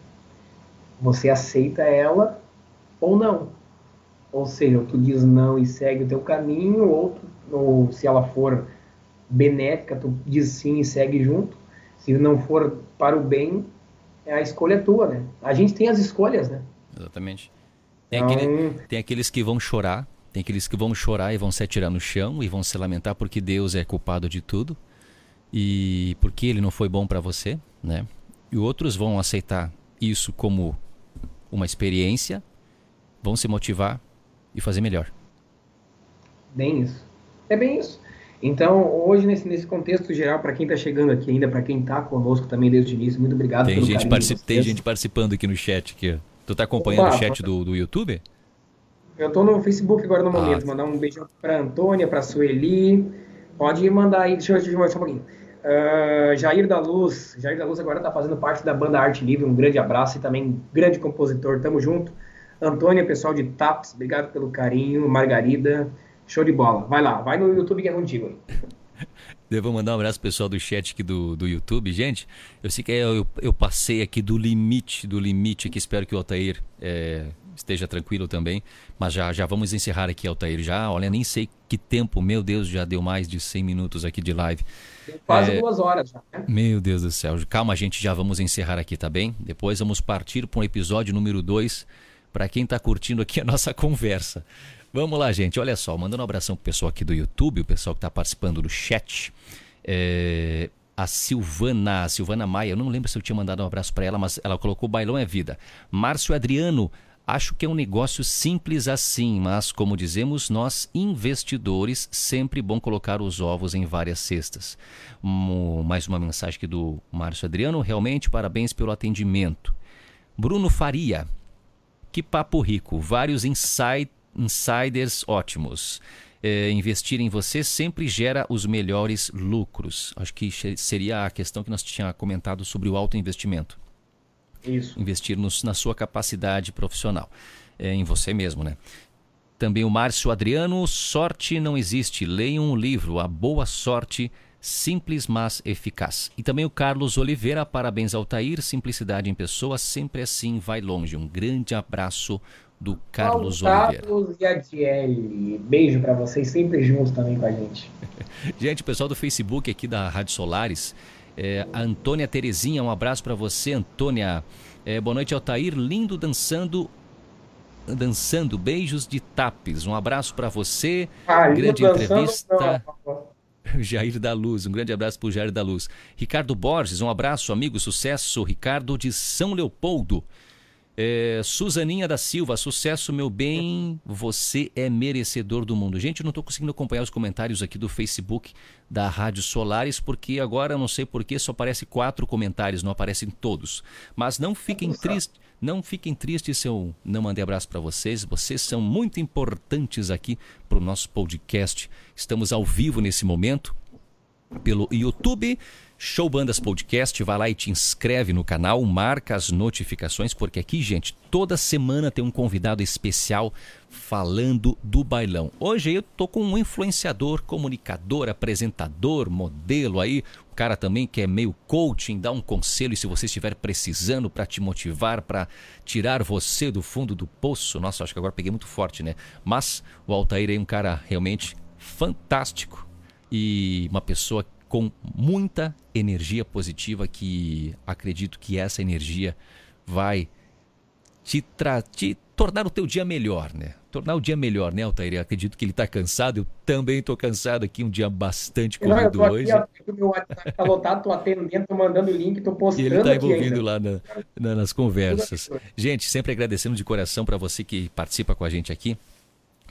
Você aceita ela ou não. Ou seja, tu diz não e segue o teu caminho, ou, tu, ou se ela for benéfica, tu diz sim e segue junto. Se não for para o bem, a escolha é tua, né? A gente tem as escolhas, né? Exatamente. Tem, então... aquele, tem aqueles que vão chorar, tem aqueles que vão chorar e vão se atirar no chão e vão se lamentar porque Deus é culpado de tudo e porque ele não foi bom para você, né? E outros vão aceitar isso como uma experiência, vão se motivar e fazer melhor. Bem isso. É bem isso. Então, hoje, nesse, nesse contexto geral, para quem está chegando aqui ainda, para quem está conosco também desde o início, muito obrigado tem gente particip... Tem gente participando aqui no chat. Aqui. Tu está acompanhando Opa, o chat do, do YouTube? Eu estou no Facebook agora no momento. Ah, mandar um beijo para Antônia, para Sueli. Pode mandar aí, deixa eu te mostrar um pouquinho. Uh, Jair da Luz. Jair da Luz agora está fazendo parte da banda Arte Livre. Um grande abraço e também grande compositor. Tamo junto. Antônia, pessoal de TAPS, obrigado pelo carinho. Margarida, show de bola. Vai lá, vai no YouTube que é contigo. Eu vou mandar um abraço pessoal do chat aqui do, do YouTube. Gente, eu sei que eu, eu passei aqui do limite, do limite aqui. Espero que o Altair é, esteja tranquilo também. Mas já, já vamos encerrar aqui, Altair. Já, olha, nem sei que tempo, meu Deus, já deu mais de 100 minutos aqui de live. Quase é, duas horas já. Né? Meu Deus do céu. Calma, gente, já vamos encerrar aqui, tá bem? Depois vamos partir para o episódio número 2, para quem está curtindo aqui a nossa conversa. Vamos lá, gente. Olha só, mandando um abração pro pessoal aqui do YouTube, o pessoal que está participando do chat. É, a Silvana, a Silvana Maia, eu não lembro se eu tinha mandado um abraço para ela, mas ela colocou Bailão é Vida. Márcio Adriano, Acho que é um negócio simples assim, mas como dizemos nós investidores, sempre bom colocar os ovos em várias cestas. Mais uma mensagem aqui do Márcio Adriano, realmente parabéns pelo atendimento. Bruno Faria, que papo rico, vários inside, insiders ótimos. É, investir em você sempre gera os melhores lucros. Acho que seria a questão que nós tínhamos comentado sobre o alto investimento. Isso. Investir nos, na sua capacidade profissional, é, em você mesmo, né? Também o Márcio Adriano, sorte não existe. Leiam um livro, A Boa Sorte, simples mas eficaz. E também o Carlos Oliveira, parabéns ao Tair, simplicidade em pessoa, sempre assim vai longe. Um grande abraço do Carlos Oliveira. Carlos e a Diele, beijo para vocês, sempre juntos também com a gente. gente, o pessoal do Facebook aqui da Rádio Solares é, a Antônia Terezinha, um abraço para você, Antônia. É, boa noite, Altair. Lindo dançando. Dançando, beijos de tapes. Um abraço para você. Ah, grande entrevista. Jair da Luz, um grande abraço para o Jair da Luz. Ricardo Borges, um abraço, amigo, sucesso. Ricardo de São Leopoldo. É, Suzaninha da Silva, sucesso, meu bem, você é merecedor do mundo. Gente, eu não estou conseguindo acompanhar os comentários aqui do Facebook da Rádio Solares, porque agora não sei porquê, só aparece quatro comentários, não aparecem todos. Mas não fiquem tristes. Não fiquem tristes se eu não mandei abraço para vocês. Vocês são muito importantes aqui para o nosso podcast. Estamos ao vivo nesse momento pelo YouTube. Show Bandas Podcast, vai lá e te inscreve no canal, marca as notificações, porque aqui, gente, toda semana tem um convidado especial falando do bailão. Hoje eu tô com um influenciador, comunicador, apresentador, modelo aí, o cara também que é meio coaching, dá um conselho se você estiver precisando para te motivar, para tirar você do fundo do poço. Nossa, acho que agora peguei muito forte, né? Mas o Altair é um cara realmente fantástico e uma pessoa com muita energia positiva que acredito que essa energia vai te, te tornar o teu dia melhor, né? Tornar o dia melhor, né, Altair? Eu acredito que ele está cansado, eu também estou cansado aqui, um dia bastante corrido Não, hoje. Aqui, meu WhatsApp tá lotado, tô atendendo, tô mandando link, tô postando E ele está envolvido lá na, na, nas conversas. Gente, sempre agradecendo de coração para você que participa com a gente aqui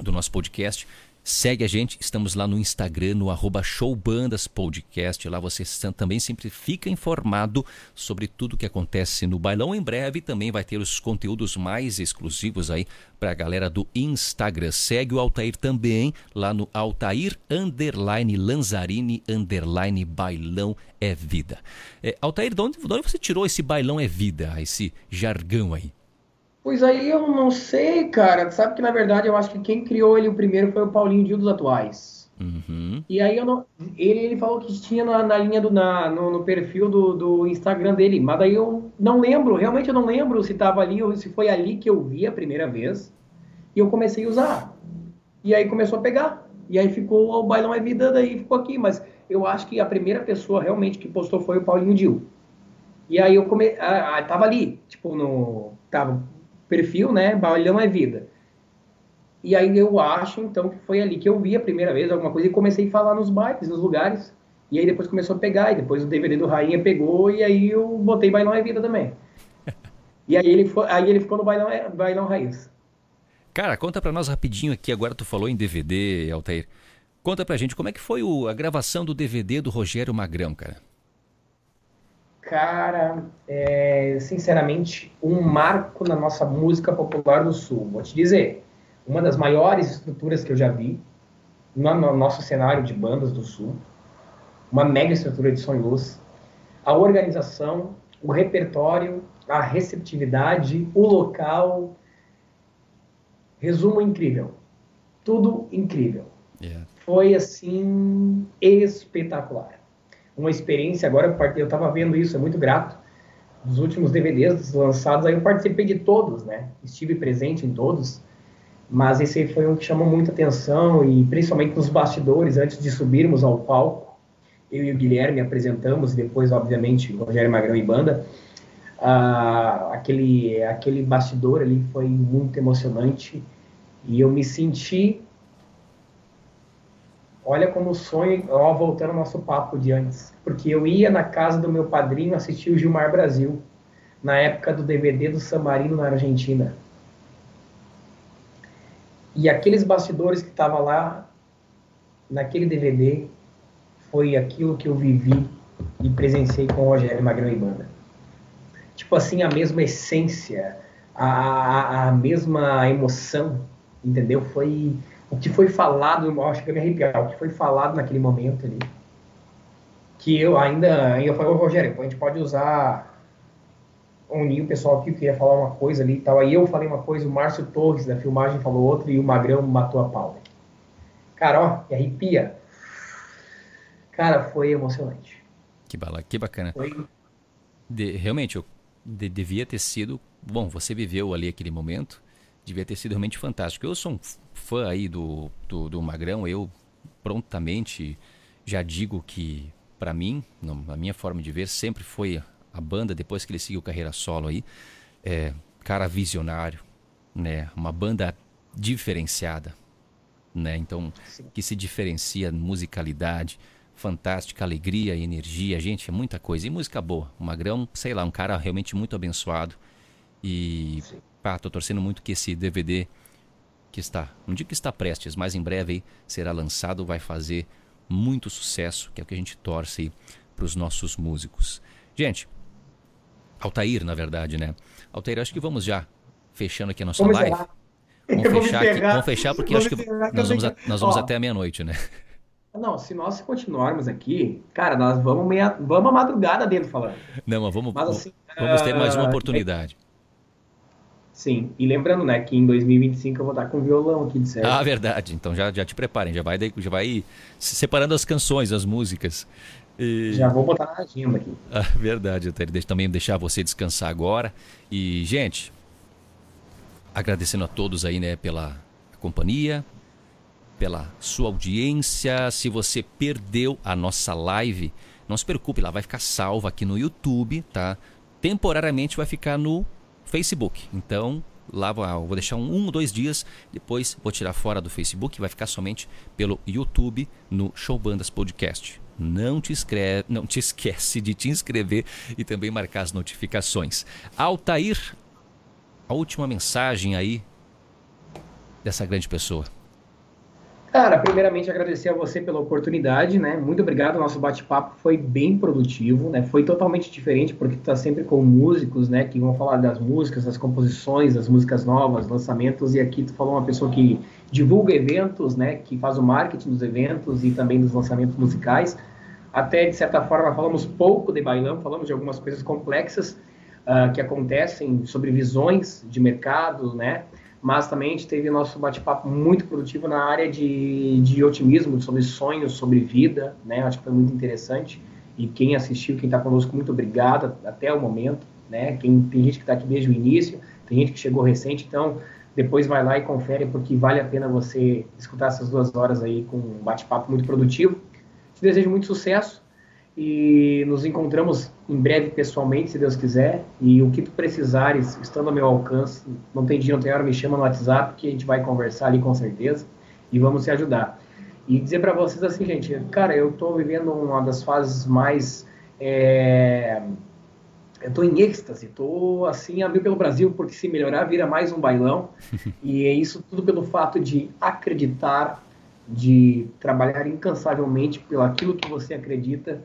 do nosso podcast. Segue a gente, estamos lá no Instagram, no arroba showbandaspodcast. Lá você também sempre fica informado sobre tudo que acontece no bailão. Em breve também vai ter os conteúdos mais exclusivos aí para a galera do Instagram. Segue o Altair também lá no Altair underline Lanzarini underline bailão é vida. É, Altair, de onde, de onde você tirou esse bailão é vida, esse jargão aí? Pois aí eu não sei, cara. Sabe que na verdade eu acho que quem criou ele o primeiro foi o Paulinho Dil dos Atuais. Uhum. E aí eu não, ele, ele falou que tinha na, na linha do na, no, no, perfil do, do Instagram dele, mas daí eu não lembro, realmente eu não lembro se estava ali ou se foi ali que eu vi a primeira vez. E eu comecei a usar. E aí começou a pegar. E aí ficou o bailão é vida, daí ficou aqui. Mas eu acho que a primeira pessoa realmente que postou foi o Paulinho Dil. E aí eu comecei. Ah, tava ali, tipo, no. Tava perfil, né? Bailão é vida. E aí eu acho, então, que foi ali que eu vi a primeira vez alguma coisa e comecei a falar nos bailes, nos lugares. E aí depois começou a pegar, e depois o DVD do Rainha pegou, e aí eu botei Bailão é Vida também. E aí ele, foi, aí ele ficou no Bailão, é, Bailão Raiz. Cara, conta pra nós rapidinho aqui, agora tu falou em DVD, Altair. Conta pra gente como é que foi o, a gravação do DVD do Rogério Magrão, cara. Cara, é, sinceramente, um marco na nossa música popular do Sul. Vou te dizer, uma das maiores estruturas que eu já vi no, no nosso cenário de bandas do Sul. Uma mega estrutura de som e luz. A organização, o repertório, a receptividade, o local. Resumo incrível. Tudo incrível. Yeah. Foi assim espetacular uma experiência. Agora eu estava vendo isso, é muito grato. Dos últimos DVDs lançados, aí eu participei de todos, né? Estive presente em todos, mas esse foi um que chamou muita atenção e principalmente nos bastidores, antes de subirmos ao palco, eu e o Guilherme apresentamos, e depois, obviamente, o Rogério Magrão e banda. Ah, aquele, aquele bastidor ali foi muito emocionante e eu me senti Olha como o sonho, ó, voltando ao nosso papo de antes. Porque eu ia na casa do meu padrinho assistir o Gilmar Brasil, na época do DVD do San Marino na Argentina. E aqueles bastidores que estavam lá, naquele DVD, foi aquilo que eu vivi e presenciei com o Rogério Magrão e Banda. Tipo assim, a mesma essência, a, a, a mesma emoção, entendeu? Foi o que foi falado, eu acho que eu me arrepiar, o que foi falado naquele momento ali, que eu ainda, ainda falei, ô Rogério, a gente pode usar unir o pessoal aqui que queria falar uma coisa ali e tal. Aí eu falei uma coisa, o Márcio Torres da filmagem falou outra e o Magrão matou a pau. Cara, ó, arrepia. Cara, foi emocionante. Que, bala, que bacana. Foi... De, realmente, eu de, devia ter sido. Bom, você viveu ali aquele momento devia ter sido realmente fantástico. Eu sou um fã aí do, do, do Magrão, eu prontamente já digo que, para mim, na minha forma de ver, sempre foi a banda, depois que ele seguiu carreira solo aí, é, cara visionário, né? Uma banda diferenciada, né? Então, Sim. que se diferencia musicalidade, fantástica, alegria energia, gente, é muita coisa. E música boa. O Magrão, sei lá, um cara realmente muito abençoado E pá, tô torcendo muito que esse DVD que está, não digo que está prestes, mas em breve aí será lançado, vai fazer muito sucesso, que é o que a gente torce aí para os nossos músicos. Gente, Altair, na verdade, né? Altair, acho que vamos já fechando aqui a nossa Vamos live. Vamos Vamos fechar, aqui, vamos fechar porque Vamos acho que nós vamos, a- nós vamos Ó. até a meia-noite, né? Não, se nós continuarmos aqui, cara, nós vamos meia, vamos a madrugada dentro falando. Não, mas vamos, Mas assim, vamos ter mais uma ah, oportunidade. Sim, e lembrando, né, que em 2025 eu vou estar com violão aqui de sério. Ah, verdade. Então já, já te preparem, já vai, já vai se separando as canções, as músicas. E- Já vou botar na agenda aqui. Ah, verdade, Altair. Deixa também deixar você descansar agora. E, gente, agradecendo a todos aí, né, pela companhia, pela sua audiência. Se você perdeu a nossa live, não se preocupe, ela vai ficar salva aqui no YouTube, tá? Temporariamente vai ficar no Facebook. Então, lá vou- vou deixar um, um dois dias, depois vou tirar fora do Facebook, vai ficar somente pelo YouTube no Show Bandas Podcast. Não te, escreve, não te esquece de te inscrever e também marcar as notificações. Altair, a última mensagem aí dessa grande pessoa. Cara, primeiramente agradecer a você pela oportunidade, né? Muito obrigado. Nosso bate-papo foi bem produtivo, né? Foi totalmente diferente porque tu tá sempre com músicos, né? Que vão falar das músicas, das composições, das músicas novas, lançamentos. E aqui tu falou uma pessoa que divulga eventos, né? Que faz o marketing dos eventos e também dos lançamentos musicais. Até de certa forma falamos pouco de bailão, falamos de algumas coisas complexas ah, que acontecem sobre visões de mercado, né? Mas também a gente teve nosso bate-papo muito produtivo na área de, de otimismo, sobre sonhos, sobre vida, né? Acho que foi muito interessante. E quem assistiu, quem está conosco, muito obrigado até o momento, né? Quem, tem gente que está aqui desde o início, tem gente que chegou recente, então depois vai lá e confere, porque vale a pena você escutar essas duas horas aí com um bate-papo muito produtivo. Te desejo muito sucesso e nos encontramos em breve pessoalmente, se Deus quiser. E o que tu precisares, estando ao meu alcance, não tem dia, não tem hora, me chama no WhatsApp que a gente vai conversar ali com certeza e vamos se ajudar. E dizer para vocês assim, gente, cara, eu estou vivendo uma das fases mais. é, Eu estou em êxtase, estou assim a mil pelo Brasil, porque se melhorar vira mais um bailão. e é isso tudo pelo fato de acreditar, de trabalhar incansavelmente pelo aquilo que você acredita,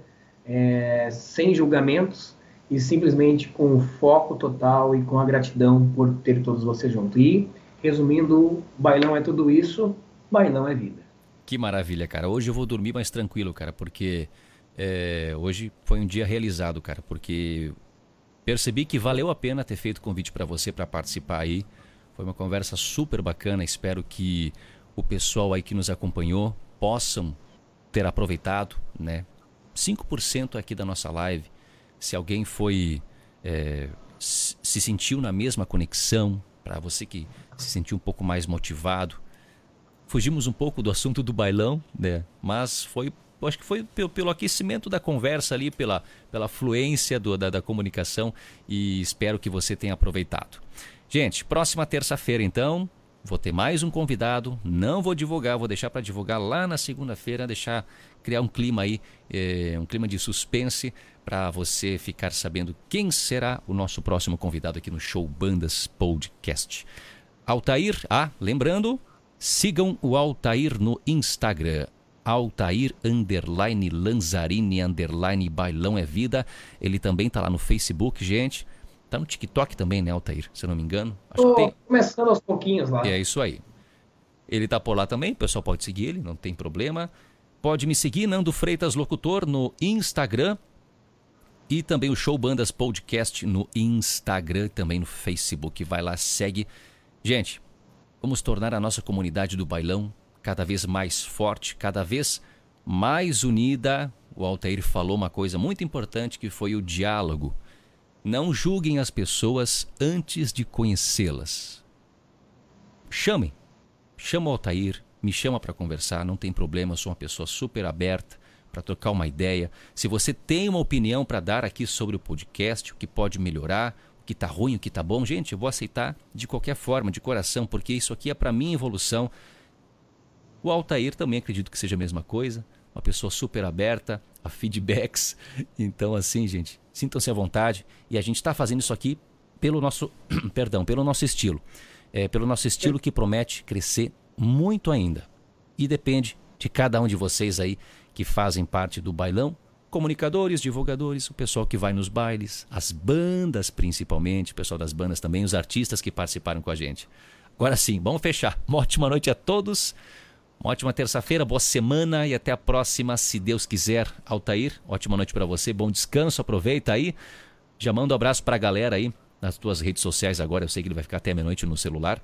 é, sem julgamentos e simplesmente com o foco total e com a gratidão por ter todos vocês junto. E, resumindo, bailão é tudo isso, bailão é vida. Que maravilha, cara. Hoje eu vou dormir mais tranquilo, cara, porque é, hoje foi um dia realizado, cara, porque percebi que valeu a pena ter feito o convite para você para participar aí. Foi uma conversa super bacana. Espero que o pessoal aí que nos acompanhou possam ter aproveitado, né? 5% aqui da nossa live. Se alguém foi é, se se sentiu na mesma conexão, para você que se sentiu um pouco mais motivado, fugimos um pouco do assunto do bailão, né? Mas foi, acho que foi pelo, pelo aquecimento da conversa ali, pela, pela fluência do- da, da comunicação e espero que você tenha aproveitado. Gente, próxima terça-feira então, vou ter mais um convidado. Não vou divulgar, vou deixar para divulgar lá na segunda-feira, deixar criar um clima aí, eh, um clima de suspense para você ficar sabendo quem será o nosso próximo convidado aqui no Show Bandas Podcast. Altair, ah, lembrando, sigam o Altair no Instagram. Altair underline Lanzarini underline Bailão é Vida. Ele também tá lá no Facebook, gente. Tá no TikTok também, né, Altair? Se eu não me engano. Acho Tô tem. começando aos pouquinhos lá. É isso aí. Ele tá por lá também, o pessoal pode seguir ele, não tem problema. Pode me seguir, Nando Freitas Locutor, no Instagram. E também o Show Bandas Podcast no Instagram, também no Facebook. Vai lá, segue. Gente, vamos tornar a nossa comunidade do bailão cada vez mais forte, cada vez mais unida. O Altair falou uma coisa muito importante que foi o diálogo. Não julguem as pessoas antes de conhecê-las. Chamem. Chama o Altair, me chama para conversar, não tem problema, eu sou uma pessoa super aberta para trocar uma ideia. Se você tem uma opinião para dar aqui sobre o podcast, o que pode melhorar, o que tá ruim, o que tá bom, gente, eu vou aceitar de qualquer forma, de coração, porque isso aqui é para minha evolução. O Altair também acredito que seja a mesma coisa, uma pessoa super aberta a feedbacks. Então, assim, gente, sintam-se à vontade. E a gente está fazendo isso aqui pelo nosso, perdão, pelo nosso estilo. É, pelo nosso estilo que promete crescer muito ainda. E depende de cada um de vocês aí que fazem parte do bailão, comunicadores, divulgadores, o pessoal que vai nos bailes, as bandas principalmente, o pessoal das bandas também, os artistas que participaram com a gente. Agora sim, vamos fechar. Uma ótima noite a todos. Uma ótima terça-feira, boa semana e até a próxima, se Deus quiser. Altair, ótima noite para você, bom descanso, aproveita aí. Já manda um abraço para a galera aí nas tuas redes sociais agora. Eu sei que ele vai ficar até meia-noite no celular.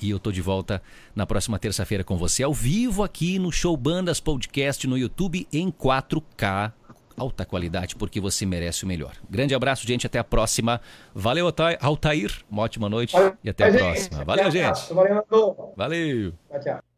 E eu tô de volta na próxima terça-feira com você, ao vivo aqui no Show Bandas Podcast no YouTube em 4K. Alta qualidade, porque você merece o melhor. Grande abraço, gente. Até a próxima. Valeu, Altair. Uma ótima noite e até a próxima. Valeu, gente. Valeu. Tchau, tchau.